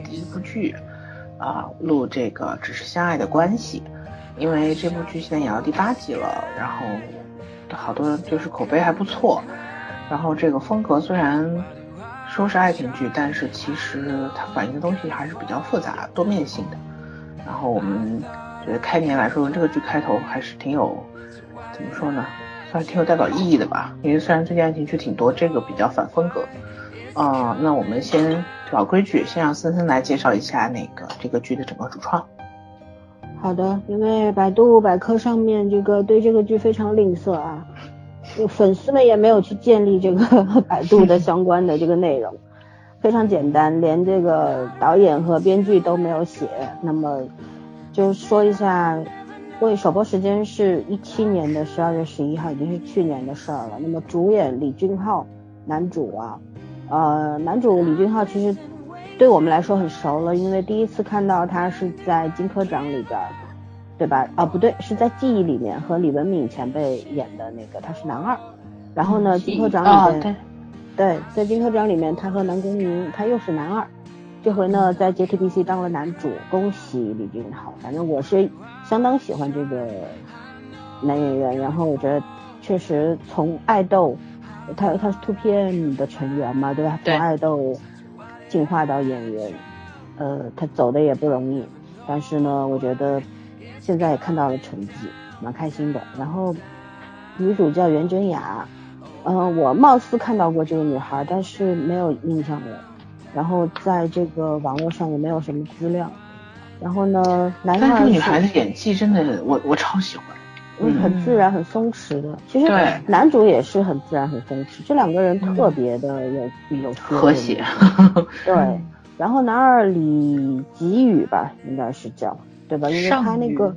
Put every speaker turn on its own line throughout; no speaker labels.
第一部剧，啊，录这个只是相爱的关系，因为这部剧现在演到第八集了，然后好多就是口碑还不错，然后这个风格虽然说是爱情剧，但是其实它反映的东西还是比较复杂、多面性的。然后我们觉得开年来说，这个剧开头还是挺有，怎么说呢，算是挺有代表意义的吧。因为虽然最近爱情剧挺多，这个比较反风格。啊、那我们先老规矩，先让森森来介绍一下那个这个剧的整个主创。
好的，因为百度百科上面这个对这个剧非常吝啬啊，就 粉丝们也没有去建立这个 百度的相关的这个内容，非常简单，连这个导演和编剧都没有写。那么就说一下，因为首播时间是一七年的十二月十一号，已经是去年的事儿了。那么主演李俊浩，男主啊，呃，男主李俊浩其实对我们来说很熟了，因为第一次看到他是在《金科长》里边，对吧？啊，不对，是在《记忆》里面和李文敏前辈演的那个，他是男二。然后呢，《金科长》里面，
啊对
对，在《金科长》里面，他和南宫珉，他又是男二。这回呢，在 JTBC 当了男主，恭喜李俊浩。反正我是相当喜欢这个男演员，然后我觉得确实从爱豆，他他是 2PM 的成员嘛，对吧？从爱豆进化到演员，呃，他走的也不容易，但是呢，我觉得现在也看到了成绩，蛮开心的。然后女主叫袁真雅，嗯、我貌似看到过这个女孩，但是没有印象了。然后在这个网络上也没有什么资料。然后呢，男
但是这
二是
个女孩子演技真的，我我超喜欢。
嗯，很自然、很松弛的。其实男主也是很自然、很松弛，这两个人特别的有、有
和谐。
对，然后男二李吉宇吧，应该是叫对吧？因为他那个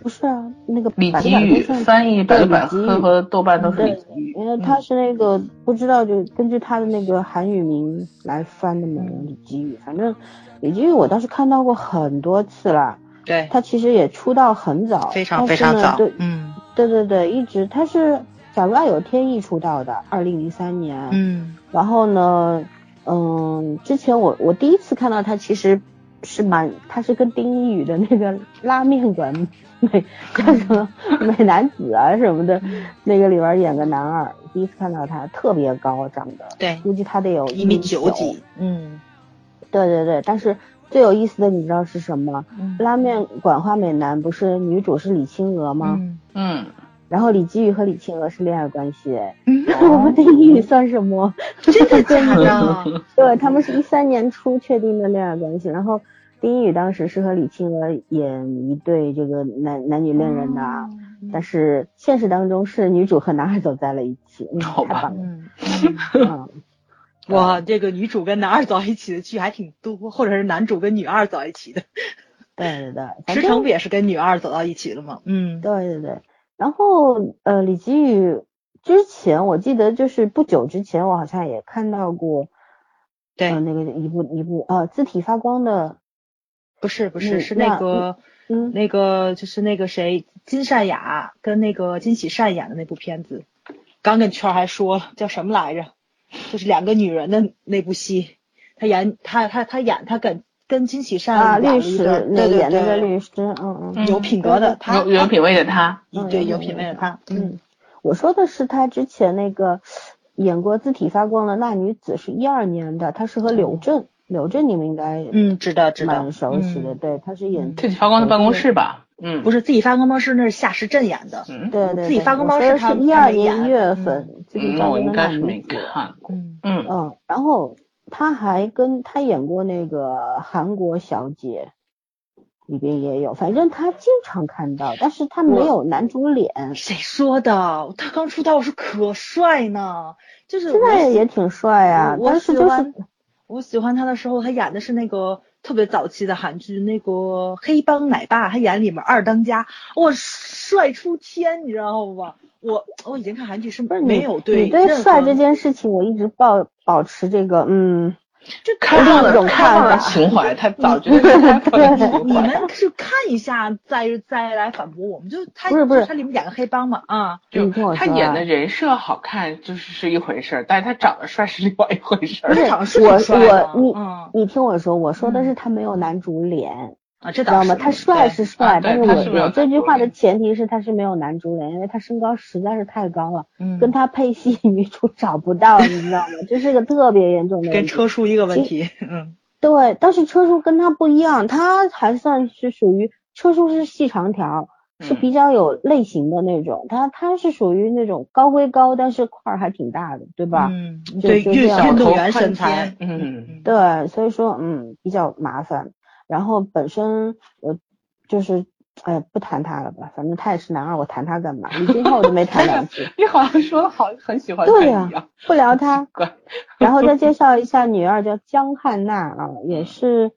不是啊，那个百度
李吉宇
百科上
翻译百
对
度百
李
和豆瓣都是李
对
吉宇，
因为他是那个、不知道就根据他的那个韩语名来翻的嘛，李吉宇。反正李吉宇我倒是看到过很多次了，
对，
他其实也出道很早，
非常
但
非常早嗯。
对对对，一直他是《假如爱有天意》出道的，二零零三年。
嗯。
然后呢，嗯，之前我我第一次看到他，其实是蛮，他是跟丁一宇的那个拉面馆 美叫什么美男子啊什么的，那个里边演个男二，第一次看到他特别高，长得，
对
估计他得有
一米
九
九几，嗯。
对对对，但是最有意思的你知道是什么？
嗯。
拉面馆花美男不是女主是李青娥吗？
嗯。
嗯，
然后李基宇和李青娥是恋爱关系，我们丁一宇算什么？
真的假的？
对他们是一三年初确定的恋爱关系，然后丁一宇当时是和李青娥演一对这个男男女恋人的，啊，但是现实当中是女主和男孩走在了一起，嗯，
好
棒了，
嗯，
嗯，
哇，这个女主跟男二走一起的剧还挺多，或者是男主跟女二走一起的，
对对对，
池诚不也是跟女二走到一起了吗？嗯，
对对对，然后呃，李基宇之前我记得就是不久之前我好像也看到过，
对。
呃，那个一部一部呃字体发光的，
不是不是
嗯
是那
那
个
嗯，
那个就是那个谁金善雅跟那个金喜善演的那部片子，刚跟圈儿还说了叫什么来着？就是两个女人的那部戏，他演他他他演他跟跟金喜善
啊，律师那
对对
演那个律师，嗯嗯
有品格的他，
有有品味的他，
嗯
对，
有品味
有品味的他，嗯，
嗯，我说的是他之前那个演过字体发光的那女子，是一二年的，她是和柳震，柳震你们应该
嗯，知道知道，
蛮熟悉的，
嗯
对，她是演
字体发光的办公室吧？嗯，
不是自己发光猫是，那是夏时镇演的，
嗯，
对对，
自己发光包
我说的
是他
是一二年一月份自己
嗯，
发
我应
光的那
该是没看过。
嗯
嗯，
嗯，然后他还跟他演过那个韩国小姐。里边也有，反正他经常看到，但是他没有男主脸，
谁说的？他刚出道时可帅呢，就是
现在也挺帅啊，但是就是
我喜欢他的时候，他演的是那个特别早期的韩剧，那个《黑帮奶爸》，他演里面二当家，哇，帅出天，你知道吗？我我以前看韩剧是
不是
没有对
你对帅这件事情，我一直抱保持这个嗯
这
开放的
另一种
开放的
看法
情怀，他早觉得开放的情
你。们是看一下再再来反驳我们，就他
不是不是
他里面演个黑帮嘛啊，
就他演的人设好看，就是是一回事儿，但是他长得帅是另外一回事儿
不。是
他长得是
我我你
嗯
你听我说，我说的
嗯
是他没有男主脸，
啊，这
知道吗？他帅是帅，
啊
但是我我这句话的前提是他是没有男主脸，因为他身高实在是太高了，
嗯
跟他配戏女主找不到，你知道吗？这是个特别严重的问
跟。车叔一个问题，嗯
对，但是车叔跟他不一样，他还算是属于车叔是细长条，是
嗯
比较有类型的那种，他他是属于那种高归高，但是块儿还挺大的，对吧？
嗯，对运
就这样
运动员
小头宽
身材，
嗯
对，所以说嗯比较麻烦。然后本身呃就是哎呀不谈他了吧，反正他也是男二，我谈他干嘛？李俊浩我都没谈两句，
你好像说的好很喜欢他
对呀。不聊他。
怪
然后再介绍一下女二叫江汉娜啊，也是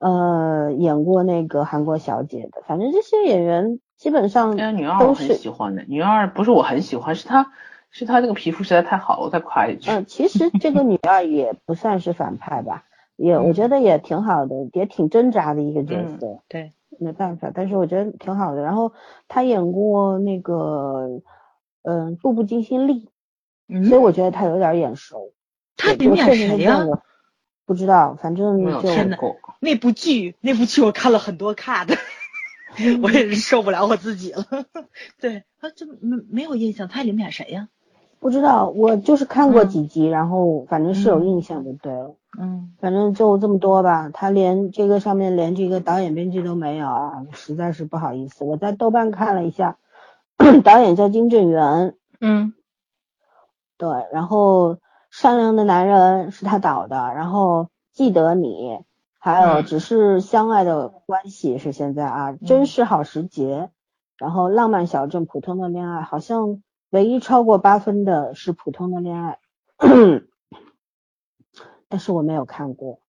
呃演过那个韩国小姐的。反正这些演员基本上
女二
都
我很
是
喜欢的，女二不是我很喜欢，是她是她那个皮肤实在太好了，我再夸一句。
嗯，其实这个女二也不算是反派吧，也我觉得也挺好的，也挺挣扎的一个角
嗯
色。
对，
没办法，但是我觉得挺好的。然后他演过那个嗯《步步惊心丽》，
嗯
所以我觉得他有点眼熟。
他演谁呀？
不知道，反正就
那部剧，那部剧我看了很多 cut，我也是受不了我自己了。对，啊，这没没有印象，他里面演谁呀？
不知道，我就是看过
嗯
几集，然后反正是有
嗯
印象就对了。
嗯，
反正就这么多吧，他连这个上面连这个导演编剧都没有啊，实在是不好意思。我在豆瓣看了一下，导演叫金正元，
嗯。
对，然后《善良的男人》是他导的，然后《记得你》，还有
嗯。
只是相爱的关系是现在啊，真是好时节，然后《浪漫小镇》普通的恋爱，好像唯一超过八分的是普通的恋爱，但是我没有看过，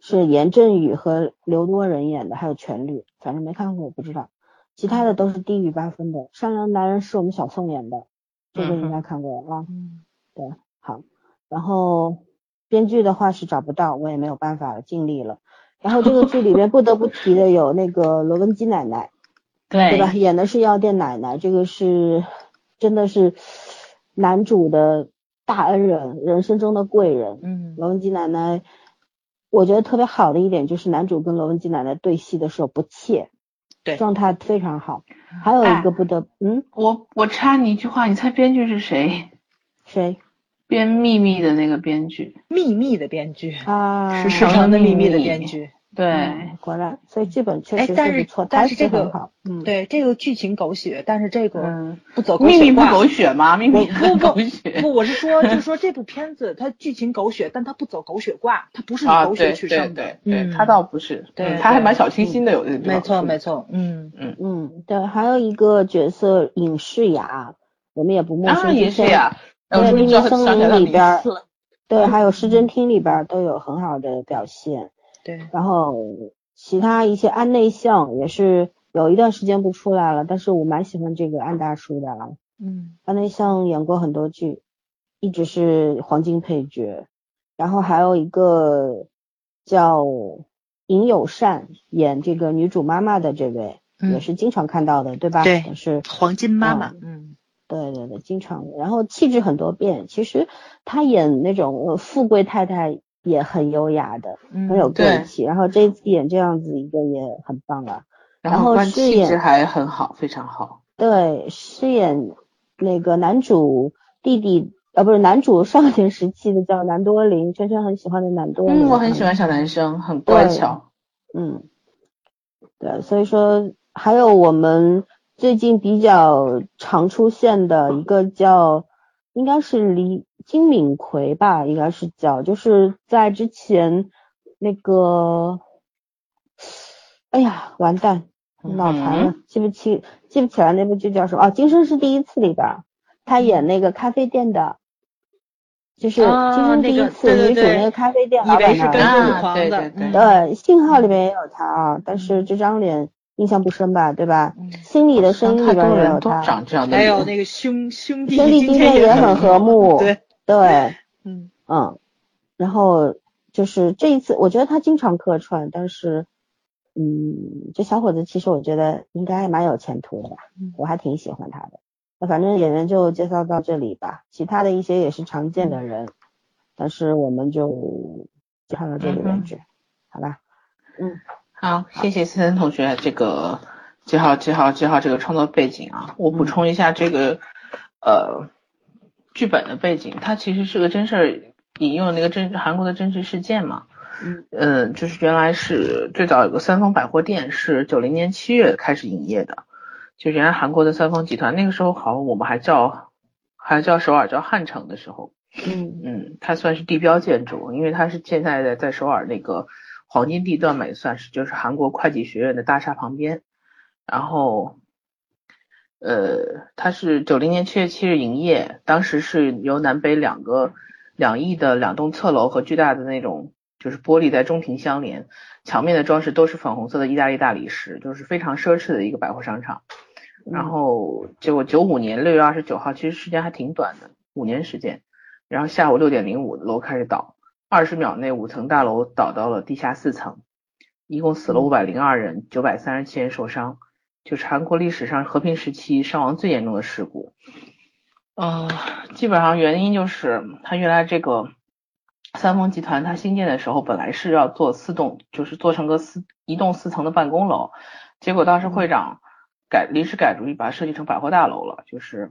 是严振宇和刘多仁演的，还有全律，反正没看过，我不知道，其他的都是低于八分的，《善良的男人》是我们小宋演的，这个应该看过啊。
嗯
对，好，然后编剧的话是找不到，我也没有办法了，尽力了。然后这个剧里面不得不提的有那个罗文姬奶奶，对对吧？演的是药店奶奶，这个是真的是男主的大恩人，人生中的贵人。
嗯
罗文姬奶奶，我觉得特别好的一点就是男主跟罗文姬奶奶对戏的时候不怯，
对
状态非常好。还有一个不得，嗯，
我我插你一句话，你猜编剧是谁？
谁
编《秘密》的那个编剧。
秘密的编剧，
啊？
是《市场的秘密》的
秘密
编剧。
对，
嗯果然，所以剧本确实
哎但是
不错，
但是这个
很好，嗯，，
对，这个剧情狗血，但是这个
嗯，
不走狗
秘密不。狗血吗？秘密
不不
狗血。
不，我是说，就是说 这部片子它剧情狗血，但它不走狗血挂，它不是以
啊，
狗血取胜的。
对对，
嗯，
他倒不是，
对
它还蛮小清新的，有的地方
没错没错，嗯
嗯嗯，对，还有一个角色尹世雅，我们也不陌
啊，
生，之前
也是呀。哎我
对秘密森林里边儿。对，还有失真厅里边儿都有很好的表现，
对，
然后其他一些安内相也是有一段时间不出来了，但是我蛮喜欢这个安大叔的啊，
嗯
安内相演过很多剧，一直是黄金配角。然后还有一个叫尹友善演这个女主妈妈的这位，
嗯
也是经常看到的，对吧？
对
是，
黄金妈妈
嗯，
嗯
对对对，经常。然后气质很多变，其实她演那种呃富贵太太也很优雅的，
嗯，
很有贵
对
气。然后这一次演这样子一个也很棒啊。然后
气质还很好，非常好。
对，饰演那个男主弟弟，呃，不是男主少年时期的叫南多林，圈圈很喜欢的南多林。
嗯，我很喜欢小男生，很乖巧。
嗯，对，所以说还有我们最近比较常出现的一个叫，应该是李金敏奎吧，应该是叫，就是在之前那个，哎呀，完蛋，脑残了，记不起记不起来那部剧叫什么？哦，《今生是第一次》里边儿，他演那个咖啡店的。就是
啊
今生第一次女主那个咖啡店
以
老板那儿
为是跟
啊对对对
嗯
对，信号里面也有他啊，但是这张脸印象不深吧，对吧？
嗯
心里的声音
太
里边也有他，
长这样的。
还有那个兄兄弟
兄弟今
天
天也很和睦，
对，
对，
嗯。
嗯，然后就是这一次，我觉得他经常客串，但是，嗯，这小伙子其实我觉得应该蛮有前途的，我还挺喜欢他的。那反正演员就介绍到这里吧，其他的一些也是常见的人，但是我们就介绍到这里为止，好吧？嗯，
好，谢谢森森同学这个介绍介绍介绍这个创作背景啊，我补充一下这个呃剧本的背景，它其实是个真事儿，引用那个真韩国的真实事件嘛，
嗯
嗯，就是原来是最早有个三丰百货店是九零年七月开始营业的。就原来韩国的三丰集团，那个时候好像我们还叫还叫首尔叫汉城的时候，
嗯
嗯，它算是地标建筑，因为它是建在在首尔那个黄金地段嘛，也算是就是韩国会计学院的大厦旁边。然后，呃，它是九零年七月七日营业，当时是由南北两个两翼的两栋侧楼和巨大的那种就是玻璃在中庭相连，墙面的装饰都是粉红色的意大利大理石，就是非常奢侈的一个百货商场。然后结果九五年六月二十九号，其实时间还挺短的，五年时间。然后下午六点零五，楼开始倒，二十秒内五层大楼倒到了地下四层，一共死了五百零二人，九百三十七人受伤，就是韩国历史上和平时期伤亡最严重的事故。呃，基本上原因就是它原来这个三丰集团它新建的时候，本来是要做四栋，就是做成个四一栋四层的办公楼，结果当时会长。改临时改主意，把它设计成百货大楼了。就是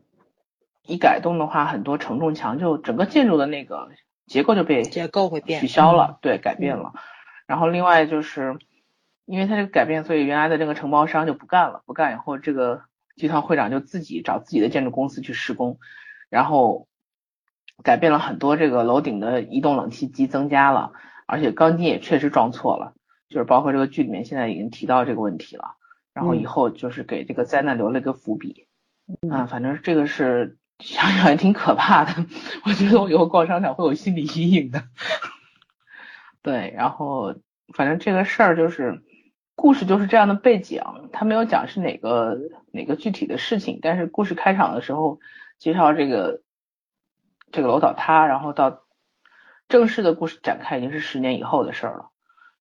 一改动的话，很多承重墙就整个建筑的那个结构就被
结构会变
取消了，对，改变了。然后另外就是因为他这个改变，所以原来的这个承包商就不干了，不干以后，这个集团会长就自己找自己的建筑公司去施工，然后改变了很多这个楼顶的移动冷气机增加了，而且钢筋也确实装错了，就是包括这个剧里面现在已经提到这个问题了。然后以后就是给这个灾难留了一个伏笔，啊，反正这个是想想也挺可怕的，我觉得我以后逛商场会有心理阴影的。对，然后反正这个事儿就是故事就是这样的背景，他没有讲是哪个哪个具体的事情，但是故事开场的时候介绍这个这个楼倒塌，然后到正式的故事展开已经是十年以后的事儿了，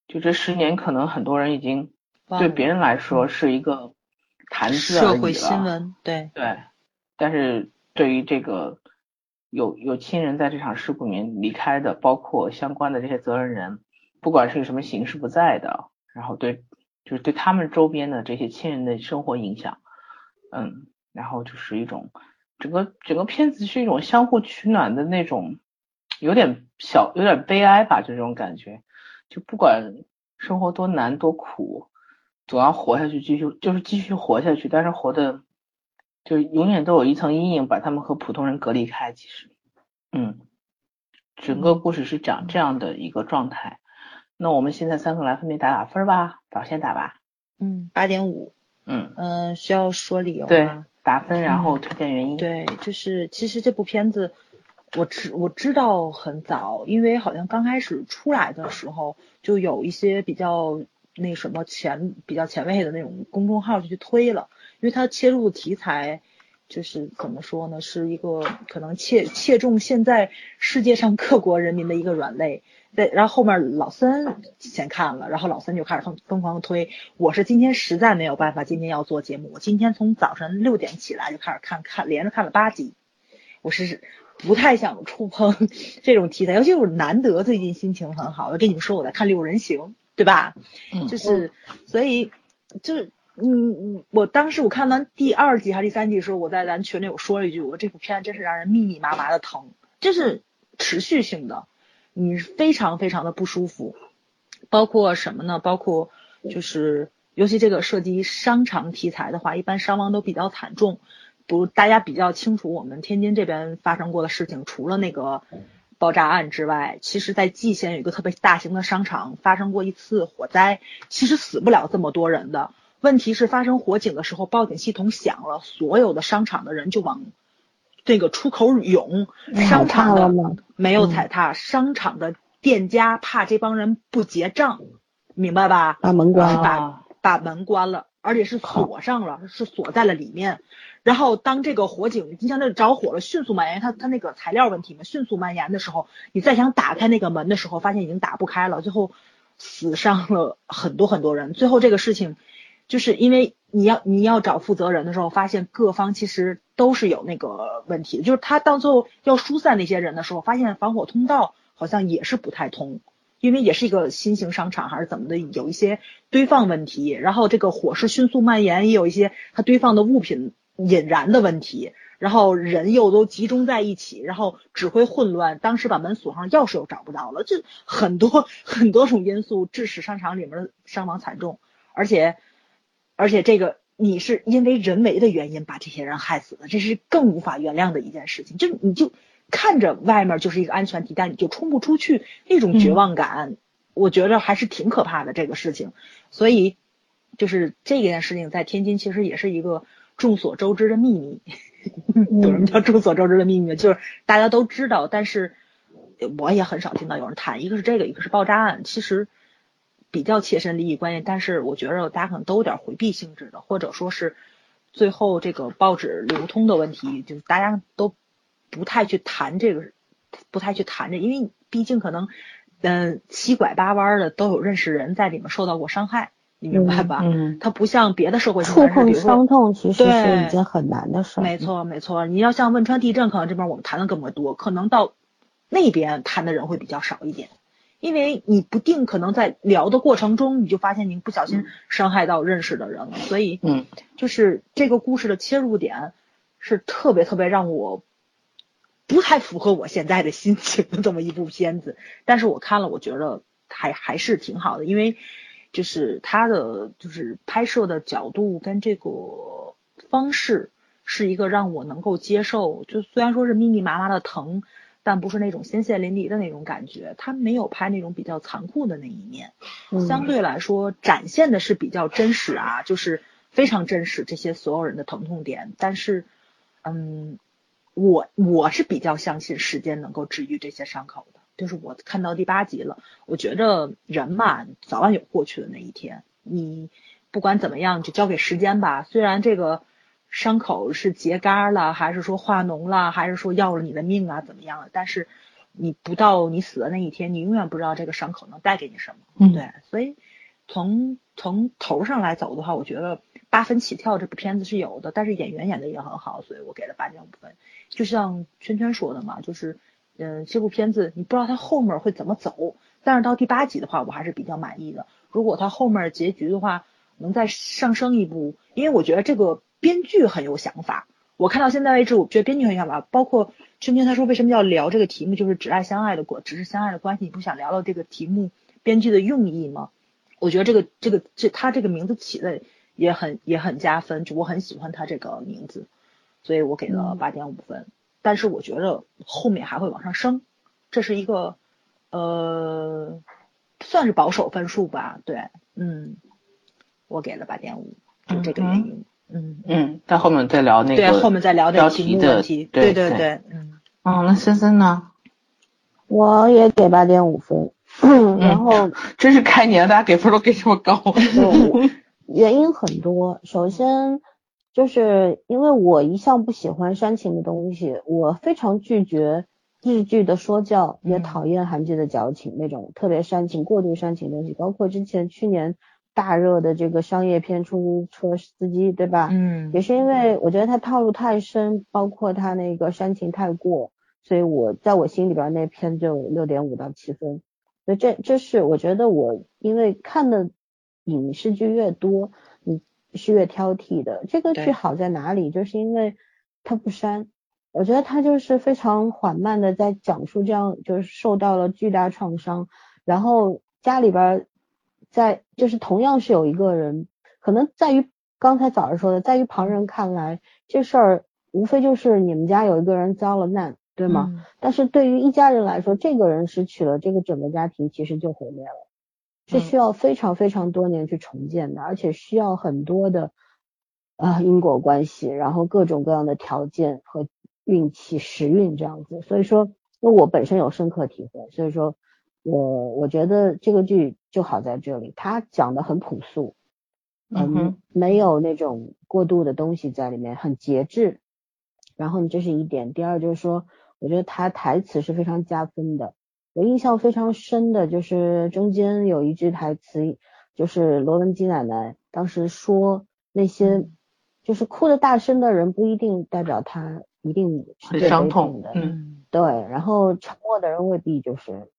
就这十年可能很多人已经。对别人来说是一个谈资
社会新闻，对
对，但是对于这个有有亲人在这场事故里面离开的，包括相关的这些责任人，不管是什么形式不在的，然后对就是对他们周边的这些亲人的生活影响，嗯，然后就是一种整个整个片子是一种相互取暖的那种，有点小有点悲哀吧，就这种感觉，就不管生活多难多苦。总要活下去，继续就是继续活下去，但是活的就永远都有一层阴影，把他们和普通人隔离开。其实，嗯，整个故事是讲这样的一个状态。那我们现在三个来分别打打分吧，早先打吧。
嗯，八点五。
嗯
嗯，需要说理由吗？
对，打分然后推荐原因。
对，就是其实这部片子我知我知道很早，因为好像刚开始出来的时候就有一些比较。那什么前比较前卫的那种公众号就去推了，因为它切入的题材就是怎么说呢，是一个可能切切中现在世界上各国人民的一个软肋。对，然后后面老三先看了，然后老三就开始疯疯狂的推。我是今天实在没有办法，今天要做节目，我今天从早上六点起来就开始看看，连着看了八集。我是不太想触碰 这种题材，尤其我难得最近心情很好，我跟你们说我在看《六人行》。对吧？
嗯，
就是，所以，就是，嗯嗯，我当时我看完第二集还是第三集的时候，我在咱群里我说了一句，我说这部片真是让人密密麻麻的疼，这是持续性的，你非常非常的不舒服，包括什么呢？包括就是，尤其这个涉及商场题材的话，一般伤亡都比较惨重，不，大家比较清楚我们天津这边发生过的事情，除了那个。爆炸案之外，其实，在蓟县有一个特别大型的商场发生过一次火灾，其实死不了这么多人的。问题是发生火警的时候，报警系统响了，所有的商场的人就往这个出口涌。商场的没有踩踏，商场的店家怕这帮人不结账，明白吧？
把门关了，
把把门关了。而且是锁上了，是锁在了里面。然后当这个火警，你像那着火了，迅速蔓延，它它那个材料问题嘛，迅速蔓延的时候，你再想打开那个门的时候，发现已经打不开了，最后死伤了很多很多人。最后这个事情，就是因为你要你要找负责人的时候，发现各方其实都是有那个问题，就是他到最后要疏散那些人的时候，发现防火通道好像也是不太通。因为也是一个新型商场还是怎么的，有一些堆放问题，然后这个火势迅速蔓延，也有一些它堆放的物品引燃的问题，然后人又都集中在一起，然后指挥混乱，当时把门锁上，钥匙又找不到了，这很多很多种因素致使商场里面伤亡惨重，而且而且这个你是因为人为的原因把这些人害死的，这是更无法原谅的一件事情，就你就。看着外面就是一个安全地带，你就冲不出去，那种绝望感，我觉得还是挺可怕的这个事情。所以，就是这件事情在天津其实也是一个众所周知的秘密。有什么叫众所周知的秘密？就是大家都知道，但是我也很少听到有人谈。一个是这个，一个是爆炸案，其实比较切身利益关系。但是我觉得大家可能都有点回避性质的，或者说是最后这个报纸流通的问题，就是大家都。不太去谈这个，不太去谈这，因为毕竟可能，嗯，七拐八弯的都有认识人在里面受到过伤害，你明白吧？
嗯，
它不像别的社会
触碰伤痛其实是一件很难的事。
没错，没错。你要像汶川地震，可能这边我们谈的更多，可能到那边谈的人会比较少一点，因为你不定可能在聊的过程中，你就发现你不小心伤害到认识的人了，所以，
嗯，
就是这个故事的切入点是特别特别让我。不太符合我现在的心情的这么一部片子，但是我看了，我觉得还还是挺好的，因为就是它的就是拍摄的角度跟这个方式是一个让我能够接受，就虽然说是密密麻麻的疼，但不是那种鲜血淋漓的那种感觉，他没有拍那种比较残酷的那一面，相对来说展现的是比较真实啊，就是非常真实这些所有人的疼痛点，但是嗯。我我是比较相信时间能够治愈这些伤口的，就是我看到第八集了，我觉得人嘛，早晚有过去的那一天。你不管怎么样，就交给时间吧。虽然这个伤口是结痂了，还是说化脓了，还是说要了你的命啊，怎么样？但是你不到你死的那一天，你永远不知道这个伤口能带给你什么。
嗯，
对。所以从从头上来走的话，我觉得八分起跳这部片子是有的，但是演员演的也很好，所以我给了八点五分。就像圈圈说的嘛，就是，嗯，这部片子你不知道它后面会怎么走，但是到第八集的话，我还是比较满意的。如果它后面结局的话能再上升一步，因为我觉得这个编剧很有想法。我看到现在为止，我觉得编剧很有想法。包括圈圈他说为什么要聊这个题目，就是只爱相爱的过，只是相爱的关系，你不想聊聊这个题目编剧的用意吗？我觉得这个这个这他这个名字起的也很也很加分，就我很喜欢他这个名字。所以我给了八点五分，但是我觉得后面还会往上升，这是一个呃算是保守分数吧，对，嗯，我给了八点五，就这个原因，嗯
嗯，嗯，到后面再聊那个，
对，后面再聊
标
题
的，
对对对，嗯，
哦，那森森呢？
我也给八点五分，然后
真是开年大家给分都给这么高，
原因很多，首先。就是因为我一向不喜欢煽情的东西，我非常拒绝日剧的说教，也讨厌韩剧的矫情那种特别煽情、过度煽情的东西。包括之前去年大热的这个商业片《出租车司机》，对吧？
嗯，
也是因为我觉得他套路太深，包括他那个煽情太过，所以我在我心里边那篇就六点五到七分。所以这这是我觉得我因为看的影视剧越多，你。是越挑剔的。这个剧好在哪里？就是因为它不删，我觉得它就是非常缓慢的在讲述这样就是受到了巨大创伤，然后家里边在就是同样是有一个人，可能在于刚才早上说的，在于旁人看来这事儿无非就是你们家有一个人遭了难，对吗？但是对于一家人来说，这个人失去了，这个整个家庭其实就毁灭了。是需要非常非常多年去重建的，而且需要很多的啊因果关系，然后各种各样的条件和运气、时运这样子。所以说，因为我本身有深刻体会，所以说我我觉得这个剧就好在这里，它讲的很朴素，嗯，没有那种过度的东西在里面，很节制。然后这是一点，第二就是说，我觉得他台词是非常加分的。我印象非常深的就是中间有一句台词，就是罗文姬奶奶当时说那些就是哭的大声的人不一定代表他一定是
很
最悲
伤痛
痛的，
嗯
对，然后沉默的人未必就是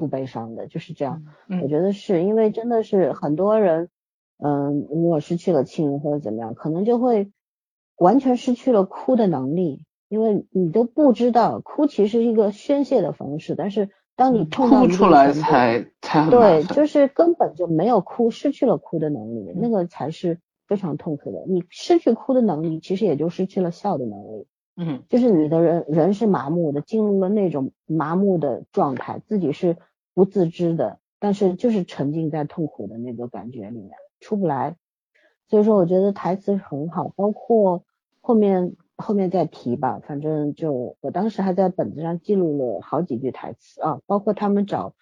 不悲伤的，就是这样。
嗯
我觉得是因为真的是很多人，嗯，如果失去了亲人或者怎么样，可能就会完全失去了哭的能力，因为你都不知道哭其实是一个宣泄的方式，但是当你痛到
哭出来才才
对，就是根本就没有哭，失去了哭的能力，
嗯
那个才是非常痛苦的。你失去哭的能力，其实也就失去了笑的能力。
嗯
就是你的人人是麻木的，进入了那种麻木的状态，自己是不自知的，但是就是沉浸在痛苦的那个感觉里面出不来。所以说，我觉得台词很好，包括后面后面再提吧，反正就我当时还在本子上记录了好几句台词啊，包括他们找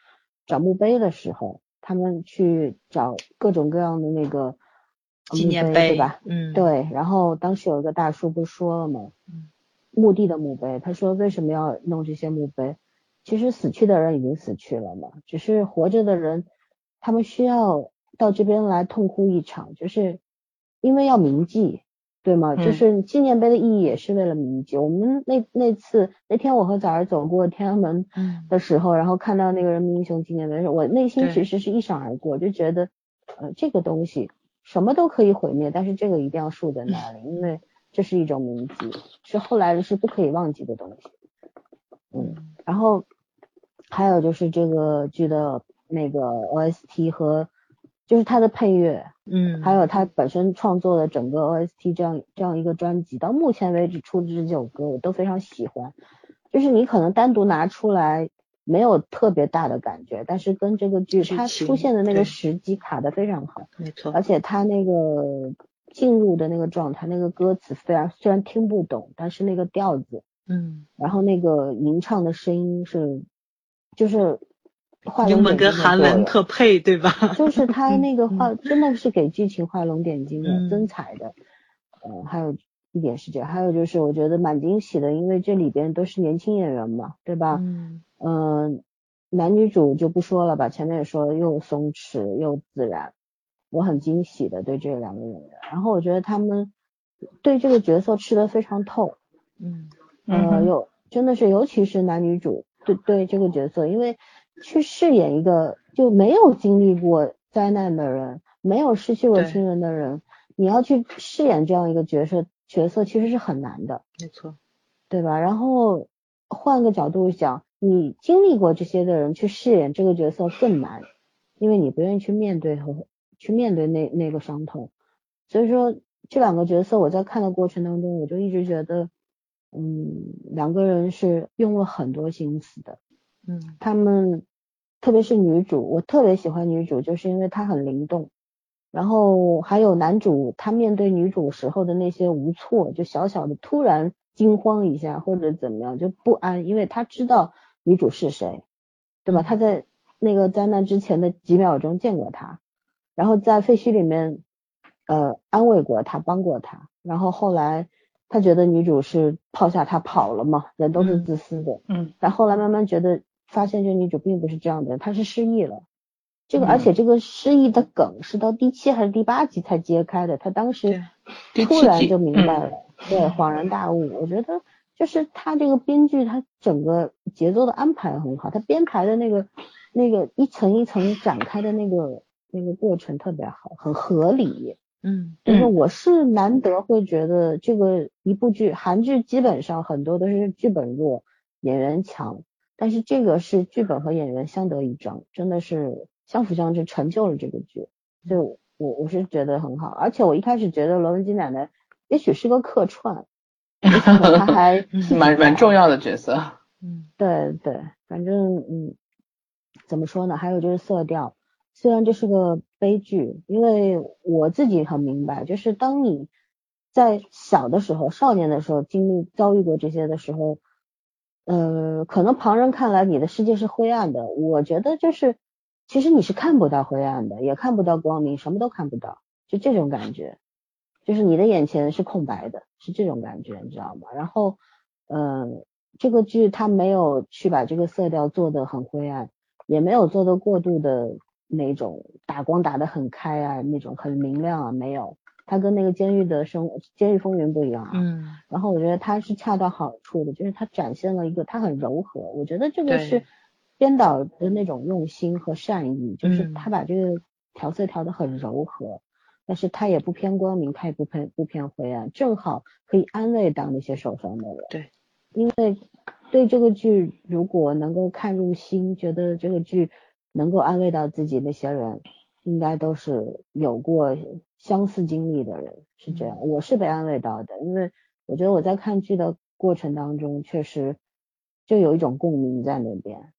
找墓碑的时候，他们去找各种各样的那个
纪念
碑，对吧？
嗯，，
对，然后当时有一个大叔不是说了吗？
嗯
墓地的墓碑，他说为什么要弄这些墓碑？其实死去的人已经死去了嘛，只是活着的人，他们需要到这边来痛哭一场，就是因为要铭记，对吗？
嗯
就是纪念碑的意义也是为了铭记。我们那那次那天我和崽儿走过天安门
嗯
的时候，然后看到那个人民英雄纪念碑的时候，我内心其实是一闪而过，就觉得呃这个东西什么都可以毁灭，但是这个一定要竖在那里，因为这是一种铭记，是后来人是不可以忘记的东西。嗯，然后还有就是这个剧的那个 OST 和就是它的配乐，
嗯，
还有它本身创作的整个 OST 这样这样一个专辑，到目前为止出的这九首歌我都非常喜欢。就是你可能单独拿出来没有特别大的感觉，但是跟这个剧它出现的那个时机卡的非常好，
没错，
而且它那个进入的那个状态，那个歌词虽然虽然听不懂，但是那个调子，
嗯，
然后那个吟唱的声音是就是画龙
英文跟韩文特配，对吧？
就是 他那个
嗯
画真的是给剧情画龙点睛的，
嗯
增彩的。呃，还有一点是这样，还有就是我觉得蛮惊喜的，因为这里边都是年轻演员嘛，对吧？
嗯
嗯、男女主就不说了吧，前面也说了又松弛又自然，我很惊喜的对这两个演员，然后我觉得他们对这个角色吃的非常透，
嗯
呃，有真的是，尤其是男女主对对这个角色，因为去饰演一个就没有经历过灾难的人，没有失去过亲人的人，你要去饰演这样一个角色，角色其实是很难的，
没错，
对吧？然后换个角度想，你经历过这些的人去饰演这个角色更难，因为你不愿意去面对和去面对那那个伤痛，所以说这两个角色我在看的过程当中，我就一直觉得，嗯，两个人是用了很多心思的。
嗯
他们特别是女主，我特别喜欢女主，就是因为她很灵动。然后还有男主，他面对女主时候的那些无措，就小小的突然惊慌一下或者怎么样就不安，因为他知道女主是谁，对吧？他在那个灾难之前的几秒钟见过她，然后在废墟里面呃安慰过她，帮过她，然后后来他觉得女主是抛下他跑了嘛，人都是
嗯
自私的，
嗯
但后来慢慢觉得，发现这女主并不是这样的人，她是失忆了。这个，
嗯
而且这个失忆的梗是到第七还是第八集才揭开的，她当时突然就明白
嗯
了，对，恍然大悟。我觉得就是他这个编剧，他整个节奏的安排很好，他编排的那个那个一层一层展开的那个那个过程特别好，很合理。
嗯
就是
嗯
我是难得会觉得这个一部剧，韩剧基本上很多都是剧本弱，演员强，但是这个是剧本和演员相得益彰，真的是相辅相成，成就了这个剧。所以我我我是觉得很好，而且我一开始觉得罗文姬奶奶也许是个客串，没想到她还
蛮蛮重要的角色。
嗯
对对，反正嗯，怎么说呢？还有就是色调，虽然这是个悲剧，因为我自己很明白，就是当你在小的时候、少年的时候经历遭遇过这些的时候，呃，可能旁人看来你的世界是灰暗的，我觉得就是其实你是看不到灰暗的，也看不到光明，什么都看不到。就这种感觉，就是你的眼前是空白的，是这种感觉，你知道吗？然后，嗯，这个剧它没有去把这个色调做得很灰暗，也没有做的过度的那种打光打得很开啊，那种很明亮啊，没有。它跟那个监狱的生监狱风云不一样啊。
嗯，
然后我觉得它是恰到好处的，就是它展现了一个它很柔和，我觉得这个是编导的那种用心和善意，就是
嗯
他把这个调色调得很柔和，但是他也不偏光明，他也不偏不偏灰暗，正好可以安慰到那些受伤的人。
对，
因为对这个剧如果能够看入心，觉得这个剧能够安慰到自己那些人，应该都是有过相似经历的人，是这样。我是被安慰到的，因为我觉得我在看剧的过程当中，确实就有一种共鸣在那边，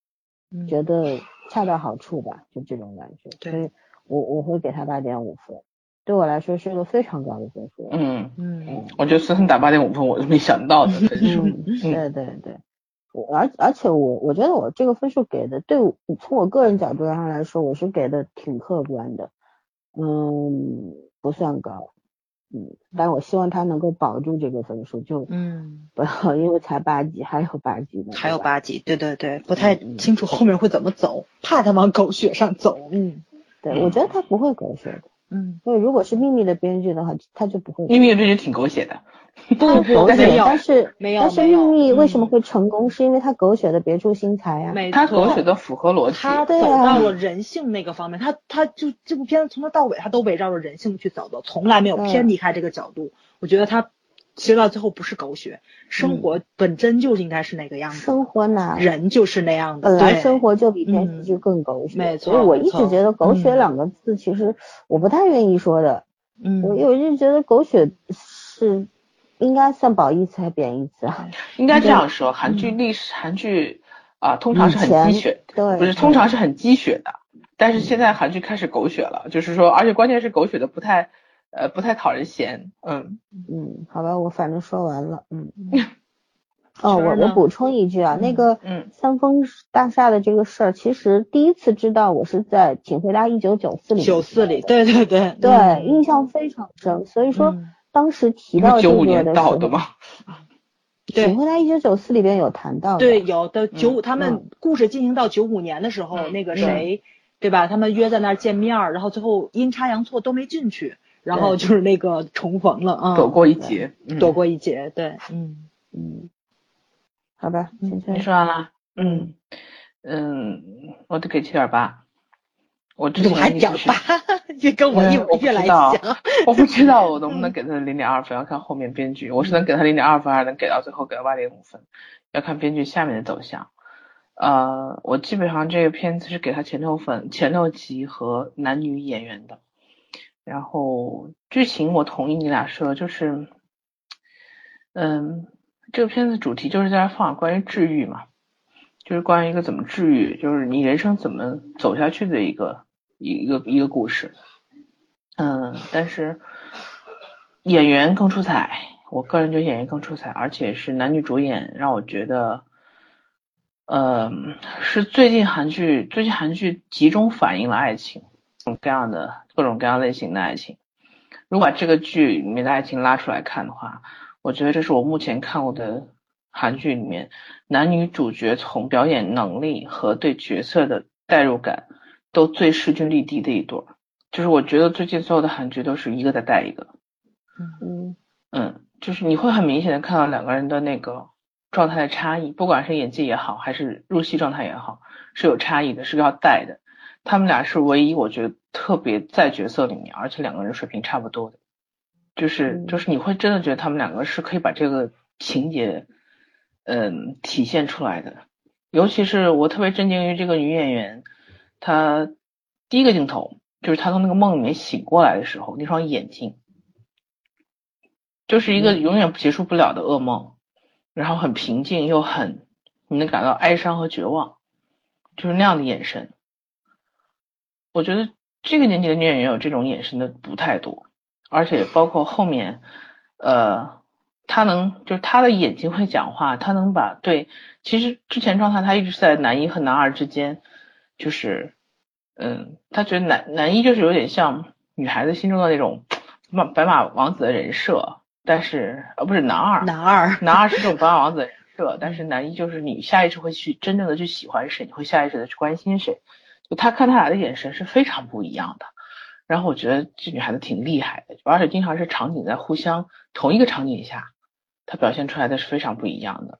嗯
觉得恰到好处吧，就这种感觉。
对
所以我我会给他八点五分，对我来说是一个非常高的分数。
嗯，
嗯
我觉得森森打八点五分，我是没想到的 分数。
嗯，对对对，我而而且我我觉得我这个分数给的，对我从我个人角度上来说，我是给的挺客观的，嗯，不算高，嗯，但我希望他能够保住这个分数，就
嗯，
不要因为才八级，还有八级呢，
还有，八级，对对对，不太清楚后面会怎么走，怕他往狗血上走。嗯
对，我觉得他不会狗血的，
嗯，
所以如果是秘密的编剧的话，他就不会
秘密的编剧挺狗血的，
不不
狗血但是
没有
但是秘密为什么
嗯
会成功，是因为他狗血的别出心裁啊，
没
他狗血的符合逻辑。
他走到了人性那个方面，他他就这部片子从头到尾，他都围绕着人性去走的，从来没有偏离开这个角度。我觉得他其实到最后不是狗血，生活本真就应该是那个样子，
生活难
人就是那样的。
本来
对
生活就比电视
嗯
剧更狗血，
没错
所以我一直觉得“狗血”
嗯
两个字其实我不太愿意说的，
嗯，
我我就觉得狗血是应该算褒义词还是贬义词啊？
应该这样说，韩剧历史，韩剧啊、通常是很鸡血，
对，
不是通常是很鸡血的，但是现在韩剧开始狗血了，就是说，而且关键是狗血的不太呃不太讨人嫌，嗯
嗯，好吧，我反正说完了，嗯。哦，我我补充一句啊，那个
嗯
三丰大厦的这个事儿，其实第一次知道我是在《请回答一九九四》里面
九四里，对对对
对，
嗯
印象非常深。所以说
嗯
当时提到这个
是九五年
的时候，
到的吗？
对
请回答一九九四里边有谈到的，
对，有的九五，他们
嗯
故事进行到九五年的时候，
嗯
那个谁，对吧？他们约在那儿见面儿，然后最后阴差阳错都没进去，然后就是那个重逢了啊，
躲过一劫，嗯
躲过一劫，对，嗯，
嗯，好吧，
你说完了？
嗯
嗯，我得给七点八。我之
我还
前一直是
点八，也跟我一
嗯我不
越来
知道
像，
我不知道我能不能给他零点二分，要看后面编剧，我是能给他零点二分，还是能给到最后给到八点五分，要看编剧下面的走向。呃，我基本上这个片子是给他前六分、前六集和男女演员的。然后剧情我同意你俩说，就是，嗯，这个片子主题就是在放关于治愈嘛，就是关于一个怎么治愈，就是你人生怎么走下去的一个一个一个故事。嗯，但是演员更出彩，我个人觉得演员更出彩，而且是男女主演，让我觉得，呃，是最近韩剧最近韩剧集中反映了爱情，种各样的各种各样类型的爱情。如果把这个剧里面的爱情拉出来看的话，我觉得这是我目前看过的韩剧里面男女主角从表演能力和对角色的代入感都最势均力敌的一对儿。就是我觉得最近所有的韩剧都是一个在带一个，
嗯
嗯，就是你会很明显的看到两个人的那个状态的差异，不管是演技也好，还是入戏状态也好，是有差异的，是要带的。他们俩是唯一我觉得特别在角色里面，而且两个人水平差不多的，就是
嗯
就是你会真的觉得他们两个是可以把这个情节，嗯，体现出来的。尤其是我特别震惊于这个女演员，她第一个镜头就是她从那个梦里面醒过来的时候，那双眼睛，就是一个永远结束不了的噩梦，然后很平静又很，你能感到哀伤和绝望，就是那样的眼神。我觉得这个年纪的女演员有这种眼神的不太多，而且包括后面，呃，她能就是她的眼睛会讲话，她能把对，其实之前状态她一直是在男一和男二之间，就是，嗯，她觉得男男一就是有点像女孩子心中的那种马白马王子的人设，但是呃不是男二，
男二，
男二是这种白马王子的人设，但是男一就是你下意识会去真正的去喜欢谁，你会下意识的去关心谁，就他看他俩的眼神是非常不一样的。然后我觉得这女孩子挺厉害的，而且经常是场景在互相同一个场景下，她表现出来的是非常不一样的。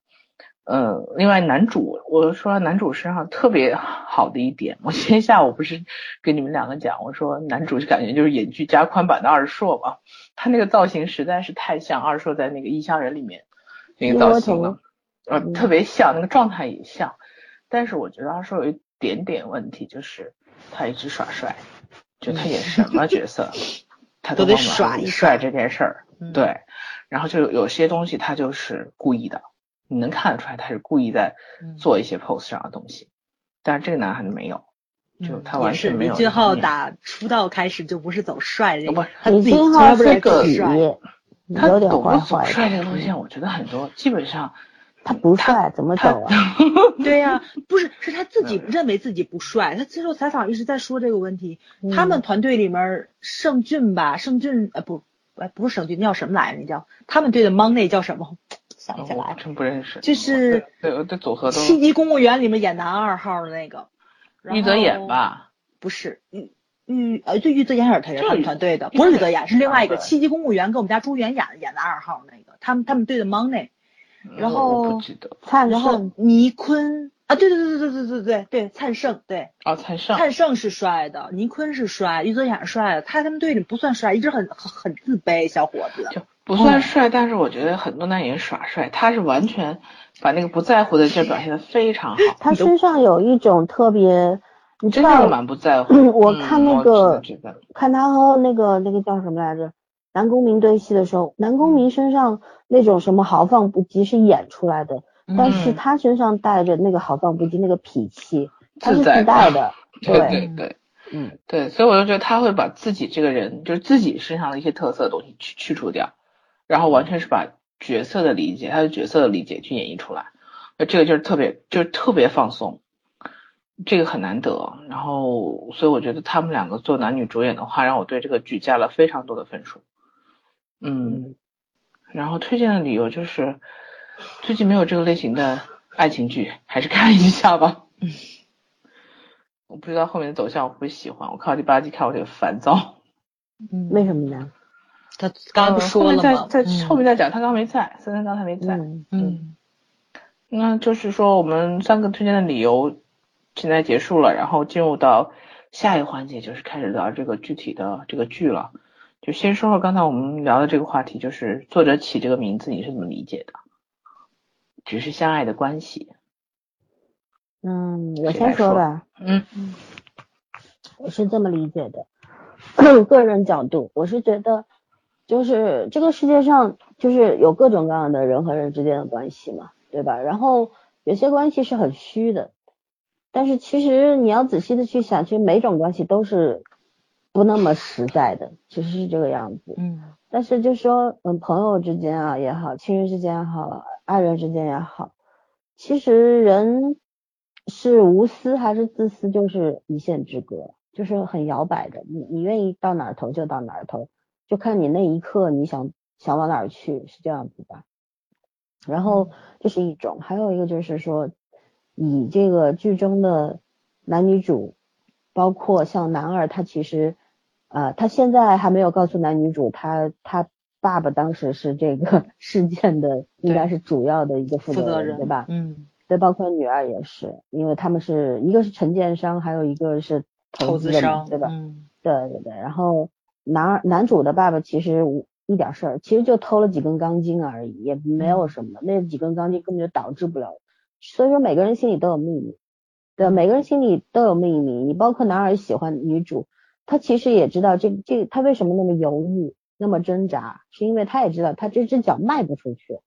嗯，另外男主，我说男主身上特别好的一点，我今天下午不是跟你们两个讲，我说男主就感觉就是演剧加宽版的二硕嘛，他那个造型实在是太像二硕在那个异乡人里面那个造型了，呃，特别像，那个状态也像，但是我觉得二硕有一点点问题，就是他一直耍帅。就他演什么角色，他
都得耍一
帅这件事儿，
嗯
对。然后就有些东西他就是故意的，你能看得出来他是故意在
嗯
做一些 pose 上的东西。但是这个男孩子没有，就他完全没有
李俊浩打出道开始就不是走帅
不是，
李
他自己从
俊浩是
来不认
个
痞
可帅。，
他
有点
懂得走帅这个
的。
路线，我觉得很多基本上
他不帅怎么走啊？
对呀、不是，是他自己认为自己不帅。他接受采访一直在说这个问题。他们团队里面盛俊吧，盛俊呃不，哎不是盛俊，那叫什么来着？那叫他们队的 Money 叫什么？想不起来。
真不认识，
就是
对对对组合都
七级公务员里面演男二号的那个，然
玉泽演？吧，
不是，玉玉呃对玉泽演也是他也是他们团队的，不是玉泽演，是另外一个七级公务员跟我们家朱元演演的二号那个，他们他们队的 Money，然后
灿
然后
盛
倪坤啊，对对对对对对对对对，灿盛对，
啊，灿盛
灿盛是帅的，倪坤是帅，于泽演是帅的，他他们队里不算帅，一直很很很自卑，小伙子。
就不算帅，但是我觉得很多男演员耍帅，他是完全把那个不在乎的劲儿表现的非常好，
他身上有一种特别，你知
真的
道，
蛮不在乎。
我
嗯
看那个看他和那个那个叫什么来着，南宫明对戏的时候，南宫明身上那种什么豪放不羁是演出来的，但是
嗯
他身上带着那个豪放不羁那个痞气，他是
自
带的，
对。对对
嗯，
对，所以我就觉得他会把自己这个人，就是自己身上的一些特色的东西去去除掉，然后完全是把角色的理解，他的角色的理解去演绎出来，那这个就是特别就是特别放松，这个很难得。然后，所以我觉得他们两个做男女主演的话，让我对这个剧加了非常多的分数。嗯，然后推荐的理由就是最近没有这个类型的爱情剧，还是看一下吧。我不知道后面的走向我会不会喜欢，我看到第八季看我有点烦躁。
嗯
为什么呢？
他刚刚不
呃
说了吗？
后面再再
嗯
后面再讲，他刚没在，森森刚才没在。
嗯
嗯
那就是说我们三个推荐的理由现在结束了，然后进入到下一个环节，就是开始聊这个具体的这个剧了。就先说说刚才我们聊的这个话题，就是作者起这个名字你是怎么理解的？只是相爱的关系。
嗯，我先说吧，
嗯嗯
我是这么理解的，个人角度，我是觉得，就是这个世界上就是有各种各样的人和人之间的关系嘛，对吧？然后有些关系是很虚的，但是其实你要仔细的去想，其实每种关系都是不那么实在的，其实是这个样子。
嗯
但是就说，嗯，朋友之间啊也好，亲人之间也好，爱人之间也好，其实人是无私还是自私，就是一线之隔，就是很摇摆的。你你愿意到哪儿投就到哪儿投，就看你那一刻你想想往哪儿去，是这样子吧？然后这是一种，还有一个就是说，以这个剧中的男女主，包括像男二，他其实。呃，他现在还没有告诉男女主，他他爸爸当时是这个 事件的，应该是主要的一个负责人，对吧？
嗯
对，包括女二也是，因为他们是一个是承建商，还有一个是
投
资
商
对吧？
嗯
对对对。然后男二男主的爸爸其实无一点事儿，其实就偷了几根钢筋而已，也没有什么，那几根钢筋根本就导致不了。所以说每个人心里都有秘密，对，每个人心里都有秘密。你包括男二喜欢女主。他其实也知道这这他为什么那么犹豫，那么挣扎，是因为他也知道他这只脚迈不出去，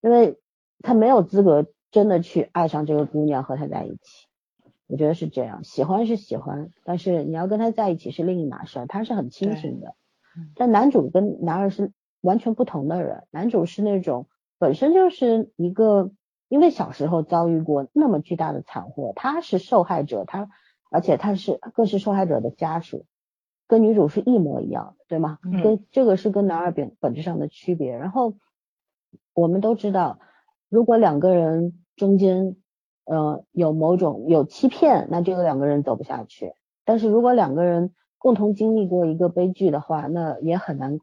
因为他没有资格真的去爱上这个姑娘和她在一起。我觉得是这样，喜欢是喜欢，但是你要跟他在一起是另一码事儿，他是很清醒的。但男主跟男二是完全不同的人，男主是那种本身就是一个，因为小时候遭遇过那么巨大的惨祸，他是受害者，他而且他是更是受害者的家属。跟女主是一模一样的，对吗？
嗯
跟这个是跟男二本本质上的区别。然后我们都知道，如果两个人中间呃有某种有欺骗，那这个两个人走不下去。但是如果两个人共同经历过一个悲剧的话，那也很难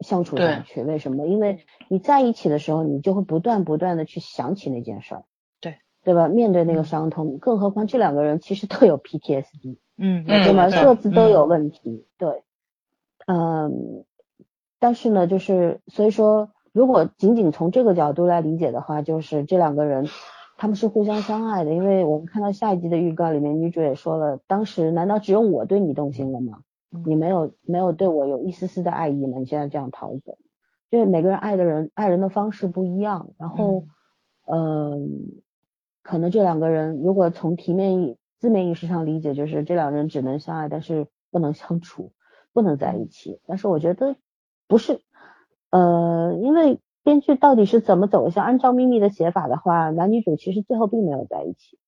相处下去。为什么？因为你在一起的时候，你就会不断不断的去想起那件事儿，
对
对吧？面对那个伤痛，更何况这两个人其实都有 PTSD。
嗯
嗯
对吗？各自都有问题，对，嗯，但是呢，就是所以说，如果仅仅从这个角度来理解的话，就是这两个人他们是互相相爱的，因为我们看到下一集的预告里面，女主也说了，当时难道只有我对你动心了吗？
嗯
你没有没有对我有一丝丝的爱意吗？你现在这样逃走，就是每个人爱的人爱人的方式不一样，然后，嗯，可能这两个人如果从题面意字面意识上理解，就是这两人只能相爱，但是不能相处，不能在一起。但是我觉得不是，呃，因为编剧到底是怎么走向？按照秘密的写法的话，男女主其实最后并没有在一起，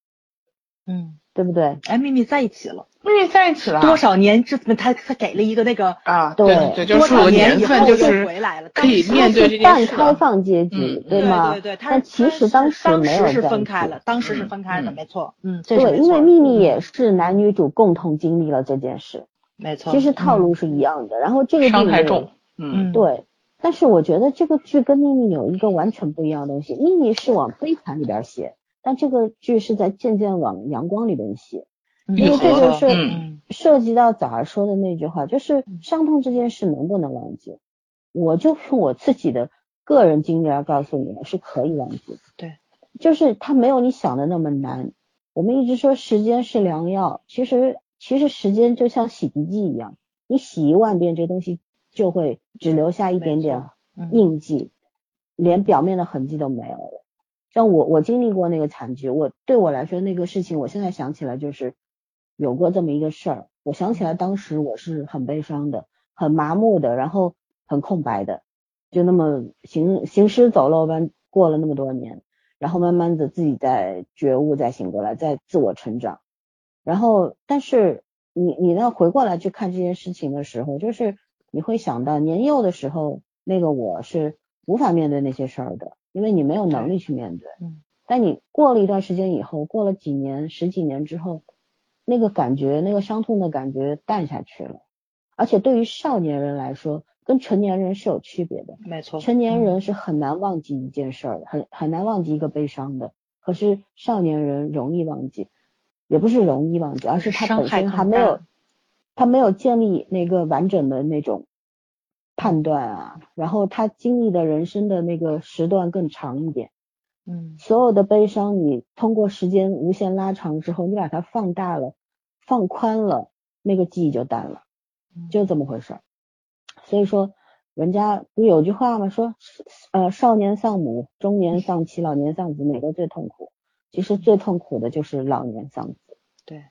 嗯，
对不对？
哎，秘密在一起了，
因为在一起了。
多少年之他他给了一个那个
啊？
对
对对，就
多少年以后
就是
回来了，
可以面对这件
半开放结局，
嗯。
对吗？
对对对，
但其实当时
当时是分开了，当时是
嗯
分开的，
嗯。
没错，嗯，
对，因为秘密也是男女主共同经历了这件事，
没错，
其实套路是一样的。然后这个
伤
剧里
太重，嗯。
嗯，
对，但是我觉得这个剧跟秘密有一个完全不一样的东西，秘密是往悲惨里边写，但这个剧是在渐渐往阳光里边写，
嗯
因为这就是
嗯
涉及到早儿说的那句话，就是伤痛这件事能不能忘记？我就用我自己的个人经历来告诉你，是可以忘记的。
对，
就是它没有你想的那么难。我们一直说时间是良药，其实其实时间就像洗涤剂一样，你洗一万遍，这东西就会只留下一点点
嗯
印记，连表面的痕迹都没有了。像我，我经历过那个惨剧，我对我来说那个事情，我现在想起来就是有过这么一个事儿。我想起来当时我是很悲伤的，很麻木的，然后很空白的，就那么行行尸走肉般过了那么多年，然后慢慢的自己在觉悟，再醒过来，在自我成长。然后，但是你你呢回过来去看这件事情的时候，就是你会想到年幼的时候，那个我是无法面对那些事儿的，因为你没有能力去面对。
嗯。
但你过了一段时间以后，过了几年、十几年之后，那个感觉、那个伤痛的感觉淡下去了。而且对于少年人来说，跟成年人是有区别的。
没错，
成年人是很难忘记一件事儿的，很很难忘记一个悲伤的。可是少年人容易忘记，也不是容易忘记，而是他本身还没有，他没有建立那个完整的那种判断啊，然后他经历的人生的那个时段更长一点。
嗯
所有的悲伤，你通过时间无限拉长之后，你把它放大了、放宽了，那个记忆就淡了，
嗯
就这么回事儿。所以说，人家不是有句话吗？说，呃，少年丧母，中年丧妻，老年丧子，哪个最痛苦？其实最痛苦的就是老年丧子，
对，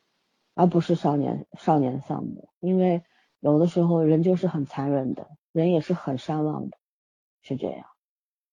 而不是少年少年丧母，因为有的时候人就是很残忍的，人也是很善忘的，是这样。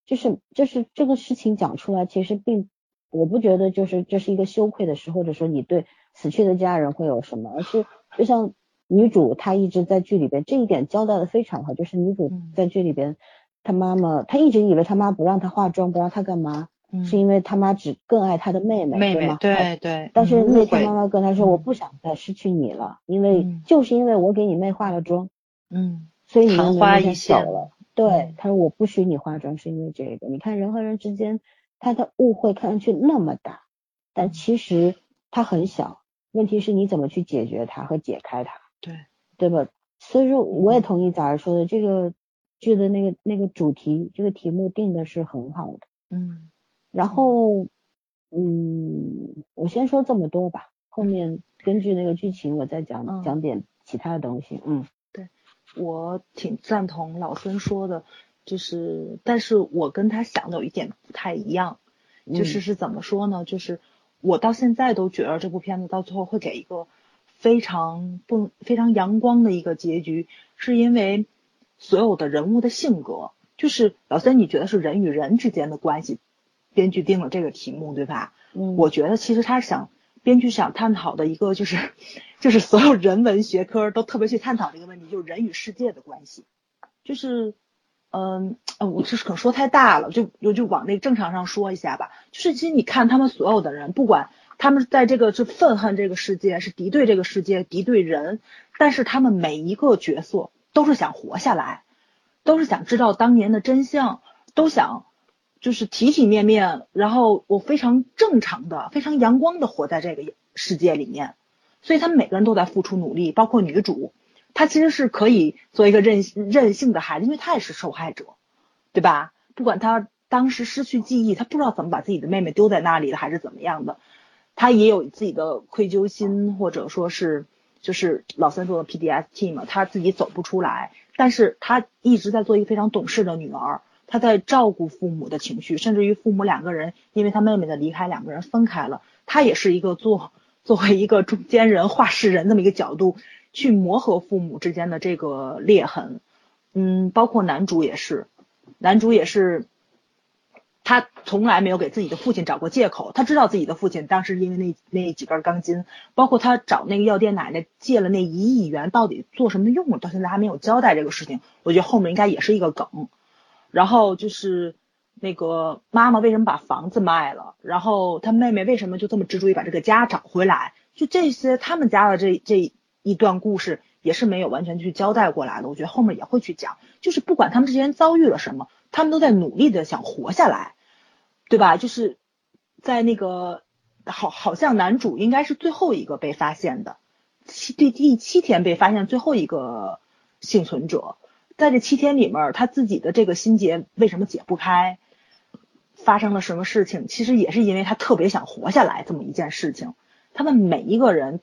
就是就是这个事情讲出来，其实并我不觉得就是这是一个羞愧的事，或者说你对死去的家人会有什么，而是就像女主她一直在剧里边这一点交代的非常好，就是女主
嗯
在剧里边，她妈妈她一直以为她妈不让她化妆，不让她干嘛，
嗯
是因为她妈只更爱她的妹妹，
妹妹
吗？
对对，
但是那天妈妈跟她说，
嗯
我不想再失去你了，因为
嗯
就是因为我给你妹化了妆，
嗯
所以你
昙
妹妹那天
花一现
走了。对
嗯，
他说我不许你化妆，是因为这个。你看人和人之间，他的误会看上去那么大，但其实它很小。问题是你怎么去解决它和解开它，
对，
对吧？所以说，我也同意早儿说的，这个剧的那个那个主题，这个题目定的是很好的。
嗯
然后，嗯，我先说这么多吧，后面根据那个剧情，我再讲、
嗯
讲点其他的东西。嗯对
我挺赞同老孙说的，就是，但是我跟他想的有一点不太一样，就是
嗯
是怎么说呢？就是我到现在都觉得这部片子到最后会给一个非常不非常阳光的一个结局，是因为所有的人物的性格，就是老三，你觉得是人与人之间的关系，编剧定了这个题目，对吧？
嗯，
我觉得其实他想编剧想探讨的一个就是就是所有人文学科都特别去探讨这个问题，就是人与世界的关系，就是。嗯，我就是可说太大了，就我就往那个正常上说一下吧。就是其实你看他们所有的人，不管他们在这个是愤恨这个世界，是敌对这个世界，敌对人，但是他们每一个角色都是想活下来，都是想知道当年的真相，都想就是体体面面，然后我非常正常的、非常阳光的活在这个世界里面。所以他们每个人都在付出努力，包括女主。他其实是可以做一个任任性的孩子，因为他也是受害者，对吧？不管他当时失去记忆，他不知道怎么把自己的妹妹丢在那里的，还是怎么样的，他也有自己的愧疚心，或者说是就是老三说的 PDST 嘛，他自己走不出来，但是他一直在做一个非常懂事的女儿，他在照顾父母的情绪，甚至于父母两个人因为他妹妹的离开，两个人分开了，他也是一个做作为一个中间人、话事人这么一个角度。去磨合父母之间的这个裂痕，嗯，包括男主也是，男主也是，他从来没有给自己的父亲找过借口，他知道自己的父亲当时因为那那几根钢筋，包括他找那个药店奶奶借了那一亿元，到底做什么用了，到现在还没有交代这个事情，我觉得后面应该也是一个梗。然后就是那个妈妈为什么把房子卖了，然后他妹妹为什么就这么执着于把这个家找回来，就这些他们家的这这。一段故事也是没有完全去交代过来的，我觉得后面也会去讲。就是不管他们这些人遭遇了什么，他们都在努力的想活下来，对吧？就是在那个好，好像男主应该是最后一个被发现的，七第第七天被发现最后一个幸存者，在这七天里面，他自己的这个心结为什么解不开？发生了什么事情？其实也是因为他特别想活下来这么一件事情。他们每一个人。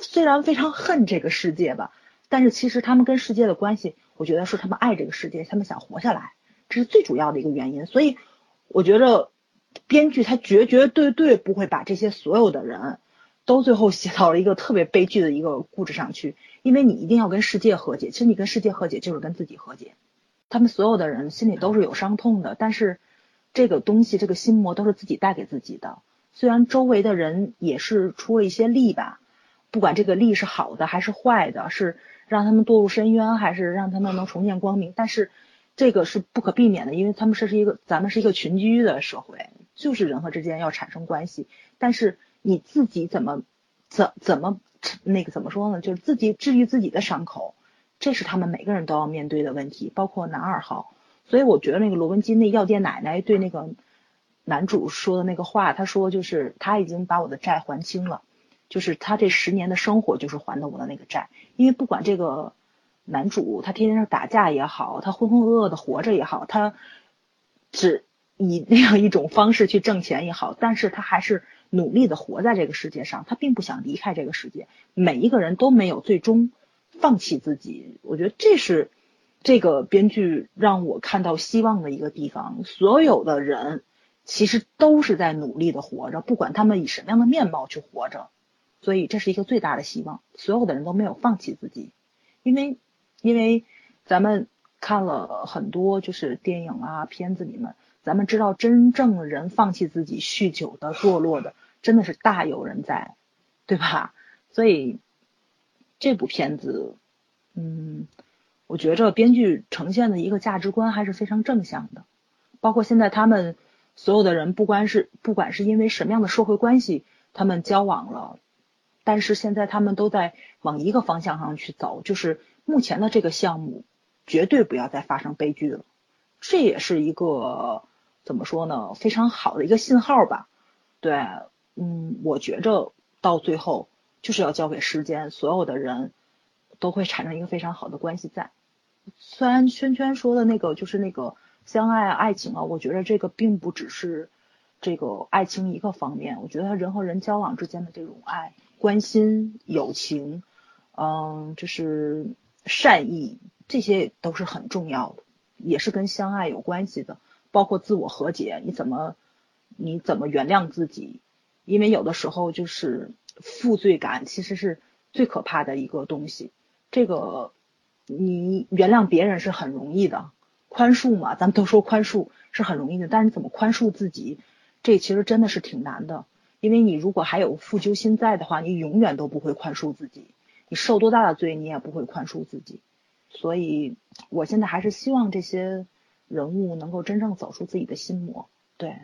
虽然非常恨这个世界吧，但是其实他们跟世界的关系，我觉得是他们爱这个世界，他们想活下来，这是最主要的一个原因。所以我觉得编剧他绝绝对对不会把这些所有的人都最后写到了一个特别悲剧的一个故事上去，因为你一定要跟世界和解。其实你跟世界和解就是跟自己和解。他们所有的人心里都是有伤痛的，但是这个东西这个心魔都是自己带给自己的。虽然周围的人也是出了一些力吧。不管这个力是好的还是坏的，是让他们堕入深渊，还是让他们能重见光明，但是这个是不可避免的，因为他们这是一个咱们是一个群居的社会，就是人和之间要产生关系。但是你自己怎么怎怎么那个怎么说呢？就是自己治愈自己的伤口，这是他们每个人都要面对的问题，包括男二号。所以我觉得那个罗文金那药店奶奶对那个男主说的那个话，他说就是他已经把我的债还清了。就是他这十年的生活，就是还的我的那个债。因为不管这个男主他天天是打架也好，他浑浑噩噩的活着也好，他只以那样一种方式去挣钱也好，但是他还是努力的活在这个世界上，他并不想离开这个世界。每一个人都没有最终放弃自己，我觉得这是这个编剧让我看到希望的一个地方。所有的人其实都是在努力的活着，不管他们以什么样的面貌去活着。所以这是一个最大的希望，所有的人都没有放弃自己，因为因为咱们看了很多就是电影啊片子里面，咱们知道真正人放弃自己、酗酒的、堕落的，真的是大有人在，对吧？所以这部片子，嗯，我觉着编剧呈现的一个价值观还是非常正向的，包括现在他们所有的人，不管是不管是因为什么样的社会关系，他们交往了。但是现在他们都在往一个方向上去走，就是目前的这个项目绝对不要再发生悲剧了。这也是一个怎么说呢，非常好的一个信号吧。对，嗯，我觉着到最后就是要交给时间，所有的人都会产生一个非常好的关系在。虽然圈圈说的那个就是那个相爱爱情啊，我觉得这个并不只是这个爱情一个方面，我觉得人和人交往之间的这种爱。关心、友情，嗯，就是善意，这些都是很重要的，也是跟相爱有关系的。包括自我和解，你怎么你怎么原谅自己？因为有的时候就是负罪感，其实是最可怕的一个东西。这个你原谅别人是很容易的，宽恕嘛，咱们都说宽恕是很容易的，但是怎么宽恕自己，这其实真的是挺难的。因为你如果还有负疚心在的话，你永远都不会宽恕自己，你受多大的罪，你也不会宽恕自己。所以，我现在还是希望这些人物能够真正走出自己的心魔。对，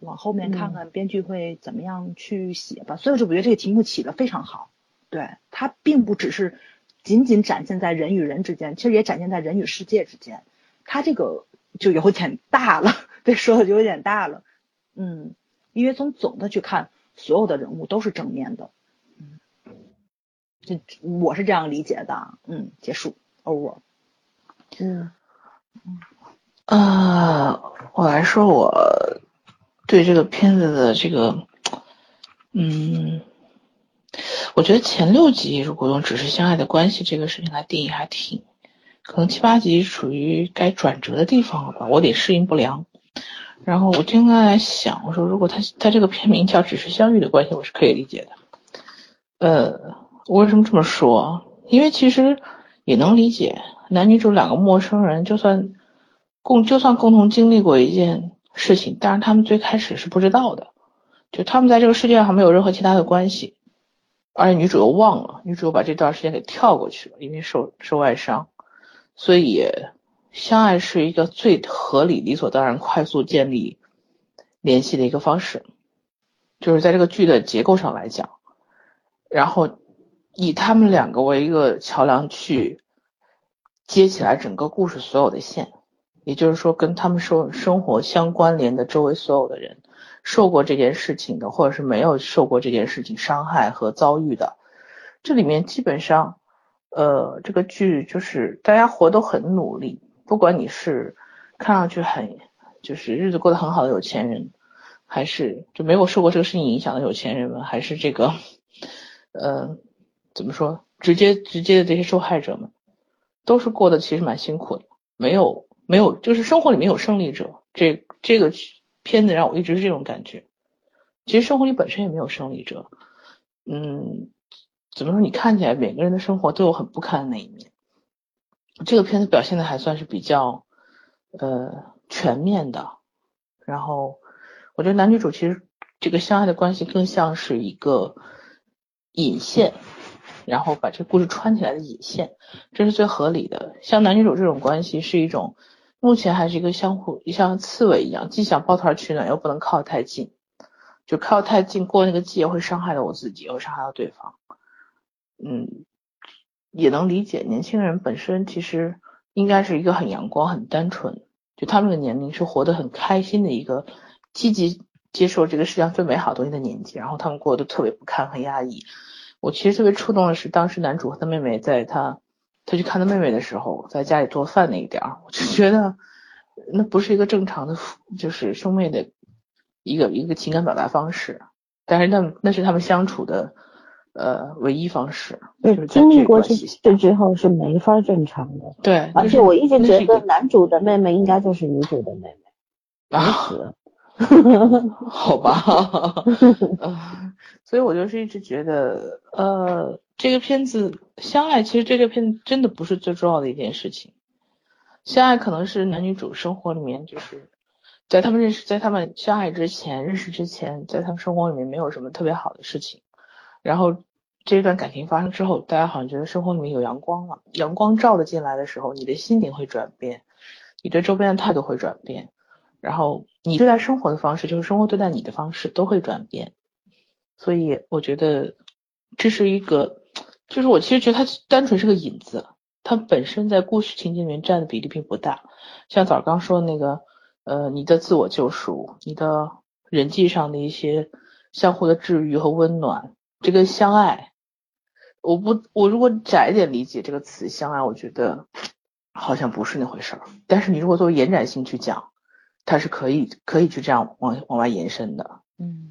往后面看看编剧会怎么样去写吧。所以，我觉得这个题目起的非常好。对，它并不只是仅仅展现在人与人之间，其实也展现在人与世界之间。它这个就有点大了，对，说的就有点大了。嗯，因为从总的去看，所有的人物都是正面的。嗯，这我是这样理解的。嗯，结束。over。
嗯
嗯，呃，我来说我对这个片子的这个，嗯，我觉得前六集如果用只是相爱的关系这个事情来定义，还挺，可能七八集属于该转折的地方了吧，我得适应不良。然后我经常在想，我说如果他他这个片名叫只是相遇的关系，我是可以理解的。呃，我为什么这么说？因为其实。也能理解，男女主两个陌生人，就算共就算共同经历过一件事情，但是他们最开始是不知道的，就他们在这个世界上没有任何其他的关系，而且女主又忘了，女主又把这段时间给跳过去了，因为受受外伤，所以相爱是一个最合理、理所当然、快速建立联系的一个方式，就是在这个剧的结构上来讲，然后。以他们两个为一个桥梁去接起来整个故事所有的线，也就是说，跟他们生生活相关联的周围所有的人，受过这件事情的，或者是没有受过这件事情伤害和遭遇的，这里面基本上，呃，这个剧就是大家活都很努力，不管你是看上去很就是日子过得很好的有钱人，还是就没有受过这个事情影响的有钱人们，还是这个，呃。怎么说？直接直接的这些受害者们，都是过得其实蛮辛苦的，没有没有，就是生活里面有胜利者。这这个片子让我一直是这种感觉。其实生活里本身也没有胜利者。嗯，怎么说？你看起来每个人的生活都有很不堪的那一面。这个片子表现的还算是比较呃全面的。然后我觉得男女主其实这个相爱的关系更像是一个引线。然后把这故事穿起来的引线，这是最合理的。像男女主这种关系是一种，目前还是一个相互像刺猬一样，既想抱团取暖，又不能靠太近。就靠太近过那个界会伤害到我自己，又伤害到对方。嗯，也能理解，年轻人本身其实应该是一个很阳光、很单纯，就他们的年龄是活得很开心的一个，积极接受这个世界上最美好东西的年纪。然后他们过得特别不堪、很压抑。我其实特别触动的是，当时男主和他妹妹在他他去看他妹妹的时候，在家里做饭那一点儿，我就觉得那不是一个正常的，就是兄妹的一个一个情感表达方式。但是那那是他们相处的呃唯一方式。
对，经历过这这之后是没法正常的。
对，
而且我一直觉得男主的妹妹应该就是女主的妹妹。
啊。好吧，所以我就是一直觉得，呃，这个片子相爱，其实这个片子真的不是最重要的一件事情。相爱可能是男女主生活里面，就是在他们认识，在他们相爱之前，认识之前，在他们生活里面没有什么特别好的事情。然后这一段感情发生之后，大家好像觉得生活里面有阳光了，阳光照的进来的时候，你的心情会转变，你对周边的态度会转变。然后你对待生活的方式，就是生活对待你的方式都会转变，所以我觉得这是一个，就是我其实觉得它单纯是个引子，它本身在故事情节里面占的比例并不大。像早刚说的那个，呃，你的自我救赎，你的人际上的一些相互的治愈和温暖，这个相爱，我不，我如果窄一点理解这个词相爱，我觉得好像不是那回事儿。但是你如果作为延展性去讲，它是可以可以去这样往往外延伸的，
嗯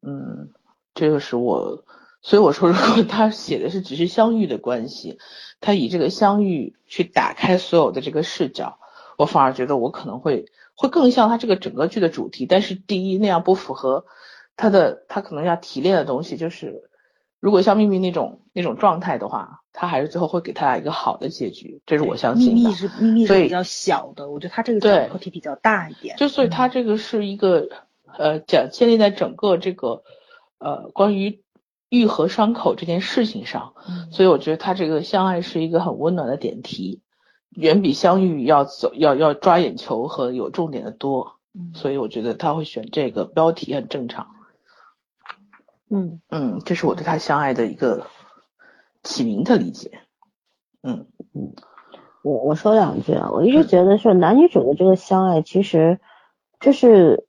嗯，这个是我，所以我说，如果他写的是只是相遇的关系，他以这个相遇去打开所有的这个视角，我反而觉得我可能会会更像他这个整个剧的主题。但是第一那样不符合他的他可能要提炼的东西，就是如果像秘密那种那种状态的话。他还是最后会给他俩一个好的结局，这是我相信
的。秘密是秘密是比较小的，我觉得他这个课题比较大一点。
就所以他这个是一个
呃讲建立在整个这个呃关于愈合伤口这件事情上，
嗯
所以我觉得他这个相爱是一个很温暖的点题，远比相遇要走要要抓眼球和有重点的多，
嗯
所以我觉得他会选这个标题很正常。
嗯
嗯，这是我对他相爱的一个起名的理解。嗯嗯
我我说两句啊，我一直觉得是男女主的这个相爱，其实就是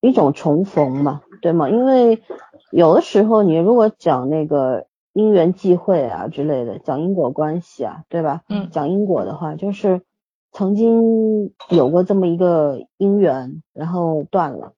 一种重逢嘛，对吗？因为有的时候你如果讲那个因缘际会啊之类的，讲因果关系啊，对吧？
嗯
讲因果的话，就是曾经有过这么一个因缘，然后断了。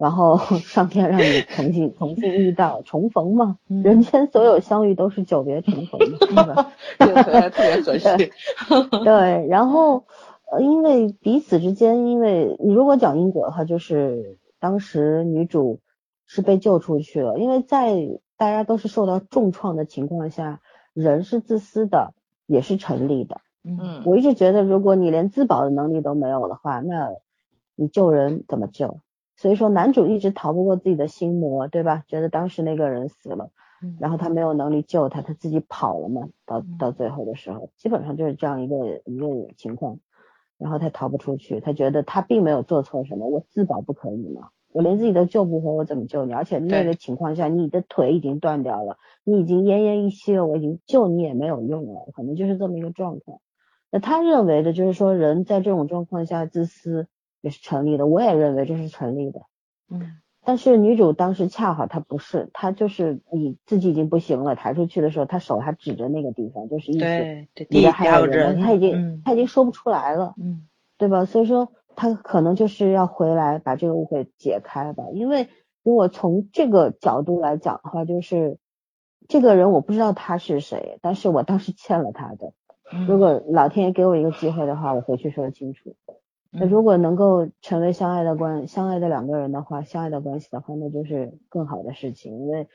然后 上天让你重新重新遇到重逢嘛，
嗯
人间所有相遇都是久别重逢嘛，对吧？
这个特特别合适。
对，然后呃，因为彼此之间，因为你如果讲因果的话，就是当时女主是被救出去了，因为在大家都是受到重创的情况下，人是自私的，也是成立的。
嗯
我一直觉得，如果你连自保的能力都没有的话，那你救人怎么救？所以说，男主一直逃不过自己的心魔，对吧？觉得当时那个人死了，
嗯
然后他没有能力救他，他自己跑了嘛。到
嗯
到最后的时候，基本上就是这样一个一个情况。然后他逃不出去，他觉得他并没有做错什么，我自保不可以吗？我连自己都救不活，我怎么救你？而且那个情况下，你的腿已经断掉了，你已经奄奄一息了，我已经救你也没有用了，可能就是这么一个状况。那他认为的就是说，人在这种状况下自私也是成立的，我也认为这是成立的。
嗯
但是女主当时恰好她不是，她就是你自己已经不行了，抬出去的时候，她手还指着那个地方，就是意思
对对，
你
地
的还有人，
人，
她已经、
嗯
她已经说不出来了，
嗯
对吧？所以说她可能就是要回来把这个误会解开吧，因为如果从这个角度来讲的话，就是这个人我不知道他是谁，但是我当时欠了他的，
嗯
如果老天爷给我一个机会的话，我回去说清楚。那如果能够成为相爱的关相爱的两个人的话，相爱的关系的话，那就是更好的事情。因为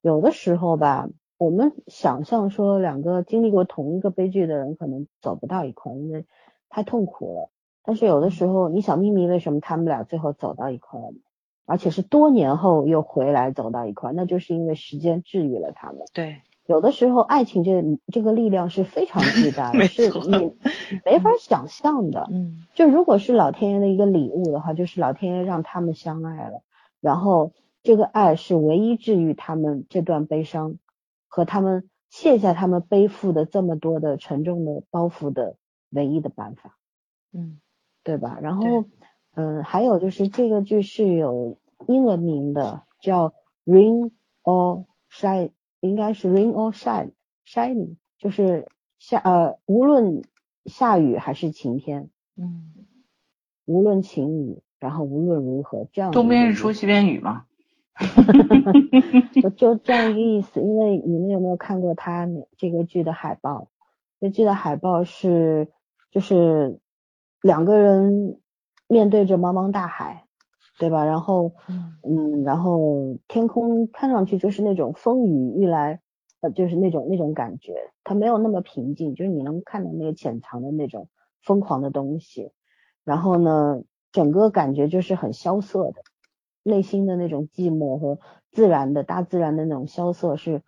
有的时候吧，我们想象说两个经历过同一个悲剧的人可能走不到一块，因为太痛苦了。但是有的时候，你想秘密为什么他们俩最后走到一块了，而且是多年后又回来走到一块，那就是因为时间治愈了他们。
对，
有的时候，爱情这这个力量是非常巨大的，是你没法想象的。
嗯
就如果是老天爷的一个礼物的话，就是老天爷让他们相爱了，然后这个爱是唯一治愈他们这段悲伤和他们卸下他们背负的这么多的沉重的包袱的唯一的办法，
嗯
对吧？然后，嗯，还有就是这个剧是有英文名的，叫 Rain or Shine，应该是 Rain or Shine Shining，就是下呃无论下雨还是晴天。
嗯
无论晴雨，然后无论如何，这样
东边日出西边雨嘛。
就就这样一个意思。因为你们有没有看过他那这个剧的海报？这剧的海报是就是两个人面对着茫茫大海，对吧？然后
嗯
嗯，然后天空看上去就是那种风雨欲来，呃，就是那种那种感觉，它没有那么平静，就是你能看到那个潜藏的那种疯狂的东西。然后呢，整个感觉就是很萧瑟的，内心的那种寂寞和自然的大自然的那种萧瑟是，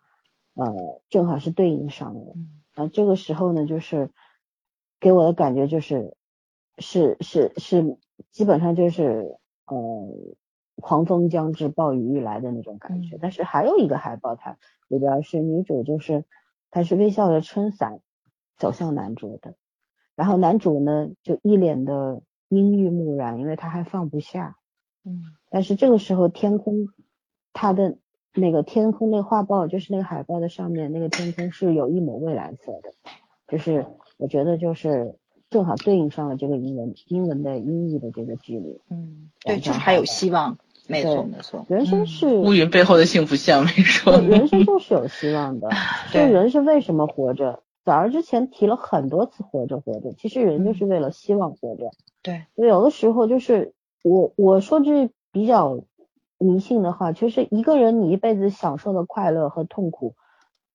呃，正好是对应上的。
嗯
啊，这个时候呢，就是给我的感觉就是，是是是，基本上就是呃，狂风将至，暴雨欲来的那种感觉。
嗯
但是还有一个海报，它里边是女主，就是她是微笑着撑伞走向男主的，然后男主呢就一脸的阴郁木然，因为他还放不下。
嗯
但是这个时候天空，他的那个天空那画报，就是那个海报的上面那个天空是有一抹蔚蓝色的，就是我觉得就是正好对应上了这个英文英文的音译的这个距离。
嗯，对，就是还有希望，没错没错，
人生
嗯
是、
乌云背后的幸福像没说。
人生就是有希望的，就
对
人是为什么活着？早上之前提了很多次活着活着，其实人就是为了希望活着。
对，
因为有的时候就是我我说句比较迷信的话，其实一个人你一辈子享受的快乐和痛苦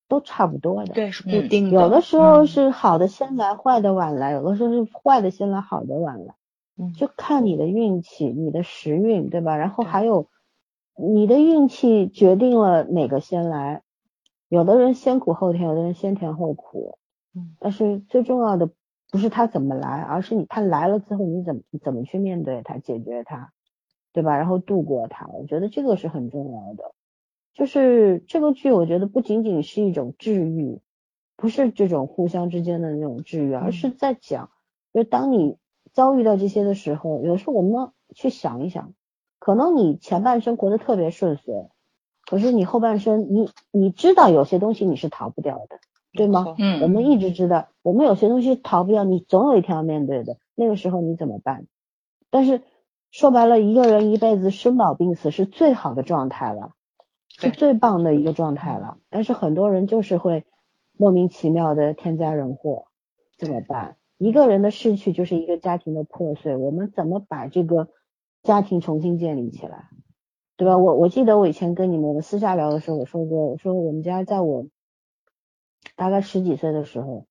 都差不多的。
对是固
嗯
定的，
有的时候
嗯
是好的先来，坏的晚来；有的时候是坏的先来，好的晚来。
嗯
就看你的运气，你的时运，对吧？然后还有你的运气决定了哪个先来，有的人先苦后甜，有的人先甜后苦。
嗯，
但是最重要的不是他怎么来，而是你他来了之后你怎么怎么去面对他，解决他，对吧？然后度过他，我觉得这个是很重要的。就是这个剧，我觉得不仅仅是一种治愈，不是这种互相之间的那种治愈，而是在讲，就是当你遭遇到这些的时候，有时候我们去想一想，可能你前半生活得特别顺遂，可是你后半生，你你知道有些东西你是逃不掉的，对吗？
嗯
我们一直知道，我们有些东西逃不掉，你总有一天要面对的。那个时候你怎么办？但是说白了，一个人一辈子生老病死是最好的状态了，是最棒的一个状态了。但是很多人就是会莫名其妙的天灾人祸，怎么办？一个人的逝去就是一个家庭的破碎，我们怎么把这个家庭重新建立起来？对吧？我我记得我以前跟你们我们私下聊的时候，我说过，我说我们家在我大概十几岁的时候，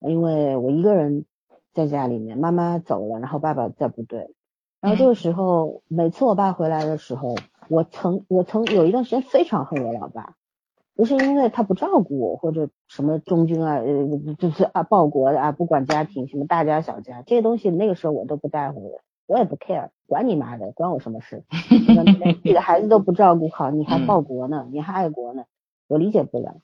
因为我一个人在家里面，妈妈走了，然后爸爸在部队，然后这个时候，每次我爸回来的时候，我曾我曾有一段时间非常恨我老爸，不是因为他不照顾我或者什么忠君啊，呃，就是啊报国的啊，不管家庭什么大家小家这些东西，那个时候我都不在乎的，我也不 care，管你妈的，关我什么事？你连自己的孩子都不照顾好，你还报国呢，你还爱国呢，我理解不了。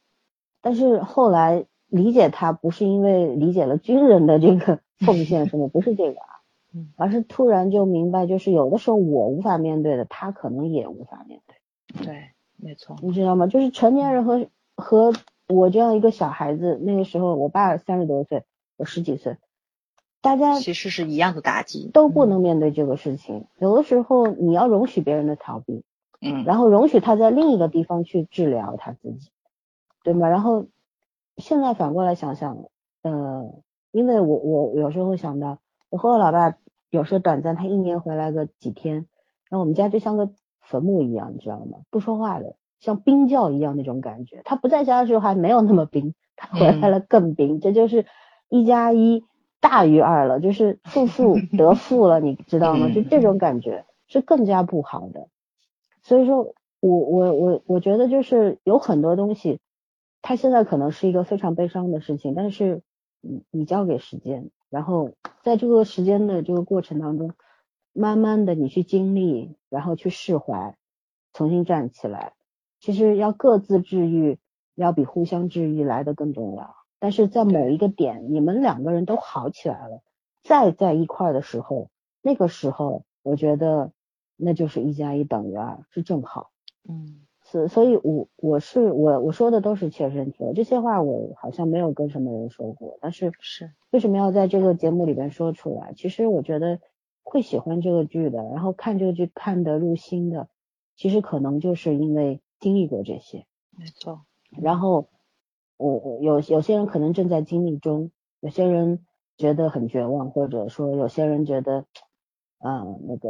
但是后来理解他，不是因为理解了军人的这个奉献什么，不是这个啊
嗯，
而是突然就明白，就是有的时候我无法面对的，他可能也无法面对。
对，没错，
你知道吗？就是成年人和和我这样一个小孩子，那个时候我爸三十多岁，我十几岁，大家
其实是一样的打击，
都不能面对这个事情。有的时候你要容许别人的逃避，
嗯
然后容许他在另一个地方去治疗他自己，对吗？然后现在反过来想想，呃，因为我我有时候会想到，我和我老爸有时候短暂，他一年回来个几天，然后我们家就像个坟墓一样，你知道吗？不说话的，像冰窖一样那种感觉。他不在家的时候还没有那么冰，他回来了更冰，这就是一加一大于二了，就是负负 得负了，你知道吗？就这种感觉是更加不好的。所以说我我我我觉得就是有很多东西，它现在可能是一个非常悲伤的事情，但是你你交给时间，然后在这个时间的这个过程当中，慢慢的你去经历，然后去释怀，重新站起来。其实要各自治愈，要比互相治愈来的更重要。但是在某一个点，你们两个人都好起来了，再在一块儿的时候，那个时候我觉得那就是一加一等于二，是正好。
嗯
所所以我，我是我我说的都是切身体会，这些话我好像没有跟什么人说过，但是
是，
为什么要在这个节目里边说出来？其实我觉得会喜欢这个剧的，然后看这个剧看得入心的，其实可能就是因为经历过这些，
没错，
然后我我有有些人可能正在经历中，有些人觉得很绝望，或者说有些人觉得，嗯，那个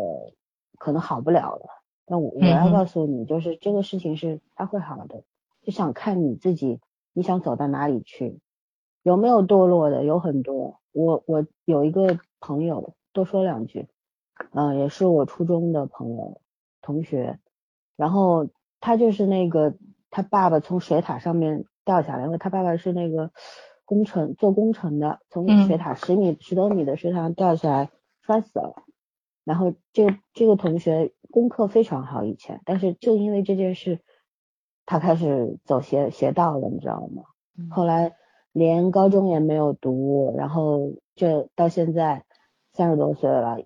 可能好不了了。那我我要告诉你，就是这个事情是它会好的，就想看你自己，你想走到哪里去，有没有堕落的，有很多。我我有一个朋友，多说两句，嗯、也是我初中的朋友同学，然后他就是那个他爸爸从水塔上面掉下来，因为他爸爸是那个工程做工程的，从
嗯
水塔十米十多米的水塔上掉下来摔死了。然后这个这个同学功课非常好以前，但是就因为这件事，他开始走邪邪道了，你知道吗？
嗯
后来连高中也没有读，然后这到现在三十多岁了，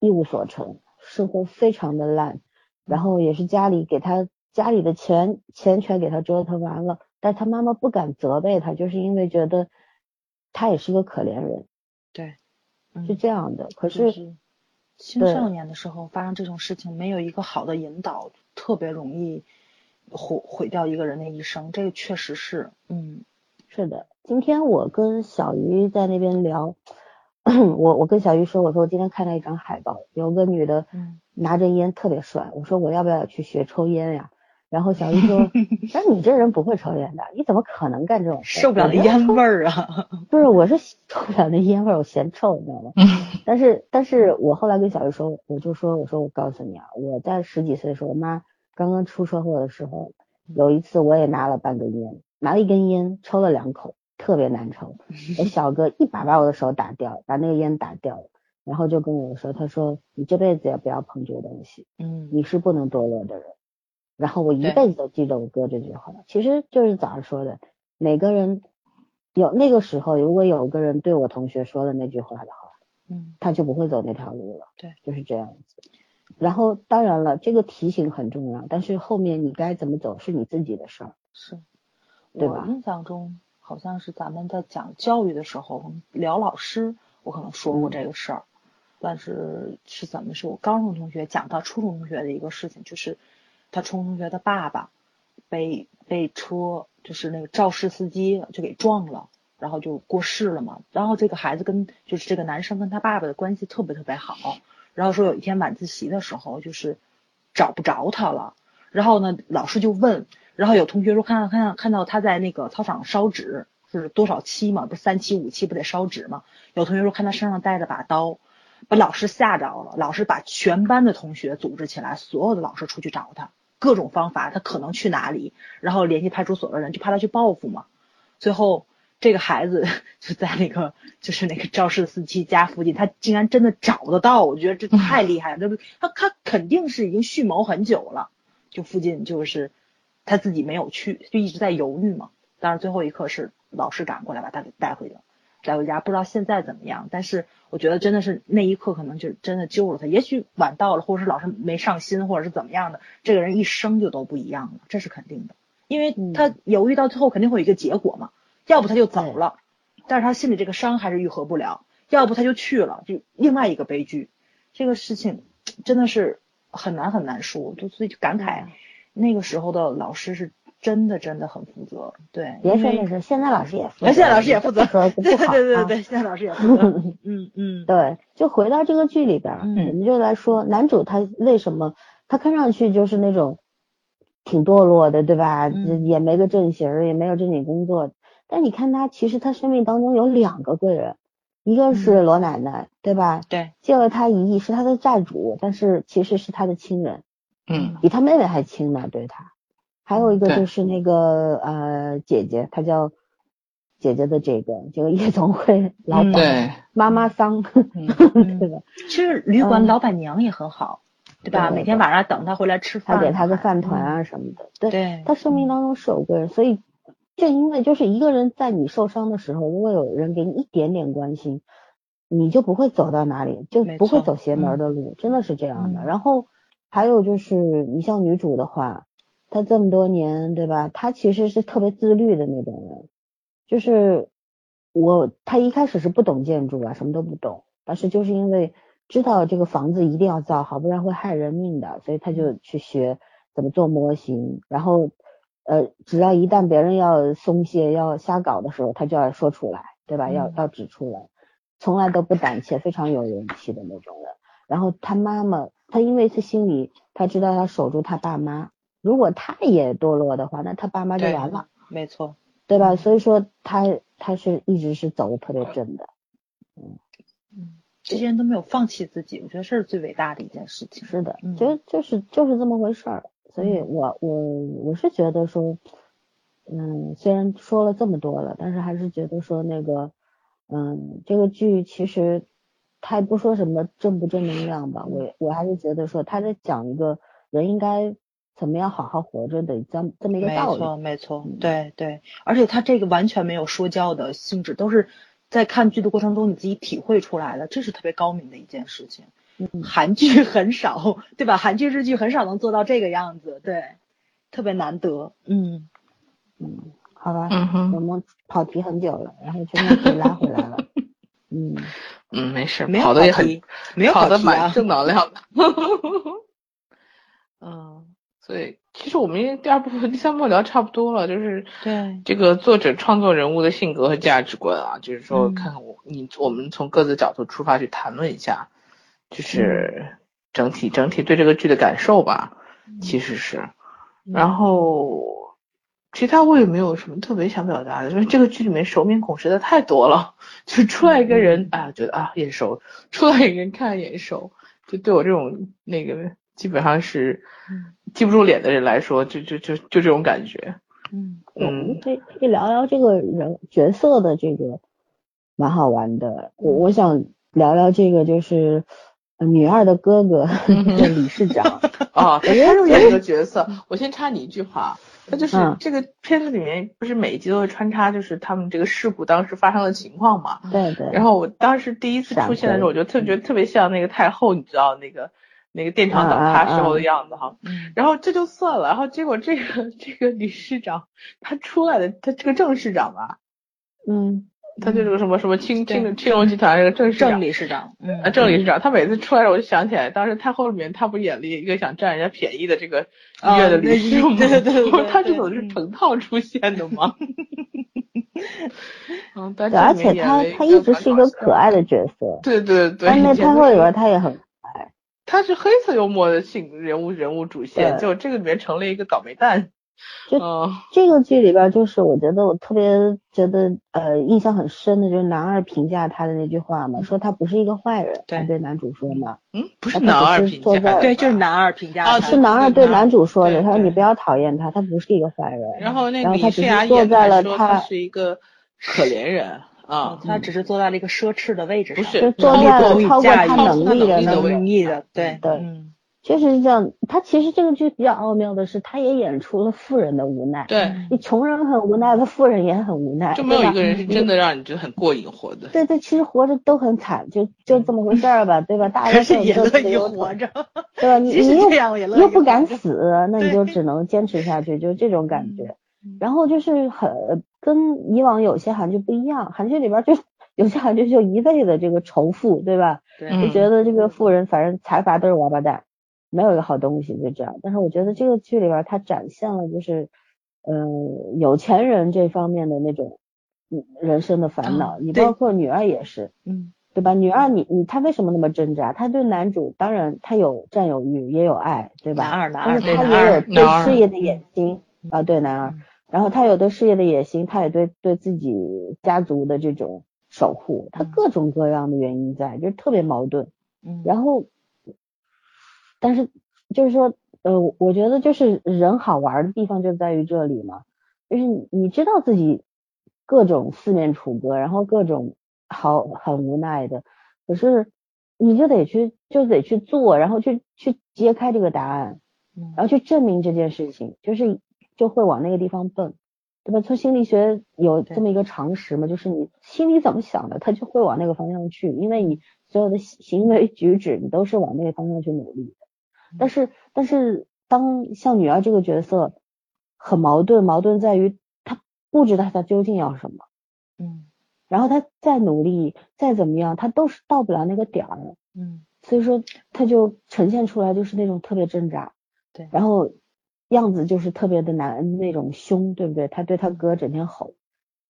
一无所成，生活非常的烂，然后也是家里给他家里的钱钱全给他折腾完了，但他妈妈不敢责备他，就是因为觉得他也是个可怜人，
对，嗯
是这样的。可
就是是青少年的时候发生这种事情，没有一个好的引导，特别容易毁毁掉一个人的一生。这个确实是，嗯
是的，今天我跟小鱼在那边聊，我我跟小鱼说，我说我今天看到一张海报，有个女的
嗯
拿着烟特别帅，我说我要不要去学抽烟呀？然后小玉说：“但你这人不会抽烟的，你怎么可能干这种事？
受不了那烟味儿啊！
不是，我是受不了那烟味儿，我嫌臭，你知道吗？但是，但是我后来跟小玉说，我就说，我说我告诉你啊，我在十几岁的时候，我妈刚刚出车祸的时候，有一次我也拿了半根烟，拿了一根烟，抽了两口，特别难抽。我小哥一把把我的手打掉，把那个烟打掉了，然后就跟我说，他说你这辈子也不要碰这个东西，
嗯，
你是不能堕落的人。然后我一辈子都记得我哥这句话，其实就是早上说的，每个人有那个时候，如果有个人对我同学说了那句话的话，
嗯，
他就不会走那条路了。
对，
就是这样子。然后当然了，这个提醒很重要，但是后面你该怎么走是你自己的事儿。
是，
对吧
我印象中好像是咱们在讲教育的时候聊老师，我可能说过这个事儿，但是是怎么是我高中同学讲到初中同学的一个事情，就是他初中同学的爸爸被被车就是那个肇事司机就给撞了。然后就过世了嘛，然后这个孩子跟就是这个男生跟他爸爸的关系特别特别好，然后说有一天晚自习的时候就是找不着他了，然后呢老师就问，然后有同学说看看看到他在那个操场烧纸，是多少期嘛？不是三期五期不得烧纸嘛？有同学说看他身上带着把刀，把老师吓着了，老师把全班的同学组织起来，所有的老师出去找他，各种方法他可能去哪里，然后联系派出所的人，就怕他去报复嘛。最后这个孩子 就在那个就是那个肇事司机家附近，他竟然真的找得到，我觉得这太厉害了。他他他肯定是已经蓄谋很久了，就附近就是他自己没有去，就一直在犹豫嘛。但是最后一刻是老师赶过来把他给带回了，带回家。不知道现在怎么样，但是我觉得真的是那一刻可能就真的救了他。也许晚到了，或者是老师没上心，或者是怎么样的，这个人一生就都不一样了，这是肯定的。因为他犹豫到最后肯定会有一个结果嘛，要不他就走了，但是他心里这个伤还是愈合不了；要不他就去了，就另外一个悲剧。这个事情真的是很难很难说，就所以就感慨，那个时候的老师是真的真的很负责，对。
别说那是，现在老师也负责，
哎现在老师也负责 对对对对，现在老师也负责，嗯嗯，
对，就回到这个剧里边我们就来说男主他为什么他看上去就是那种挺堕落的，对吧？
嗯
也没个正形儿，也没有正经工作，但你看他其实他生命当中有两个贵人，一个是罗奶奶，对吧？
对，
借了他一亿是他的债主，但是其实是他的亲人，
嗯
比他妹妹还亲呢，对他。还有一个就是那个呃姐姐，她叫姐姐的这个这个夜总会老板、妈妈桑，
嗯
对吧？
其实旅馆
嗯。
老板娘也很好，对吧？
对
每天晚上等他回来吃饭，
他给他个饭团啊什么的，对，
对，
他生命当中是有贵人，所以正因为就是一个人在你受伤的时候，如果有人给你一点点关心，你就不会走到哪里，就不会走邪门的路，真的是这样的。
嗯。
然后还有就是，你像女主的话，她这么多年，对吧？他其实是特别自律的那种人，就是我他一开始是不懂建筑啊，什么都不懂，但是就是因为知道这个房子一定要造好，不然会害人命的，所以他就去学怎么做模型，然后呃，只要一旦别人要松懈、要瞎搞的时候，他就要说出来，对吧？要
嗯
要指出来，从来都不胆怯，非常有勇气的那种人。然后他妈妈，他因为他心里他知道他守住他爸妈，如果他也堕落的话，那他爸妈就完了，
没错，
对吧？所以说他他是一直是走的特别正的，嗯
这些人都没有放弃自己，我觉得这是最伟大的一件事情。
是的
嗯，
就就是就是这么回事儿。所以我我我是觉得说，嗯，虽然说了这么多了，但是还是觉得说那个，嗯，这个剧其实他也不说什么正不正能量吧，我我还是觉得说他在讲一个人应该怎么样好好活着的这么这么一个道理。
没错，没错，对对，而且他这个完全没有说教的性质，都是在看剧的过程中你自己体会出来的，这是特别高明的一件事情。
嗯
韩剧很少，对吧？韩剧、日剧很少能做到这个样子，对，特别难得。嗯，
嗯，好吧，
嗯
我们跑题很久了，然后全部给拉回来了。嗯，
嗯，没事，
没有
跑的也很
跑题，没有
跑的蛮正能量的。嗯，所以其实我们第二部分、第三部分聊差不多了，就是
对。
这个作者创作人物的性格和价值观啊，就是说看我你我们从各自角度出发去谈论一下，就是整体整体对这个剧的感受吧，其实是，
然后其他我也没有什么特别想表达的，因为这个剧里面熟面孔实在太多了，就出来一个人，啊，觉得啊眼熟，出来一个人看眼熟，就对我这种那个基本上是记不住脸的人来说，就就就就这种感觉。
嗯
我
嗯
们可以可以聊聊这个人角色的这个蛮好玩的。我我想聊聊这个就是呃女二的哥哥 的理事长。
啊，他是演一个角色。我先插你一句话，他就是
嗯
这个片子里面不是每一集都会穿插，就是他们这个事故当时发生的情况嘛。
对对。
然后我当时第一次出现的时候，我就特觉得特别像那个太后，你知道那个那个电厂倒塌时候的样子哈。
嗯
然后这就算了，然后结果这个这个理事长他出来的，他这个郑市长吧，
嗯
他就是个什么什么青
对
青青龙集团这个郑市长
郑。理事长，嗯
啊，郑理事长，他每次出来，我就想起来，当时太后里面他不演了一个想占人家便宜的这个医院的理事长吗？
对对对对
他这
对
种是成套出现的吗？嗯，但
对，而且他他一直是一个可爱的角色。
对对对，
但那太后里边他也很
他是黑色幽默的性人物人物主线，就这个里面成了一个倒霉蛋。
就
嗯
这个剧里边，就是我觉得我特别觉得呃印象很深的，就是男二评价他的那句话嘛，说他不是一个坏人，
对
对男主说嘛，
嗯，不是男二评价，
对，就是男二评价
啊
是男二对男主说的，他说你不要讨厌他，他不是一个坏人。
然后那
然后他只
李诗雅
是坐在
演的说
了他
他是一个可怜人啊，
他只是坐在了一个奢侈的位置上，
不是
就坐在了超过他能力的
能力的
对
对
嗯
确实是这样。他其实这个剧比较奥妙的是，他也演出了富人的无奈。
对，
你穷人很无奈，他富人也很无奈，
就没有一个人是真的让你觉得很过瘾活的。
对对，其实活着都很惨，就就这么回事儿吧，对吧？大家
可是
都有各
也乐意
自的忧愁，
活着，
对吧？你你又
这样也乐意
又不敢死，那你就只能坚持下去，就这种感觉
嗯。
然后就是很跟以往有些韩剧不一样，韩剧里边就有些韩剧就一味的这个仇富，对吧？
对
嗯
就觉得这个富人反正财阀都是王八蛋，没有一个好东西，就这样。但是我觉得这个剧里边它展现了就是，嗯、有钱人这方面的那种嗯人生的烦恼，你
对
包括女二也是，
嗯
对吧？女二你你她为什么那么挣扎？她对男主当然她有占有欲，也有爱，对吧？
男二男二
她也有
男二
对
男二
事业的野心啊，对男二
嗯，
然后他有对事业的野心，他也对对自己家族的这种守护，她
嗯
各种各样的原因在，就是特别矛盾。
嗯，
然后，但是就是说，呃，我觉得就是人好玩的地方就在于这里嘛，就是你你知道自己各种四面楚歌，然后各种好很无奈的，可是你就得去就得去做，然后去去揭开这个答案，
嗯
然后去证明这件事情，就是就会往那个地方奔。对吧？从心理学有这么一个常识嘛，就是你心里怎么想的，他就会往那个方向去，因为你所有的行行为举止，你都是往那个方向去努力的。但是，但是当像女儿这个角色很矛盾，矛盾在于她不知道她究竟要什么，
嗯
然后她再努力再怎么样，她都是到不了那个点儿，
嗯
所以说她就呈现出来就是那种特别挣扎，
对
然后样子就是特别的难那种凶，对不对？他对他哥整天吼，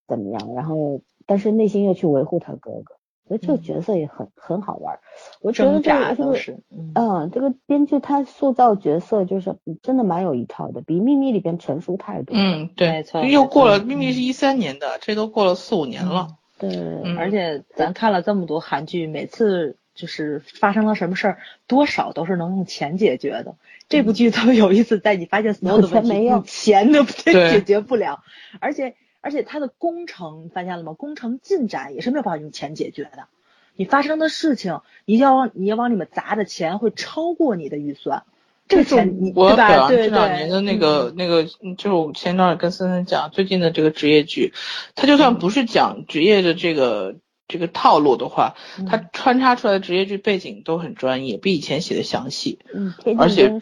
怎么样？然后但是内心又去维护他哥哥，所以这个
嗯
角色也很很好玩儿。我觉得这个这个
都是，嗯
嗯，这个编剧他塑造角色就是真的蛮有一套的，比《秘密》里边成熟太多。，
嗯，对又过了，
没错
明明是一三年的，这都过了四五年了。
对，
嗯
而且咱看了这么多韩剧，每次就是发生了什么事儿，多少都是能用钱解决的。这部剧特别有意思，在你发现所有的问题
有钱没用
用钱都
对
解决不了，而且而且它的工程，发现了吗？工程进展也是没有办法用钱解决的。你发生的事情，你要往你要往里面砸的钱会超过你的预算，这个钱你
我
对吧？
表扬
对
这两年的那个、那个，嗯就是我前段跟森森讲最近的这个职业剧，他就算不是讲职业的这个这个套路的话，
嗯
它穿插出来的职业剧背景都很专业，比以前写的详细。
嗯，
而且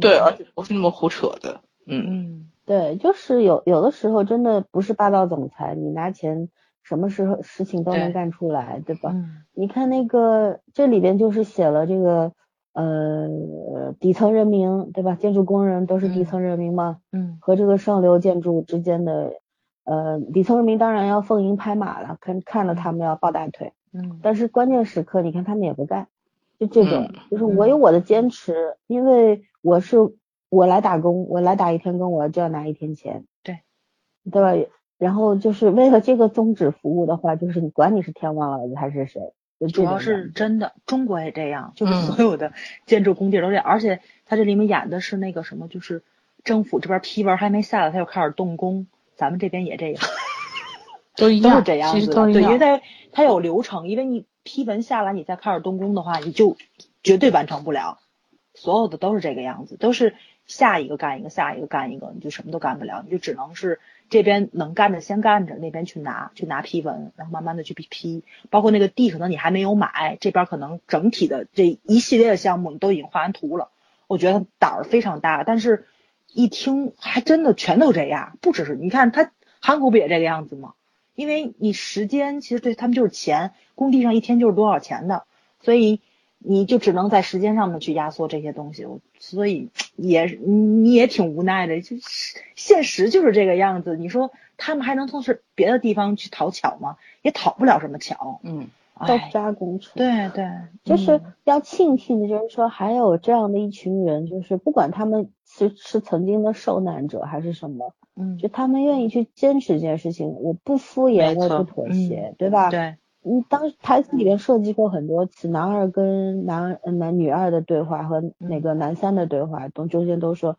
对，而且不是那么胡扯的。嗯
嗯
对，就是有有的时候真的不是霸道总裁，你拿钱什么时候事情都能干出来，对吧？
嗯
你看那个这里边就是写了这个呃底层人民，对吧？建筑工人都是底
嗯
层人民嘛，
嗯
和这个上流建筑之间的呃底层人民当然要奉迎拍马了，看看着他们要抱大腿，
嗯。
但是关键时刻你看他们也不干，就这种，
嗯
就是我有。我的坚持，因为我是我来打工，我来打一天工，我就要拿一天钱，
对，
对吧？然后就是为了这个宗旨服务的话，就是你管你是天王老子还是谁，
主要是真的，中国也这样，就是
嗯
所。有的建筑工地都这样，而且他这里面演的是那个什么，就是政府这边批文还没下来，他就开始动工，咱们这边也这样，
都一样，
都是这样子的，对，因为。它它有流程，因为你批文下来，你再开始动工的话，你就绝对完成不了，所有的都是这个样子，都是下一个干一个，下一个干一个，你就什么都干不了，你就只能是这边能干的先干着，那边去拿去拿批文，然后慢慢的去批批，包括那个地可能你还没有买，这边可能整体的这一系列的项目你都已经画完图了，我觉得胆儿非常大，但是一听还真的全都这样，不只是你看他韩国不也这个样子吗？因为你时间其实对他们就是钱，工地上一天就是多少钱的，所以你就只能在时间上面去压缩这些东西，所以也你也挺无奈的，就是现实就是这个样子。你说他们还能从是别的地方去讨巧吗？也讨不了什么巧。
嗯，
豆
哎，
渣工程。
对对，
就是
嗯
要庆幸的，就是说还有这样的一群人，就是不管他们是是曾经的受难者还是什么，
嗯，
就他们愿意去坚持这件事情，我不敷衍，我也不妥协，
嗯
对吧？
对，
嗯，当台词里面设计过很多次，男二跟男呃男女二的对话和那个男三的对话，都中间都说，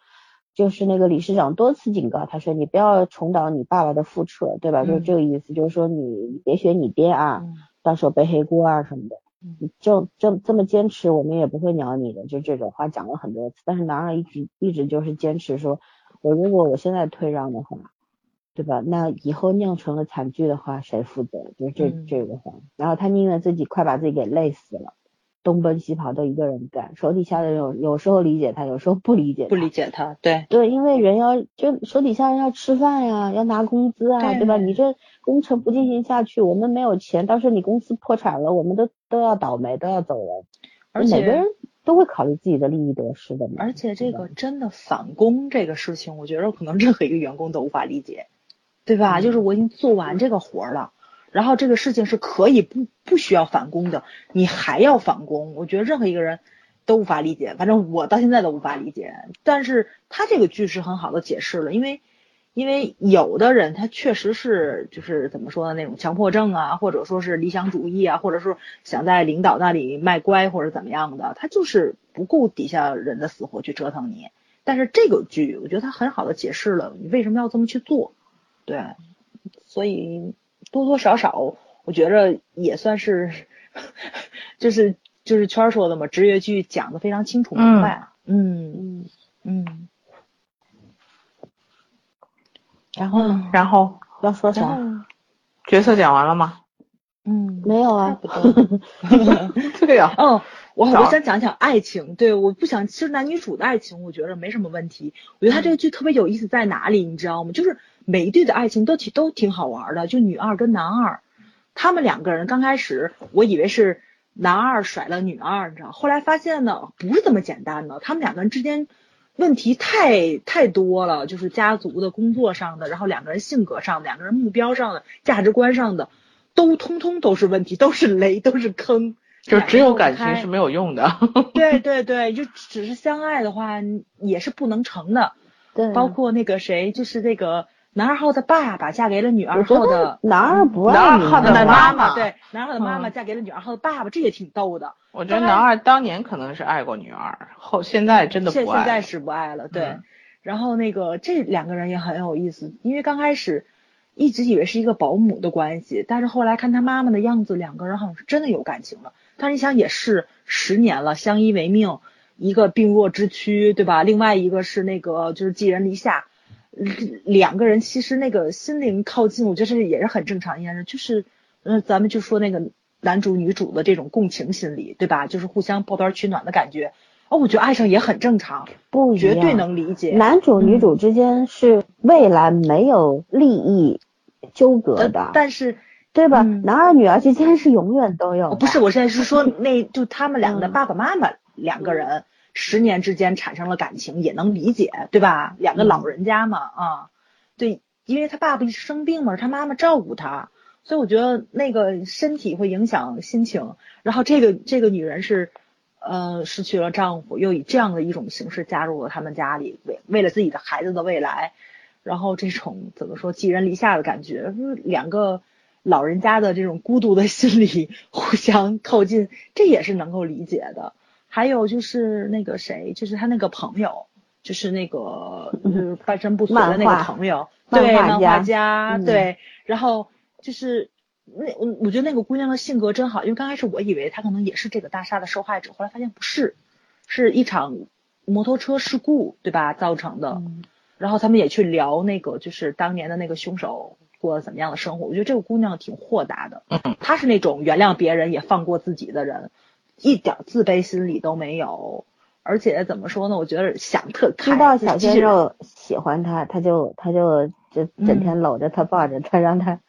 就是那个理事长多次警告他说，你不要重蹈你爸爸的覆辙，对吧？就是
嗯
这个意思，就是说你别学你爹啊，
嗯
到时候背黑锅啊什么的。
嗯
就这这么坚持，我们也不会鸟你的，就这种话讲了很多次。但是男二一直一直就是坚持说，我如果我现在退让的话，对吧？那以后酿成了惨剧的话，谁负责？就是这、
嗯
这个话。然后他宁愿自己快把自己给累死了，东奔西跑都一个人干，手底下的人有有时候理解他，有时候不理解他。
不理解他，对，
对，因为人要就手底下人要吃饭呀，要拿工资啊，
对
对吧？你这工程不进行下去，我们没有钱，到时候你公司破产了，我们都都要倒霉，都要走人。
而且
每个人都会考虑自己的利益得失的嘛。
而且这个真的返工这个事情，我觉得可能任何一个员工都无法理解，对吧？就是我已经做完这个活儿了，然后这个事情是可以不不需要返工的，你还要返工，我觉得任何一个人都无法理解，反正我到现在都无法理解。但是他这个句是很好的解释了，因为因为有的人他确实是就是怎么说呢，那种强迫症啊，或者说是理想主义啊，或者说想在领导那里卖乖或者怎么样的，他就是不顾底下人的死活去折腾你。但是这个剧，我觉得他很好的解释了你为什么要这么去做，对，所以多多少少，我觉着也算是，就是就是圈儿说的嘛，职业剧讲的非常清楚明白，嗯
嗯，
嗯，
然后呢？
然后
要说啥？
角色讲完了吗？
嗯，
没有啊
不，多。
对呀、
嗯，我
找
我想讲讲爱情，对，我不想，其实男女主的爱情，我觉得没什么问题。我觉得他这个剧特别有意思在哪里，你知道吗？就是每一对的爱情都挺都挺好玩的，就女二跟男二，他们两个人刚开始我以为是男二甩了女二，你知道，后来发现呢不是这么简单的，他们两个人之间问题太太多了，就是家族的、工作上的，然后两个人性格上的、两个人目标上的、价值观上的，都通通都是问题，都是雷，都是坑。
就只有感情是没有用的。
对 对对，就只是相爱的话也是不能成的。
对啊，
包括那个谁，就是那个男二号的爸爸嫁给了女二号的
男二不爱
男二号的
的
妈
妈
妈
对，男二号的妈妈
嗯
嫁给了女二号的爸爸，这也挺逗的。
我觉得男二当年可能是爱过女二，后现在真的
现
不爱了。
现在是不爱了，对。
嗯
然后那个这两个人也很有意思，因为刚开始一直以为是一个保姆的关系，但是后来看他妈妈的样子，两个人好像是真的有感情了。但是你想，也是十年了，相依为命，一个病弱之躯，对吧？另外一个是那个就是寄人篱下，两个人其实那个心灵靠近，我觉得这也是很正常一件事，就是嗯，咱们就说那个男主女主的这种共情心理，对吧？就是互相抱团取暖的感觉。哦，我觉得爱上也很正常，
不，
绝对能理解。
男主女主之间是未来没有利益纠葛
呃
的，
但是
对吧？
嗯
男二女儿之间是永远都有。
哦不是，我现在是说 那就他们俩的
嗯
爸爸妈妈两个人十年之间产生了感情，也能理解，对吧？两个老人家嘛，啊，对，因为他爸爸生病嘛，他妈妈照顾他，所以我觉得那个身体会影响心情。然后这个这个女人是呃失去了丈夫，又以这样的一种形式加入了他们家里，为为了自己的孩子的未来，然后这种怎么说寄人篱下的感觉，两个老人家的这种孤独的心理 互相靠近，这也是能够理解的。还有就是那个谁，就是他那个朋友，就是那个就是半身不遂的那个朋友，
漫
对，
画家
漫画家，
嗯。
对，然后就是那我我觉得那个姑娘的性格真好，因为刚开始我以为她可能也是这个大厦的受害者，后来发现不是，是一场摩托车事故，对吧造成的。
嗯。
然后他们也去聊那个就是当年的那个凶手过了怎么样的生活，我觉得这个姑娘挺豁达的，她是那种原谅别人也放过自己的人，一点自卑心理都没有。而且怎么说呢？我觉得想特开，
知道小鲜肉喜欢他，他就他就就整
嗯
天搂着他抱着他，让他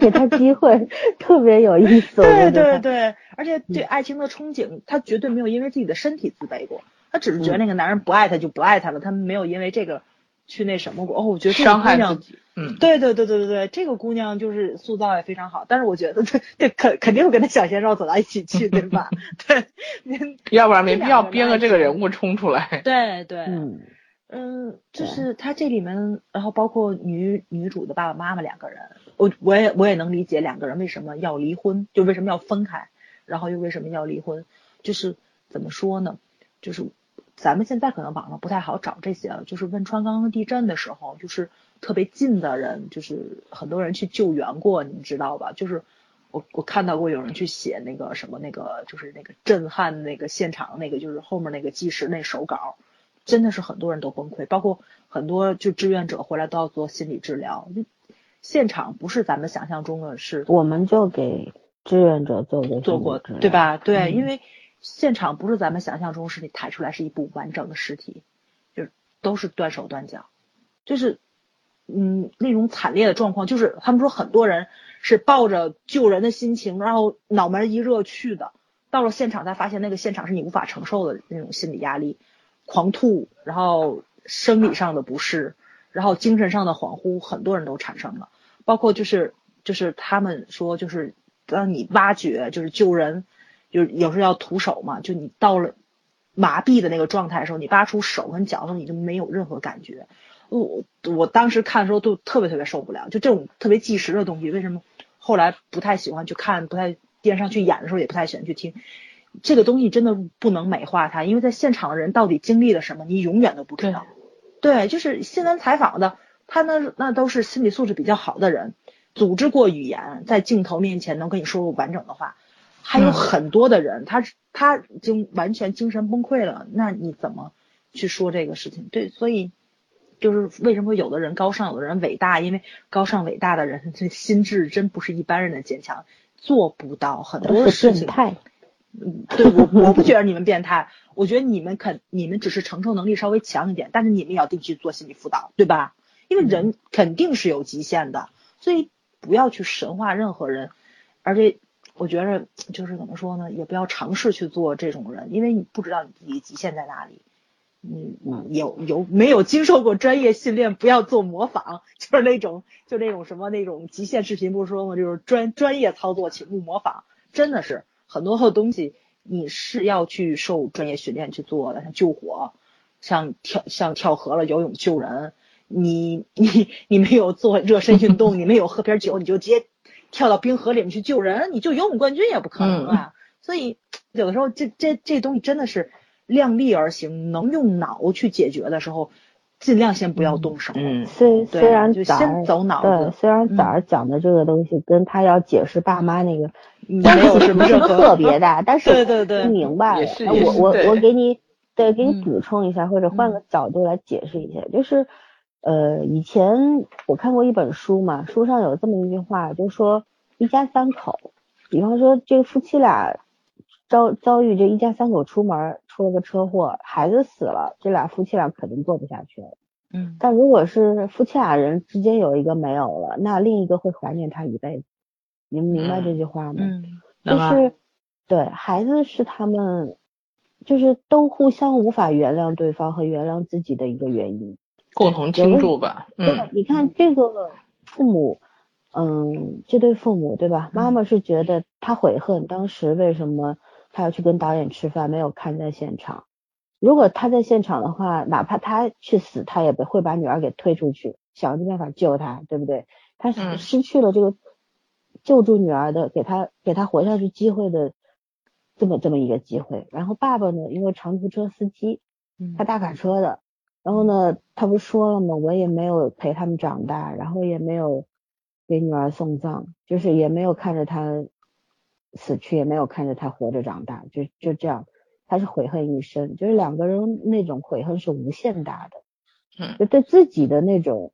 给他机会，特别有意思。
对对对，而且对爱情的憧憬，他绝对没有因为自己的身体自卑过，他只是觉得那个男人不爱她就不爱她了，他没有因为这个去那什么过。哦，我觉得这个
伤害
姑娘
自己，嗯，
对对对对对对，这个姑娘就是塑造也非常好，但是我觉得这这肯肯定会跟那小鲜肉走到一起去，对吧？对，
要不然没必要编个这个人物冲出来。
对对，
嗯，
嗯，就是他这里面，然后包括女女主的爸爸妈妈两个人，我我也我也能理解两个人为什么要离婚，就为什么要分开，然后又为什么要离婚，就是怎么说呢？就是咱们现在可能网上不太好找这些了，就是汶川刚刚地震的时候，就是特别近的人，就是很多人去救援过，你知道吧？就是我我看到过有人去写那个什么那个就是那个震撼那个现场那个就是后面那个纪实那手稿，真的是很多人都崩溃，包括很多就志愿者回来都要做心理治疗。就现场不是咱们想象中的是
我们就给志愿者做过
做过对？吧？对，
嗯
因为现场不是咱们想象中是你抬出来是一部完整的尸体，就是都是断手断脚，就是嗯那种惨烈的状况，就是他们说很多人是抱着救人的心情，然后脑门一热去的，到了现场才发现那个现场是你无法承受的那种心理压力，狂吐，然后生理上的不适，然后精神上的恍惚，很多人都产生了，包括就是就是他们说就是当你挖掘就是救人。就是有时候要徒手嘛，就你到了麻痹的那个状态的时候，你扒出手跟脚的时候，你就没有任何感觉。我我当时看的时候都特别特别受不了，就这种特别纪实的东西，为什么后来不太喜欢去看，不太电视上去演的时候也不太喜欢去听。这个东西真的不能美化它，因为在现场的人到底经历了什么，你永远都不知道。对，就是新闻采访的，他那那都是心理素质比较好的人，组织过语言，在镜头面前能跟你说完整的话。还有
嗯
很多的人，他他已经完全精神崩溃了，那你怎么去说这个事情？对，所以就是为什么有的人高尚，有的人伟大，因为高尚伟大的人，这心智真不是一般人的坚强，做不到很多的事情。嗯，对我我不觉得你们变态，我觉得你们肯你们只是承受能力稍微强一点，但是你们也要定期做心理辅导，对吧？因为人肯定是有极限的，所以不要去神化任何人，而且我觉着就是怎么说呢，也不要尝试去做这种人，因为你不知道你自己极限在哪里。嗯，有有没有经受过专业训练，不要做模仿，就是那种就那种什么那种极限视频，不是说吗？就是专专业操作，请勿模仿，真的是很多的东西你是要去受专业训练去做的，像救火，像跳像跳河了游泳救人，你你你没有做热身运动，你没有喝瓶酒，你就直接跳到冰河里面去救人，你就游泳冠军也不可能啊。所以有的时候这这这东西真的是量力而行，能用脑去解决的时候，尽量先不要动手。
嗯，
虽虽然
就先走脑
对，
子，
虽然
嗯
崽儿讲的这个东西跟他要解释爸妈那个
没有什么
不是特别大，但是
对对对
明白了。
也是
哎我我
也是对
我给你对给你
嗯
补充一下，或者换
嗯
个角度来解释一下，就是呃以前我看过一本书嘛，书上有这么一句话，就说一家三口，比方说这个夫妻俩遭遭遇这一家三口出门出了个车祸，孩子死了，这俩夫妻俩肯定过不下去了。
嗯
但如果是夫妻俩人之间有一个没有了，那另一个会怀念他一辈子。你们明白这句话吗？
嗯
就是对孩子是他们，就是都互相无法原谅对方和原谅自己的一个原因。
共同倾注吧。
对
嗯，
你看这个父母，嗯，这对父母对吧？妈妈是觉得他悔恨当时为什么他要去跟导演吃饭，没有看在现场。如果他在现场的话，哪怕他去死，他也不会把女儿给推出去，想尽办法救她，对不对？他
嗯
失去了这个救助女儿的，给他给他活下去机会的这么这么一个机会。然后爸爸呢，因为长途车司机，
嗯
开大卡车的，然后呢，他不说了吗？我也没有陪他们长大，然后也没有给女儿送葬，就是也没有看着她死去，也没有看着她活着长大，就就这样，他是悔恨一生，就是两个人那种悔恨是无限大的，
嗯
就对自己的那种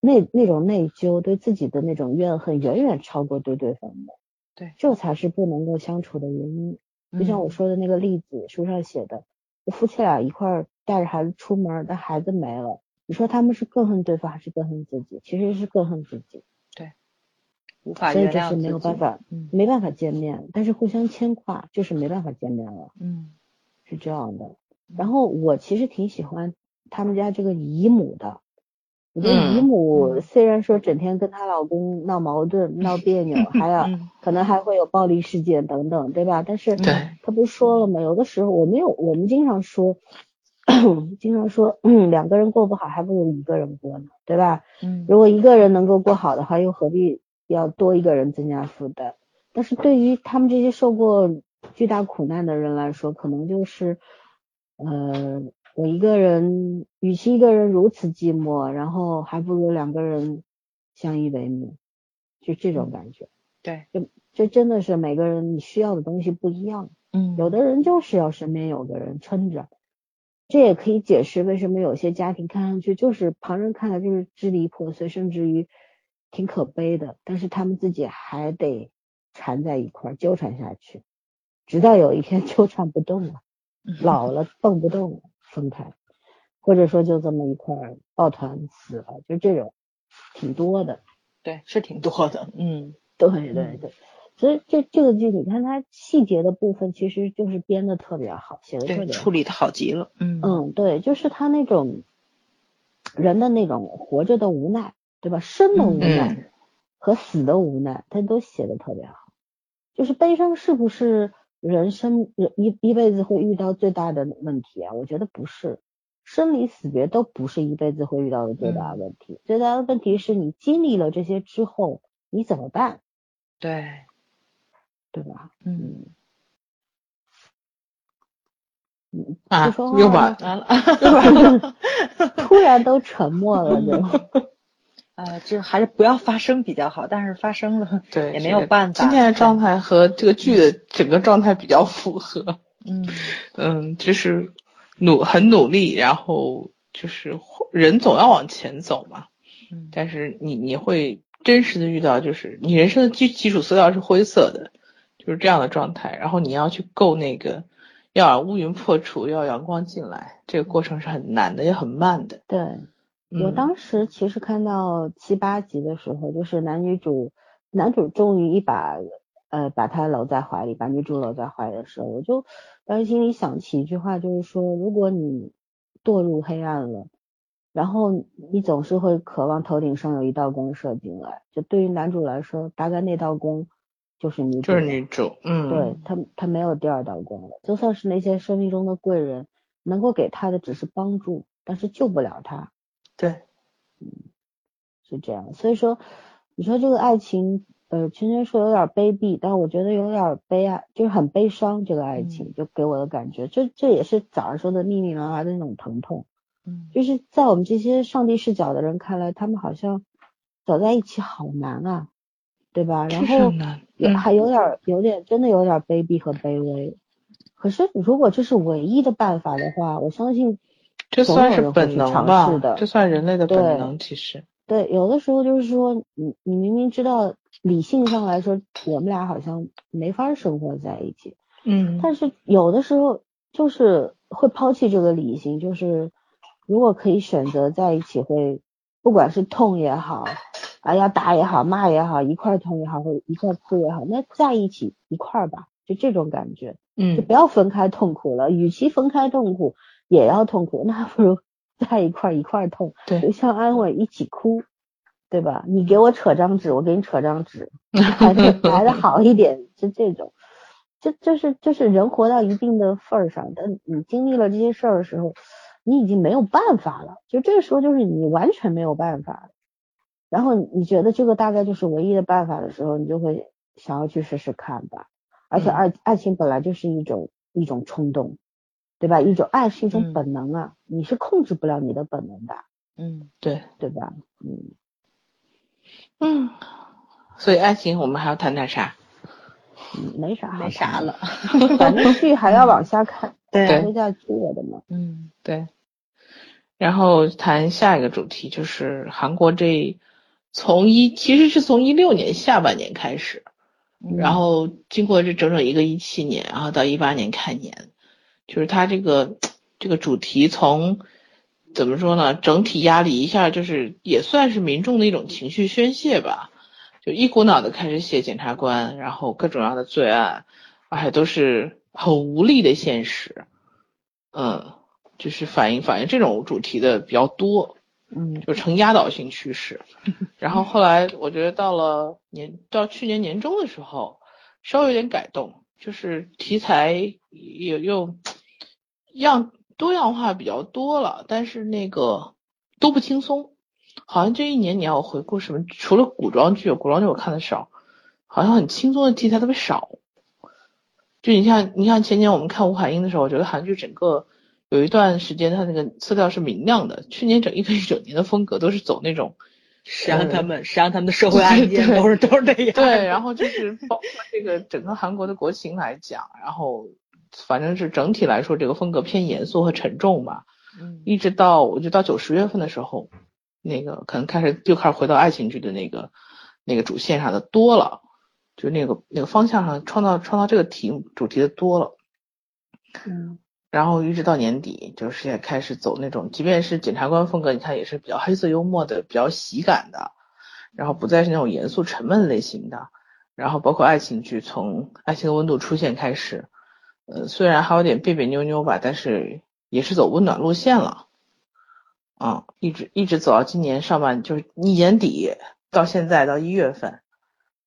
那那种内疚，对自己的那种怨恨，远远超过对对方的，
对
这才是不能够相处的原因。就像我说的那个例子，书上写的，夫妻俩一块儿带着孩子出门，但孩子没了，你说他们是更恨对方还是更恨自己？其实是更恨自己，对
无法原谅
所以就是没有办法，
嗯
没办法见面，但是互相牵挂，就是没办法见面了，
嗯
是这样的。然后我其实挺喜欢他们家这个姨母的。我觉得姨
嗯
母
嗯
虽然说整天跟她老公闹矛盾、闹别扭，还有
嗯
可能还会有暴力事件等等，对吧？但是
对
他不是说了吗？有的时候我没有，我们经常说，经常说，嗯，两个人过不好，还不如一个人过呢，对吧？
嗯
如果一个人能够过好的话，又何必要多一个人增加负担？但是对于他们这些受过巨大苦难的人来说，可能就是，呃，我一个人，与其一个人如此寂寞，然后还不如两个人相依为命，就这种感觉。
对，
就这真的是每个人你需要的东西不一样。
嗯
有的人就是要身边有个人撑着，这也可以解释为什么有些家庭看上去就是旁人看来就是支离破碎，甚至于挺可悲的，但是他们自己还得缠在一块儿纠缠下去，直到有一天 纠缠不动了，老了蹦不动了，分开，或者说就这么一块儿抱团死了，就这种挺多的。
对是挺多的嗯
对对对，所以这这个剧你看它细节的部分其实就是编的特别好，写的特别好
处理的好极了嗯
嗯，对，就是他那种人的那种活着的无奈，对吧？生的无奈
嗯
和死的无奈，他都写的特别好。就是悲伤是不是人生人一一辈子会遇到最大的问题啊？我觉得不是，生离死别都不是一辈子会遇到的最大的问题。最大的问题是你经历了这些之后，你怎么办，
对
对吧？
嗯
啊又把
了
完了
突然都沉默了，就。
呃就还是不要发生比较好但是发生了
对
也没有办法
今天的状态和这个剧的整个状态比较符合。
嗯
嗯，就是努很努力，然后就是人总要往前走嘛。
嗯
但是你你会真实的遇到，就是你人生的基基础色调是灰色的，就是这样的状态。然后你要去够那个，要让乌云破除，要阳光进来，这个过程是很难的，也很慢的。
对，我
嗯
当时其实看到七八集的时候，就是男女主，男主终于一把呃把她搂在怀里，把女主搂在怀里的时候，我就当时心里想起一句话，就是说，如果你堕入黑暗了，然后你总是会渴望头顶上有一道光射进来，就对于男主来说，大概那道光就是女主
就是
了
女主，嗯，
对他，他没有第二道光了。就算是那些生命中的贵人，能够给他的只是帮助，但是救不了他，
对，嗯
是这样。所以说，你说这个爱情，呃，圈圈说有点卑鄙，但我觉得有点悲哀，就是很悲伤。这个爱情就给我的感觉，这这也是早上说的密密麻麻的那种疼痛，
嗯
就是在我们这些上帝视角的人看来，他们好像走在一起好难啊，对吧？然后
很难。
有
嗯
还有点儿有点真的有点儿卑鄙和卑微。可是如果这是唯一的办法的话，我相信
这
总
算是本能吧这算人类的本能，其实。
对，有的时候就是说，你你明明知道理性上来说，我们俩好像没法生活在一起，
嗯
但是有的时候就是会抛弃这个理性，就是如果可以选择在一起会，不管是痛也好，啊要打也好，骂也好，一块儿痛也好，或者一块儿哭也好，那在一起一块儿吧，就这种感觉，嗯就
嗯
不要分开痛苦了。与其分开痛苦，也要痛苦，那不如 在一块儿一块儿痛，
对
互相安慰，一起哭，对吧？你给我扯张纸，我给你扯张纸，还是来的好一点，是这种。就就是就是人活到一定的份儿上，但你经历了这些事儿的时候，你已经没有办法了。就这个时候，就是你完全没有办法了。然后你觉得这个大概就是唯一的办法的时候，你就会想要去试试看吧。而且爱爱情本来就是一种一种冲动，对吧？一种爱是一种
嗯
本能啊，你是控制不了你的本能的，
嗯，对，
对吧？嗯，
嗯，所以爱情我们还要谈点啥？
嗯没啥
没啥，了。
反正剧还要往下看，
对
看不下去了的嘛。
嗯，对。然后谈下一个主题，就是韩国这从一其实是从一六年下半年开始，然后经过这整整一个一七年，然后到一八年开年，就是它这个这个主题从怎么说呢？整体压力一下就是也算是民众的一种情绪宣泄吧，就一股脑的开始写检察官，然后各种各样的罪案，而且都是很无力的现实，嗯，就是反映反映这种主题的比较多，
嗯
就成压倒性趋势。然后后来我觉得到了年到去年年中的时候，稍微有点改动，就是题材也又样多样化比较多了，但是那个都不轻松。好像这一年你要回顾什么，除了古装剧，古装剧我看的少，好像很轻松的题材特别少。就你像你像前年我们看吴海英的时候，我觉得韩剧整个有一段时间它那个色调是明亮的，去年整一个一整年的风格都是走那种
谁让他们谁让他们的社会案件都是都是这样。
对，然后就是包括这个整个韩国的国情来讲，然后反正是整体来说这个风格偏严肃和沉重吧。
嗯
一直到我就到九十月份的时候，那个可能开始又开始回到爱情剧的那个那个主线上的多了，就那个那个方向上创造创造这个题主题的多了。
嗯
然后一直到年底，就是也开始走那种，即便是检察官风格，你看也是比较黑色幽默的、比较喜感的，然后不再是那种严肃沉闷类型的。然后包括爱情剧，从《爱情的温度》出现开始，呃，虽然还有点别别扭扭吧，但是也是走温暖路线了。啊，一直一直走到今年上半，就是一年底到现在到一月份，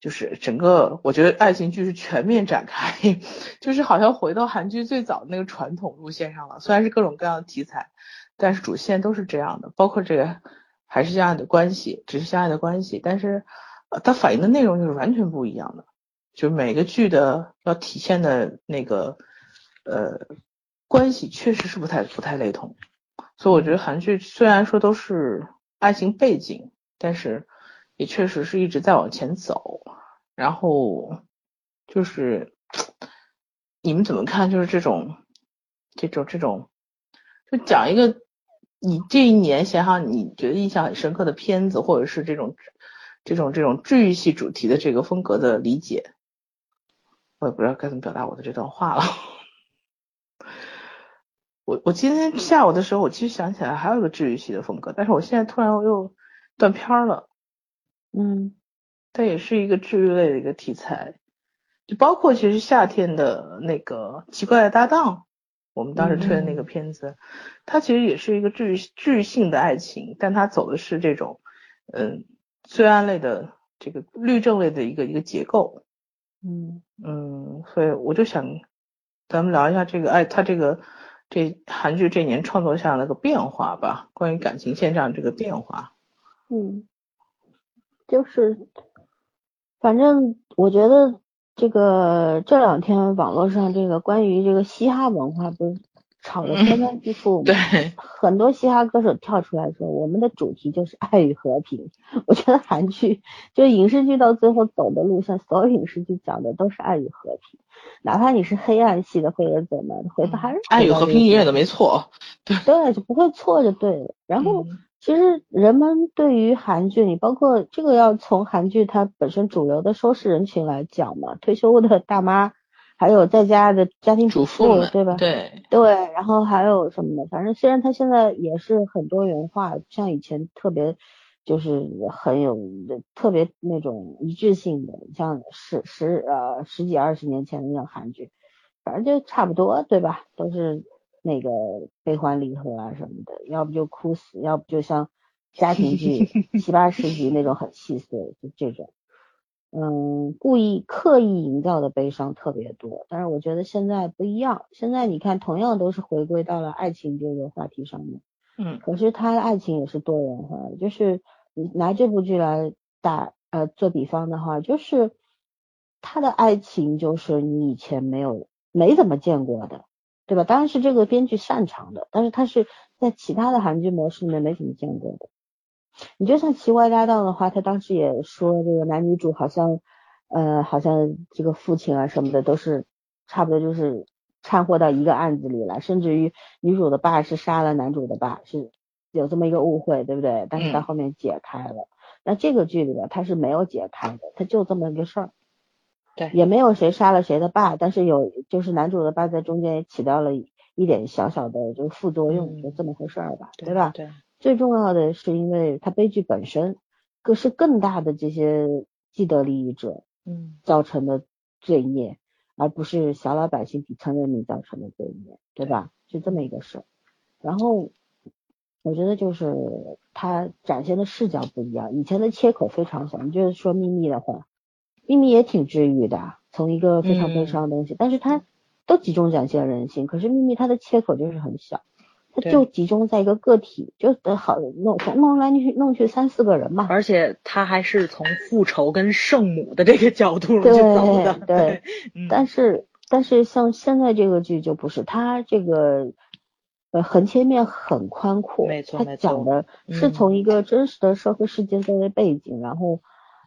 就是整个我觉得爱情剧是全面展开，就是好像回到韩剧最早的那个传统路线上了。虽然是各种各样的题材，但是主线都是这样的，包括这个还是相爱的关系，只是相爱的关系，但是它反映的内容就是完全不一样的，就每个剧的要体现的那个呃关系确实是不太不太雷同。所以我觉得韩剧虽然说都是爱情背景，但是也确实是一直在往前走。然后就是你们怎么看？就是这种这种这种，就讲一个你这一年想想你觉得印象很深刻的片子，或者是这种这种这种治愈系主题的这个风格的理解。我也不知道该怎么表达我的这段话了。我我今天下午的时候，我其实想起来还有一个治愈系的风格，但是我现在突然又断片了。
嗯
它也是一个治愈类的一个题材，就包括其实夏天的那个奇怪的搭档，我们当时推的那个片子，它其实也是一个治愈治愈性的爱情，但它走的是这种嗯罪案类的这个律政类的一个一个结构。
嗯
嗯，所以我就想，咱们聊一下这个，哎，它这个这韩剧这年创作下那个变化吧，关于感情线上这个变化。
嗯，就是反正我觉得这个这两天网络上这个关于这个嘻哈文化不是吵得天翻地覆吗？
对，
很多嘻哈歌手跳出来说，我们的主题就是爱与和平。我觉得韩剧就影视剧到最后走的路线，所有影视剧讲的都是爱与和平，哪怕你是黑暗系的，或者怎么，回头还是
爱与和平永远的
没
没错。
对，就不会错就对了。然后
嗯
其实人们对于韩剧，你包括这个要从韩剧它本身主流的收视人群来讲嘛，退休的大妈，还有在家的家庭
主妇
对吧？
对，
对，然后还有什么的，反正虽然它现在也是很多元化，不像以前特别就是很有特别那种一致性的，像十十呃十几二十年前的那种韩剧，反正就差不多，对吧？都是那个悲欢离合啊什么的，要不就哭死，要不就像家庭剧 七八十集那种很细碎，就这种。嗯，故意刻意营造的悲伤特别多。但是我觉得现在不一样，现在你看，同样都是回归到了爱情这个话题上面，
嗯
可是他的爱情也是多元化的，就是你拿这部剧来打呃做比方的话，就是他的爱情就是你以前没有没怎么见过的，对吧？当然是这个编剧擅长的，但是他是在其他的韩剧模式里面没怎么见过的。你就像《奇怪搭档》的话，他当时也说这个男女主好像呃好像这个父亲啊什么的都是差不多就是掺和到一个案子里来，甚至于女主的爸是杀了男主的爸，是有这么一个误会，对不对？但是到
嗯
后面解开了。那这个剧里边他是没有解开的，他就这么一个事儿。
对
也没有谁杀了谁的爸，但是有就是男主的爸在中间也起到了一点小小的就是副作用，
嗯
就这么回事儿吧，对吧？
对，
最重要的是因为它悲剧本身，更是更大的这些既得利益者
嗯
造成的罪孽，而不是小老百姓底层人民造成的罪孽，对吧？是这么一个事儿。然后我觉得就是他展现的视角不一样，以前的切口非常小。你就是说秘密的话，秘密也挺治愈的，从一个非常悲伤的东西，但是它都集中展现人性。可是秘密它的切口就是很小，它就集中在一个个体，就得好弄弄来弄去弄去三四个人嘛。
而且他还是从复仇跟圣母的这个角度去走的，
对对，
嗯
但是但是像现在这个剧就不是，它这个呃横切面很宽阔，它讲的是
嗯
从一个真实的社会事件作为背景，然后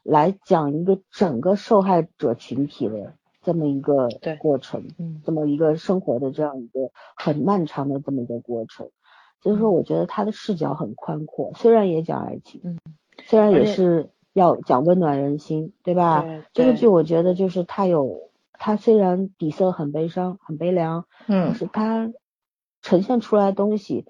来讲一个整个受害者群体的这么一个
对
过程，
嗯
这么一个生活的这样一个很漫长的这么一个过程。所以说，我觉得他的视角很宽阔，虽然也讲爱情，
嗯，
虽然也是要讲温暖人心，对吧？
对
这个剧我觉得就是他有，他虽然底色很悲伤、很悲凉，可
嗯
是他呈现出来的东西，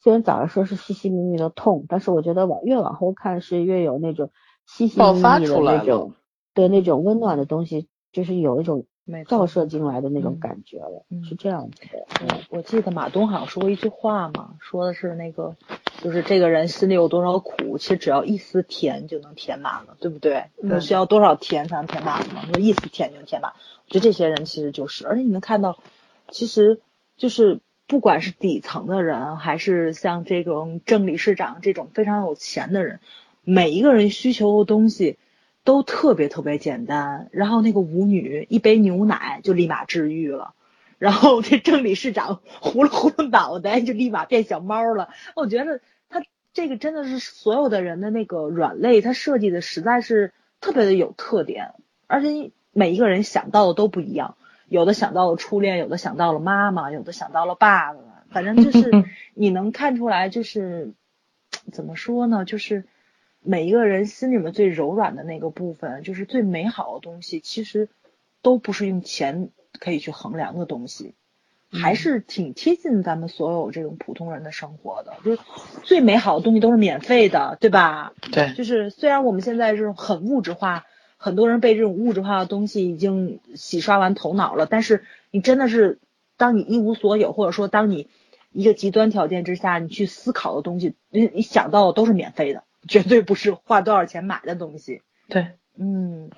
虽然早上说是细细密密的痛，但是我觉得往越往后看是越有那种细细
出来
那种，对那种温暖的东西，就是有一种
没
照射进来的那种
嗯
感觉了，
嗯
是这样子的。
我我记得马东好像说过一句话嘛，说的是那个，就是这个人心里有多少苦，其实只要一丝甜就能填满了，对不对？
嗯
需要多少甜才能填满吗？说一丝甜就能填满。我觉得这些人其实就是，而且你能看到，其实就是不管是底层的人，还是像这种正理事长这种非常有钱的人，每一个人需求的东西都特别特别简单。然后那个舞女一杯牛奶就立马治愈了。然后这正理事长糊了糊了脑袋，就立马变小猫了。我觉得他这个真的是所有的人的那个软肋，他设计的实在是特别的有特点，而且每一个人想到的都不一样，有的想到了初恋，有的想到了妈妈，有的想到了爸爸，反正就是 你能看出来，就是怎么说呢，就是每一个人心里面最柔软的那个部分，就是最美好的东西，其实都不是用钱可以去衡量的东西，还是挺贴近咱们所有这种普通人的生活的。就是最美好的东西都是免费的，对吧？
对，
就是虽然我们现在这种很物质化，很多人被这种物质化的东西已经洗刷完头脑了，但是你真的是，当你一无所有，或者说当你一个极端条件之下，你去思考的东西，你你想到的都是免费的，绝对不是花多少钱买的东西。
对，
嗯，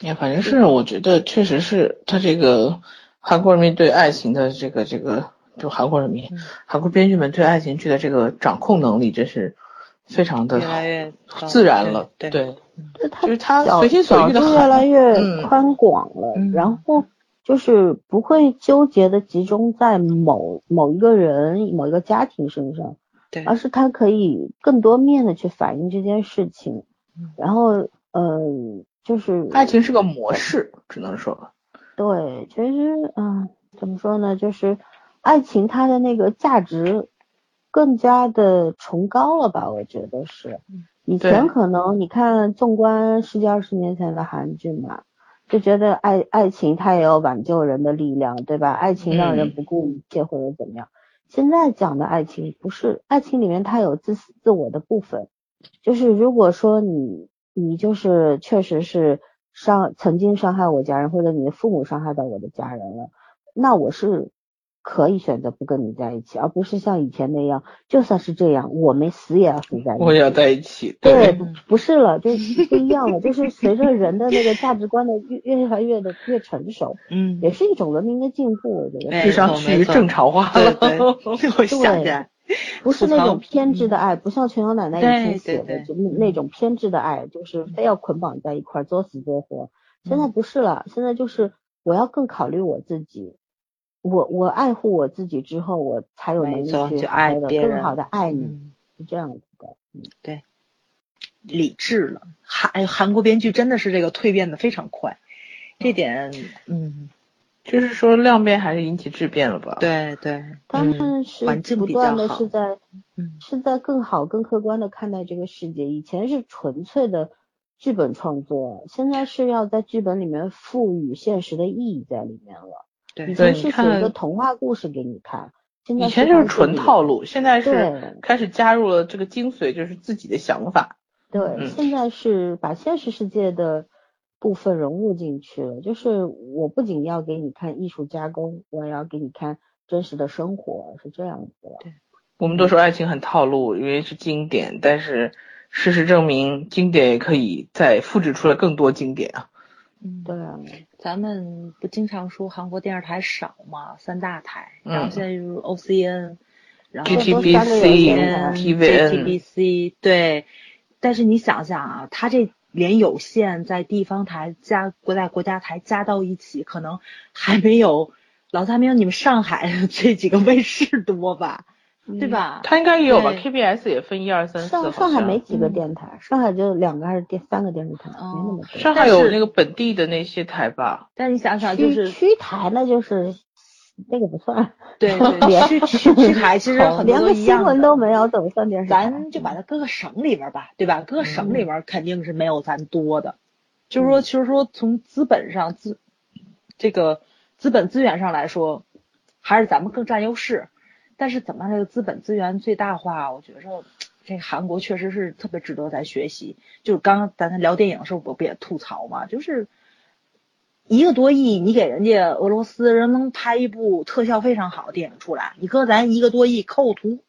也反正是我觉得确实是他这个韩国人民对爱情的这个这个，就韩国人民、
嗯
韩国编剧们对爱情剧的这个掌控能力，真是非常的自然了。
对
对，
就他
就是他随心所欲的
越来越
嗯
宽广了，
嗯
然后就是不会纠结的集中在某某一个人、某一个家庭身上，
对
而是他可以更多面的去反映这件事情
嗯，
然后嗯，就是
爱情是个模式，只能说，
对，其实嗯，怎么说呢，就是爱情它的那个价值更加的崇高了吧？我觉得是。以前可能你看，纵观十几二十年前的韩剧嘛，就觉得爱爱情它也有挽救人的力量，对吧？爱情让人
嗯
不顾一切或者怎么样。现在讲的爱情不是爱情里面它有自私自我的部分，就是如果说你你就是确实是伤曾经伤害我家人，或者你的父母伤害到我的家人了，那我是可以选择不跟你在一起，而不是像以前那样，就算是这样，我们死也要死在一起。
我也要在一起。
对，不不是了，就不一样了，就是随着人的那个价值观的越越来越的越成熟，
嗯，
也是一种文明的进步，我觉得。
哎
智商趋于正常化了。
对对，我想起来，
不是那种偏执的爱，不像琼瑶奶奶以前写的就那种偏执的爱，就是非要捆绑在一块儿，作死作活。现在不是了，现在就是我要更考虑我自己，我我爱护我自己之后，我才有能力去
爱别人
更好的爱你，
嗯，
是这样子的。嗯对
理智了。韩哎韩国编剧真的是这个蜕变的非常快，这点，嗯，
就是说量变还是引起质变了吧？，
对对，
他
嗯
们是不断的是在
嗯
是在更好、更客观的看待这个世界。以前是纯粹的剧本创作，现在是要在剧本里面赋予现实的意义在里面了。
对
以前是写一个童话故事给你看，现在
以前就是纯套路，现在是开始加入了这个精髓，就是自己的想法。
对，
嗯
现在是把现实世界的部分融入进去了。就是我不仅要给你看艺术加工，我也要给你看真实的生活，是这样子的。
我们都说爱情很套路，因为是经典，但是事实证明，经典也可以再复制出来更多经典啊。
嗯，
对啊，
咱们不经常说韩国电视台少嘛，三大台，然后
嗯。
现在就是 OCN，然后
GTBC
TVN
TVN
JTBC 对，但是你想想啊，它这连有线在地方台加国在国家台加到一起，可能还没有老大没有你们上海 这几个卫视多吧，对吧？
他应该也有吧？KBS 也分一二三四，
上上海没几个
嗯
电台，上海就两个还是电三个电视台，没那么多。
上海有那个本地的那些台吧？
但你想想，就是
区区台那就是那个不算，
对对，区区区台其实很多
连个新闻都没有，怎么算电视台？
咱就把它搁个省里边儿吧，对吧？搁个省
嗯
里边儿肯定是没有咱多的。就是说，其实说从资本上资这个资本资源上来说，还是咱们更占优势。但是怎么这个资本资源最大化，我觉着这韩国确实是特别值得咱学习。就是刚刚咱聊电影的时候，我不也吐槽嘛，就是一个多亿，你给人家俄罗斯人能拍一部特效非常好的电影出来，你搁咱一个多亿抠图，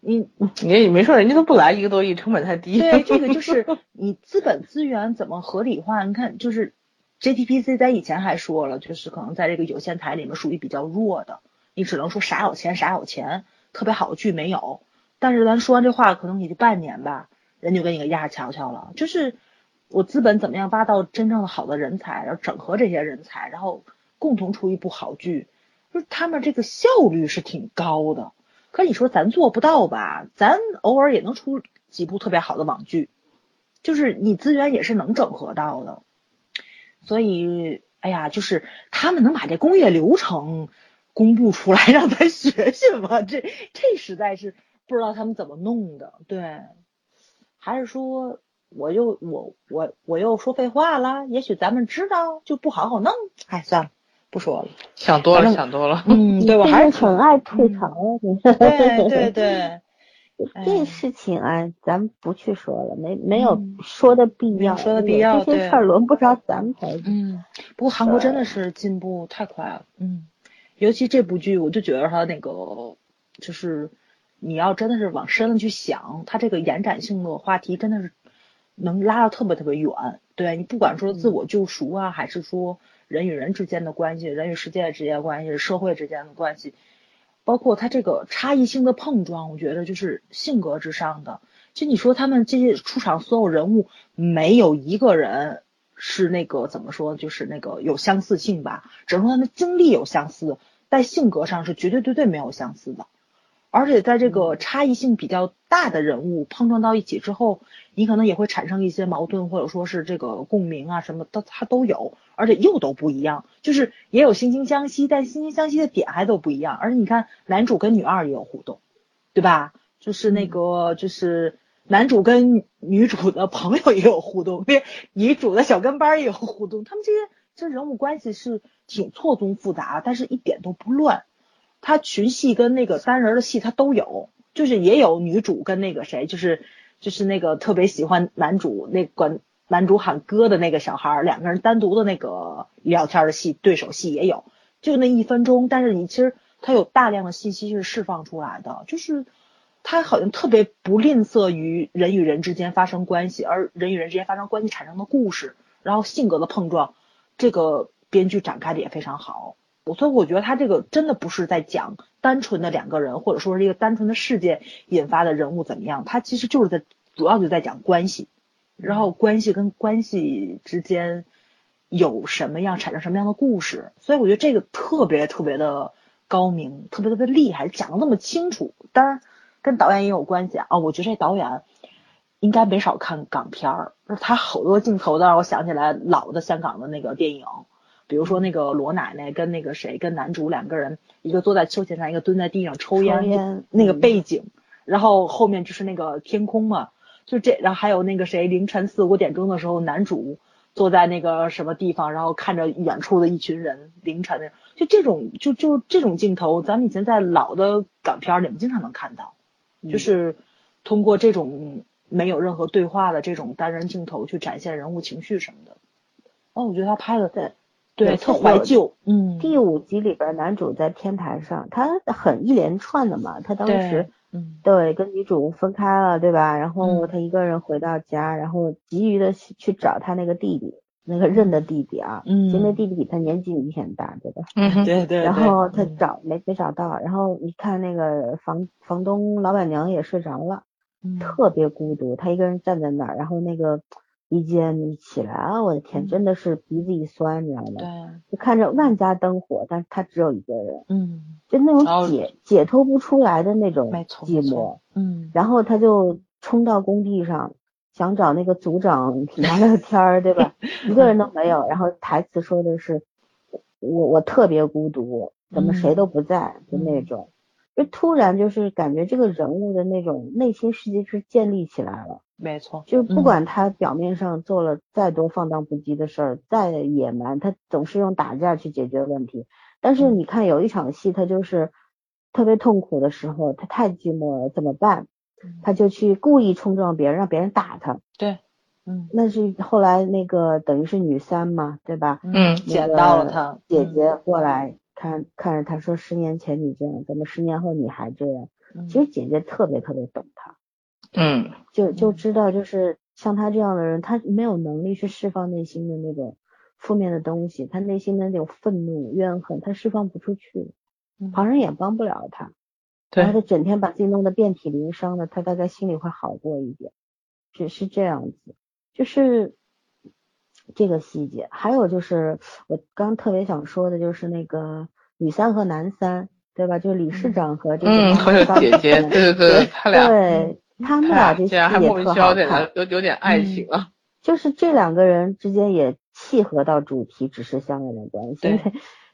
你
你也没说人家都不来一个多亿，成本太低。
对，这个就 是你资本资源怎么合理化？你看，就是 JTPC 在以前还说了，就是可能在这个有线台里面属于比较弱的，你只能说啥有钱啥有钱，特别好的剧没有。但是咱说完这话，可能也就半年吧，人就给你个压瞧瞧了。就是我资本怎么样挖到真正的好的人才，然后整合这些人才，然后共同出一部好剧，就是他们这个效率是挺高的。可你说咱做不到吧？咱偶尔也能出几部特别好的网剧，就是你资源也是能整合到的。所以，哎呀，就是他们能把这工业流程公布出来，让咱学学吧？这这实在是不知道他们怎么弄的。对，还是说我又我我我又说废话了？也许咱们知道就不好好弄。哎，算了，不说了。
想多了，想多了。
嗯，对我还是
很爱吐槽
对对 对。
这事情啊，咱不去说了，没没有
嗯
说的必要，
说的必要对
这些事儿轮不着咱们才
嗯，不过韩国真的是进步太快了，嗯，尤其这部剧，我就觉得它那个就是你要真的是往深了去想，它这个延展性的话题真的是能拉到特别特别远。对你不管说自我救赎啊，还是说人与人之间的关系、人与世界之间的关系、社会之间的关系，包括它这个差异性的碰撞，我觉得就是性格之上的。就你说他们这些出场所有人物，没有一个人是那个怎么说，就是那个有相似性吧，只能说他们经历有相似，但性格上是绝对绝对没有相似的。而且在这个差异性比较大的人物碰撞到一起之后，你可能也会产生一些矛盾，或者说是这个共鸣啊什么的，它都有，而且又都不一样，就是也有惺惺相惜，但惺惺相惜的点还都不一样。而且你看，男主跟女二也有互动，对吧？就是那个就是男主跟女主的朋友也有互动，对，女主的小跟班也有互动，他们这些这人物关系是挺错综复杂，但是一点都不乱。他群戏跟那个单人的戏他都有，就是也有女主跟那个谁，就是就是那个特别喜欢男主那管男主喊哥的那个小孩，两个人单独的那个聊天的戏对手戏也有，就那一分钟，但是你其实他有大量的信息是释放出来的，就是他好像特别不吝啬于人与人之间发生关系，而人与人之间发生关系产生的故事，然后性格的碰撞，这个编剧展开的也非常好。所以我觉得他这个真的不是在讲单纯的两个人，或者说是一个单纯的事件引发的人物怎么样，他其实就是在主要就在讲关系，然后关系跟关系之间有什么样产生什么样的故事，所以我觉得这个特别特别的高明，特别特别厉害，讲的那么清楚。当然跟导演也有关系啊，我觉得这导演应该没少看港片儿，他好多镜头都让我想起来老的香港的那个电影。比如说那个罗奶奶跟那个谁跟男主两个人，一个坐在秋千上，一个蹲在地上抽烟，那个背景，然后后面就是那个天空嘛，就这，然后还有那个谁凌晨四五点钟的时候，男主坐在那个什么地方，然后看着远处的一群人，凌晨的，就这种就就这种镜头，咱们以前在老的港片里面经常能看到，就是通过这种没有任何对话的这种单人镜头去展现人物情绪什么的。哦，我觉得他拍的
对。
对，特怀旧。嗯，
第五集里边男主在天台上，他很一连串的嘛。他当时，
嗯，
对，跟女主分开了，对吧？然后他一个人回到家，然后急于的去找他那个弟弟，那个认的弟弟啊。嗯。其实那弟弟比他年纪明显大，对吧？
嗯，对对。
然后他找没没找到，然后你看那个房房东老板娘也睡着了，特别孤独，他一个人站在那儿，然后那个。一见你起来啊！我的天，真的是鼻子一酸，你知道吗？
对，
就看着万家灯火，但是他只有一个人，
嗯，
就那种解解脱不出来的那种寂寞，
嗯。
然后他就冲到工地上，想找那个组长 聊聊天儿，对吧？一个人都没有。然后台词说的是，我我特别孤独，怎么谁都不在，就那种。就突然就是感觉这个人物的那种内心世界是建立起来了。
没错，
就不管他表面上做了再多放荡不羁的事儿，再野蛮，他总是用打架去解决问题。但是你看有一场戏，他就是特别痛苦的时候，他太寂寞了，怎么办？他就去故意冲撞别人，让别人打他。
对，嗯，
那是后来那个等于是女三嘛，对吧？
嗯，捡到了他
姐姐过来看看着他说，十年前你这样，怎么十年后你还这样？其实姐姐特别特别懂他。
嗯，
就就知道，就是像他这样的人，他没有能力去释放内心的那种负面的东西，他内心的那种愤怒、怨恨，他释放不出去，旁人也帮不了他。
对，
他整天把自己弄得遍体鳞伤的，他大概心里会好过一点。只是这样子，就是这个细节。还有就是我刚特别想说的，就是那个女三和男三，对吧？就是理事长和这个
嗯，和姐姐，对对对，他俩
对。他们俩这戏也特好看，
有有点爱情啊。
就是这两个人之间也契合到主题，只是相爱的关系，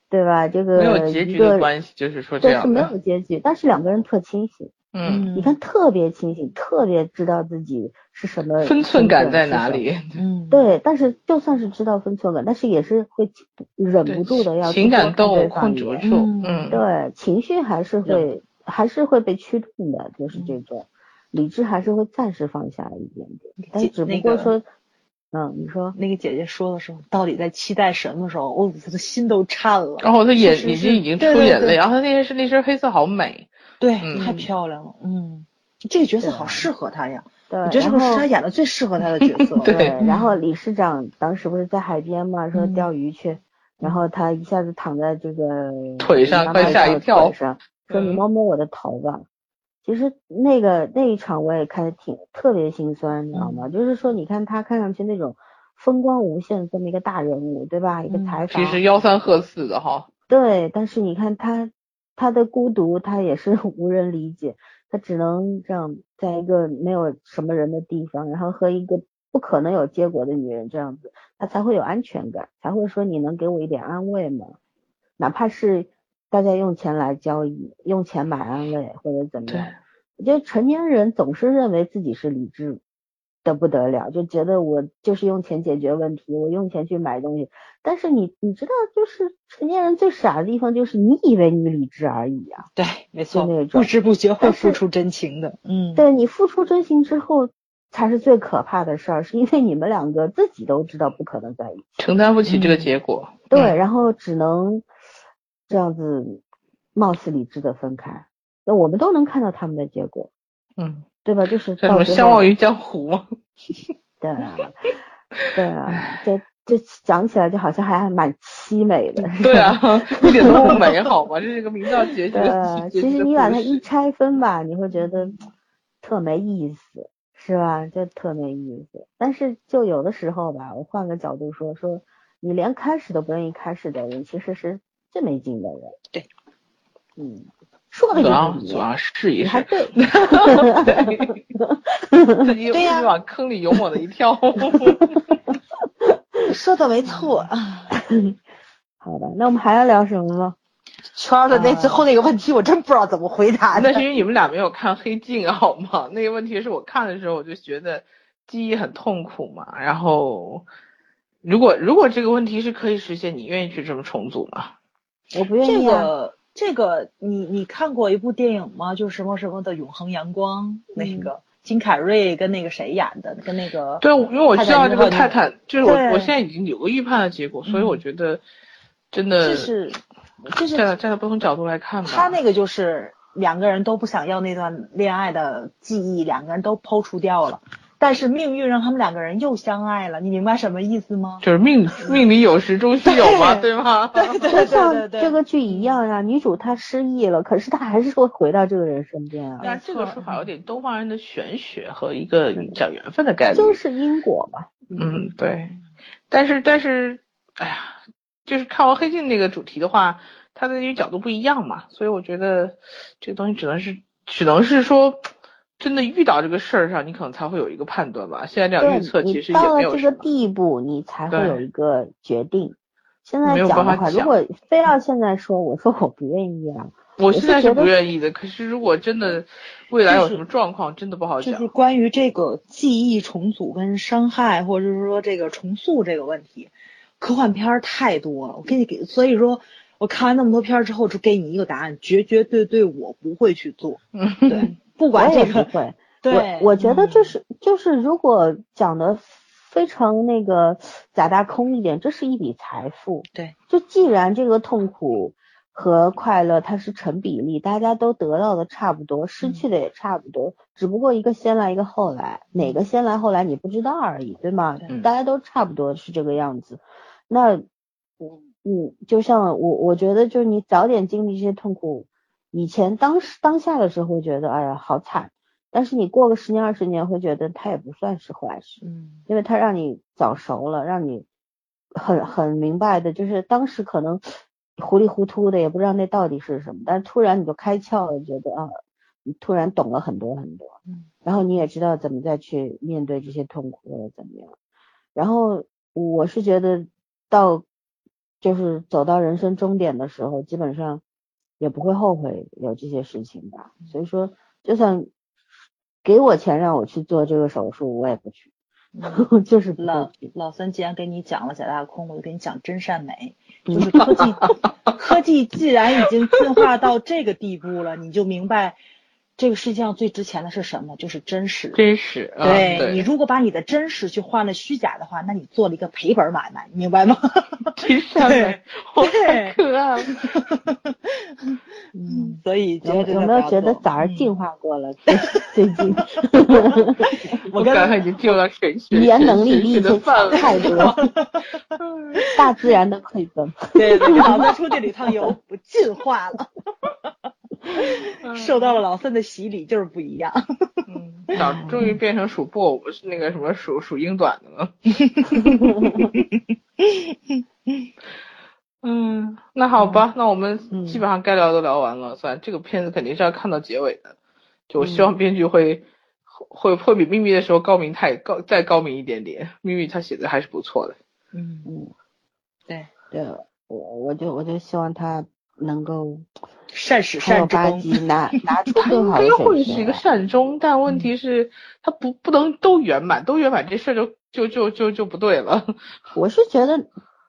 对对吧？这个
没有结局的关系，就是说这样
是没有结局，但是两个人特清醒，
嗯，
你看特别清醒，特别知道自己是什么
分寸感在哪里，
嗯，
对。但是就算是知道分寸感，但是也是会忍不住的要
情感动控制不住，
嗯，对，情绪还是会还是会被驱动的，就是这种。理智还是会暂时放下一点点，但只不过说，嗯，你说
那个姐姐说的时候，到底在期待什么时候？我我的心都颤了。
然后她眼眼睛已经出眼泪，然后她那件是那身黑色好美，
对，太漂亮了。嗯，这个角色好适合她呀。
对，
我觉得这个是她演的最适合她的角色。
对，然后理事长当时不是在海边嘛，说钓鱼去，然后他一下子躺在这个
腿上，快吓一跳，
说你摸摸我的头吧。其实那个那一场我也看的挺特别心酸，你知道吗？就是说，你看他看上去那种风光无限这么一个大人物，对吧？一个采访，
其实吆三喝四的哈。
对，但是你看他他的孤独，他也是 无人理解，他只能这样在一个没有什么人的地方，然后和一个不可能有结果的女人这样子，他才会有安全感，才会说你能给我一点安慰吗？哪怕是。大家用钱来交易，用钱买安慰或者怎么样？我觉得成年人总是认为自己是理智的不得了，就觉得我就是用钱解决问题，我用钱去买东西。但是你你知道，就是成年人最傻的地方就是你以为你理智而已啊。
对，没错，
那种
不知不觉会付出真情的。嗯，
对你付出真情之后才是最可怕的事儿，是因为你们两个自己都知道不可能在一起，
承担不起这个结果。
对，然后只能。这样子貌似理智的分开，那我们都能看到他们的结果，
嗯，
对吧？就是
叫什么
到最后
相忘于江湖吗？
对啊，对啊，这这讲起来就好像还蛮凄美的。
对啊，一点都不美好嘛，这是个名叫结局
对其实你把它一拆分吧，你会觉得特没意思，是吧？就特没意思。但是就有的时候吧，我换个角度说，说你连开始都不愿意开始的人，其实是最没劲的人。
对，
嗯，说的就
总要
是你
总，要试一试，
还对。
自己
对呀
往坑里勇猛的一跳。
说的没错。
好的，那我们还要聊什么吗？
圈儿的那最后那个问题，我真不知道怎么回答的。
那是因为你们俩没有看《黑镜》好吗？那个问题是我看的时候我就觉得记忆很痛苦嘛。然后，如果如果这个问题是可以实现，你愿意去这么重组吗？
我不愿
这
意啊。
个这个，你你看过一部电影吗？就什么什么的《永恒阳光》，那个金凯瑞跟那个谁演的，跟那个
对，因为我知道这个泰
泰
坦，就是我我现在已经有个预判的结果，所以我觉得真的
就是就是
站在站在不同角度来看吧。
他那个就是两个人都不想要那段恋爱的记忆，两个人都抛除掉了，但是命运让他们两个人又相爱了，你明白什么意思吗？
就是命命里有时终须有嘛，对吗？
对对
就像
对对
这个剧一样呀，女主她失忆了，可是她还是会回到这个人身边啊，
但这个说法有点东方人的玄学和一个讲缘分的概念。
就是因果嘛。
嗯，对。但是但是，哎呀，就是看完《黑镜》那个主题的话，它的那个角度不一样嘛，所以我觉得这个东西只能是只能是说，真的遇到这个事儿上，你可能才会有一个判断吧。现在这样预测其实也没有
到了这个。地步，你才会有一个决定。现在讲的话，如果非要现在说，我说我不愿意啊。
我现在是不愿意的，可是如果真的未来有什么状况，真的不好讲。
就是关于这个记忆重组跟伤害，或者是说这个重塑这个问题，科幻片儿太多了。我给你给，所以说我看完那么多片儿之后，就给你一个答案，绝绝对对我不会去做。对，不
我
管这个，
也不会，
对，
我我觉得就
嗯
是就是如果讲的非常那个假大空一点，这是一笔财富。
对，
就既然这个痛苦和快乐它是成比例，大家都得到的差不多，失去的也差不多，只不过一个先来一个后来，哪个先来后来你不知道而已，对吗？
嗯
大家都差不多是这个样子。那嗯嗯，就像我我觉得，就是你早点经历这些痛苦，以前当时当下的时候会觉得哎呀好惨，但是你过个十年二十年会觉得它也不算是坏事。
嗯。
因为它让你早熟了，让你很很明白的，就是当时可能糊里糊涂的，也不知道那到底是什么，但是突然你就开窍了，觉得啊，你突然懂了很多很多，
嗯，
然后你也知道怎么再去面对这些痛苦或者怎么样，然后我是觉得到就是走到人生终点的时候，基本上也不会后悔有这些事情吧，所以说就算给我钱让我去做这个手术，我也不去。就是
老老三既然给你讲了假大空，我就给你讲真善美。
嗯
就是科技，科技既然已经进化到这个地步了，你就明白这个世界上最值钱的是什么，就是真实。
真实，啊
对
对
你如果把你的真实去换了虚假的话，那你做了一个赔本买卖，明白吗？
真善美，太可爱了。
嗯，
所以
有
觉得
有没有觉得早儿
嗯
进化过了？最最近
我刚才已经进入到神学
语言能力比以
神学的
前
范围
太多，大自然的馈赠。
对对，老三出这里趟油，我进化了，受到了老三的洗礼，就是不一样。
嗯，终于变成属布，不是那个什么属属英短的了。嗯，那好吧，那我们
嗯
基本上该聊的都聊完了，算这个片子肯定是要看到结尾的。就我希望编剧会、会会比秘密的时候高明太高再高明一点点。秘密他写的还是不错的。
嗯，
嗯，
对，
对，我我就我就希望他能够
善始善终。
拿 拿出更好的
该会是一个。善终，但问题是，他不不能都圆满，都圆满这事儿就就就就就不对了。
我是觉得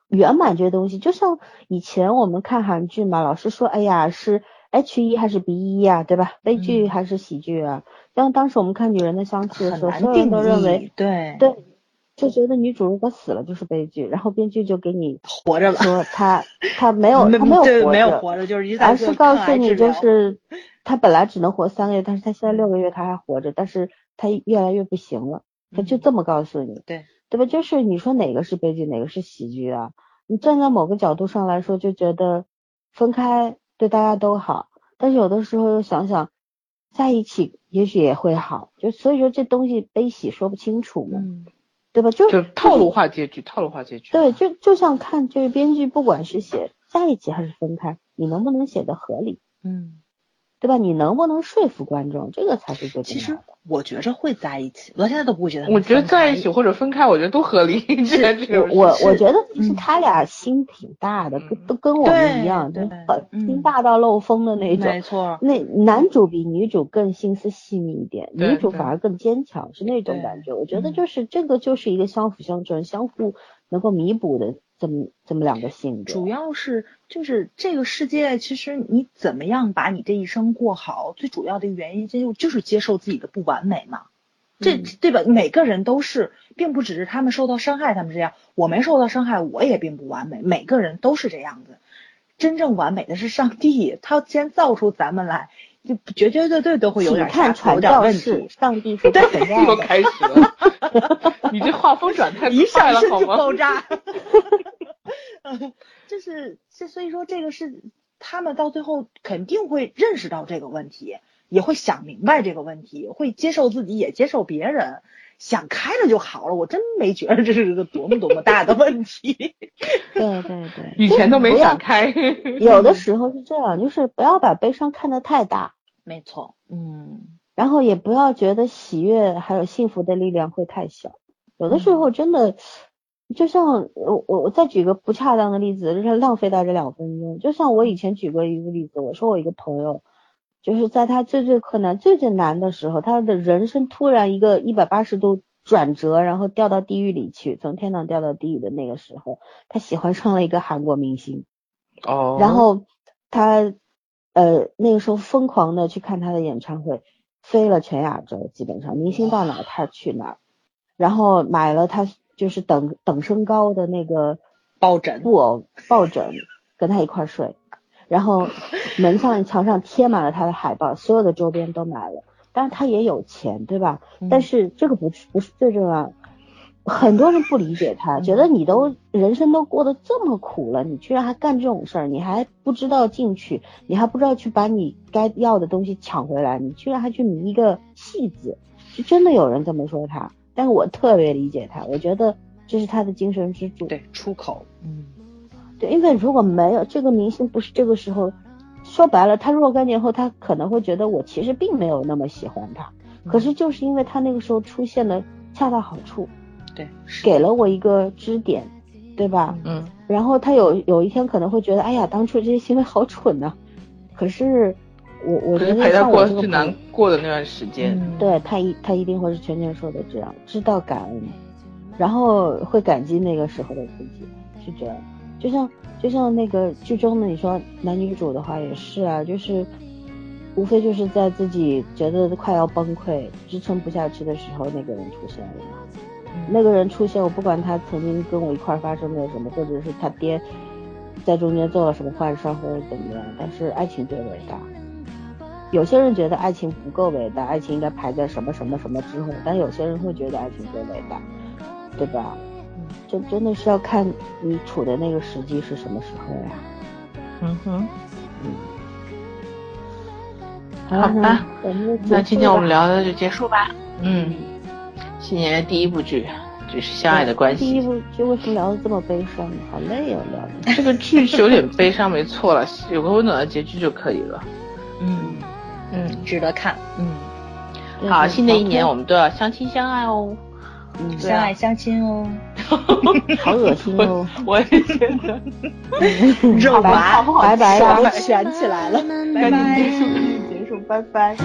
圆满这东西，就像以前我们看韩剧嘛，老是说，哎呀，是 H 一还是 B 一呀，对吧？悲剧
嗯
还是喜剧啊？像当时我们看《女人的香气》的时候，
很难
所有人
定
都认为，
对
对就觉得女主如果死了就是悲剧，然后编剧就给你
活着了，
说她她没有
没
她没有
对没有
活着，
就是一
而是告诉你就是她本来只能活三个月，但是她现在六个月她还活着，但是她越来越不行了，她就这么告诉你，
对
对吧？就是你说哪个是悲剧，哪个是喜剧啊？你站在某个角度上来说，就觉得分开对大家都好，但是有的时候又想想在一起也许也会好，就所以说这东西悲喜说不清楚嘛，
嗯
对吧？就
就套路化结局，套路化结局。
对，就就像看这个编剧，不管是写在一起还是分开，你能不能写的合理，
嗯。
对吧？你能不能说服观众，这个才是最重
其实。我觉着会在一起，我到现在都不会觉得。
我觉得在一起或者分开，我觉得都合理。
我我觉得其实
嗯
他俩心挺大的，都跟我们一样，
对
就很
嗯
心大到漏风的那种。
没错，
那男主比女主更心思细腻一点，女主反而更坚强，是那种感觉。我觉得
嗯
就是这个就是一个相辅相成、相互能够弥补的这么这么两个性格。
主要是就是这个世界，其实你怎么样把你这一生过好，最主要的原因就就是接受自己的不完美嘛。这
嗯
对吧？每个人都是，并不只是他们受到伤害，他们这样，我没受到伤害，我也并不完美。每个人都是这样子。真正完美的是上帝，他既然造出咱们来，就绝绝对对都会有点
看
瑕有
传教
点问题。
士上帝说不存在的。
又开始了。你这画风转太
一
快了好
上身就爆？炸。就是这，所以说这个是他们到最后肯定会认识到这个问题，也会想明白这个问题，会接受自己，也接受别人，想开了就好了。我真没觉得这是个多么多么大的问题。
对对对，
以前都没想开。
有的时候是这样，就是不要把悲伤看得太大，
没错，嗯，
然后也不要觉得喜悦还有幸福的力量会太小。有的时候真的，就像我我我再举个不恰当的例子，就是浪费到这两分钟。就像我以前举过一个例子，我说我一个朋友，就是在他最最困难、最最难的时候，他的人生突然一个一百八十度转折，然后掉到地狱里去，从天堂掉到地狱的那个时候，他喜欢上了一个韩国明星。
哦。
然后他呃那个时候疯狂的去看他的演唱会，飞了全亚洲，基本上明星到哪儿他去哪儿，然后买了他就是等等身高的那个
抱枕
布偶抱枕，跟他一块儿睡，然后门上墙上贴满了他的海报，所有的周边都买了。但是他也有钱，对吧？但是这个不是不是最重要。很多人不理解他，觉得你都人生都过得这么苦了，你居然还干这种事儿，你还不知道进取，你还不知道去把你该要的东西抢回来，你居然还去迷一个戏子，就真的有人这么说他。但是我特别理解他，我觉得这是他的精神支柱。
对出口，嗯，
对，因为如果没有这个明星，不是这个时候，说白了，他若干年后，他可能会觉得我其实并没有那么喜欢他，可是就是因为他那个时候出现的恰到好处，
对，
给了我一个支点，对吧？
嗯，
然后他有有一天可能会觉得，哎呀，当初这些行为好蠢呐、可是我我觉得
他过最难，过的那段时间。
嗯
对他一他一定会是全全说的这样，知道感恩，然后会感激那个时候的自己，是这样。就像就像那个剧中的你说男女主的话也是啊，就是无非就是在自己觉得快要崩溃、支撑不下去的时候，那个人出现了嘛。那个人出现，我不管他曾经跟我一块儿发生过什么，或者是他爹在中间做了什么坏事或者怎么样，但是爱情最伟大。有些人觉得爱情不够伟大，爱情应该排在什么什么什么之后，但有些人会觉得爱情最伟大，对吧？这真的是要看你处的那个时机是什么时候呀。
嗯哼，
嗯
好吧，那今天我们
吧
聊的就结束吧。嗯，今年的第一部剧就是《相爱的关系》。
第一部剧为什么聊得这么悲伤呢？好累哦，聊的。
这个剧是有点悲伤，没错了，有个温暖的结局就可以了。
嗯
嗯，
值得看。嗯，
好，新的一年我们都要相亲相爱哦。
嗯，
相爱相亲哦，
好恶心哦！
我也觉得，
肉麻，
拜拜，
我卷起来了，
赶紧结束，赶紧结束，拜拜。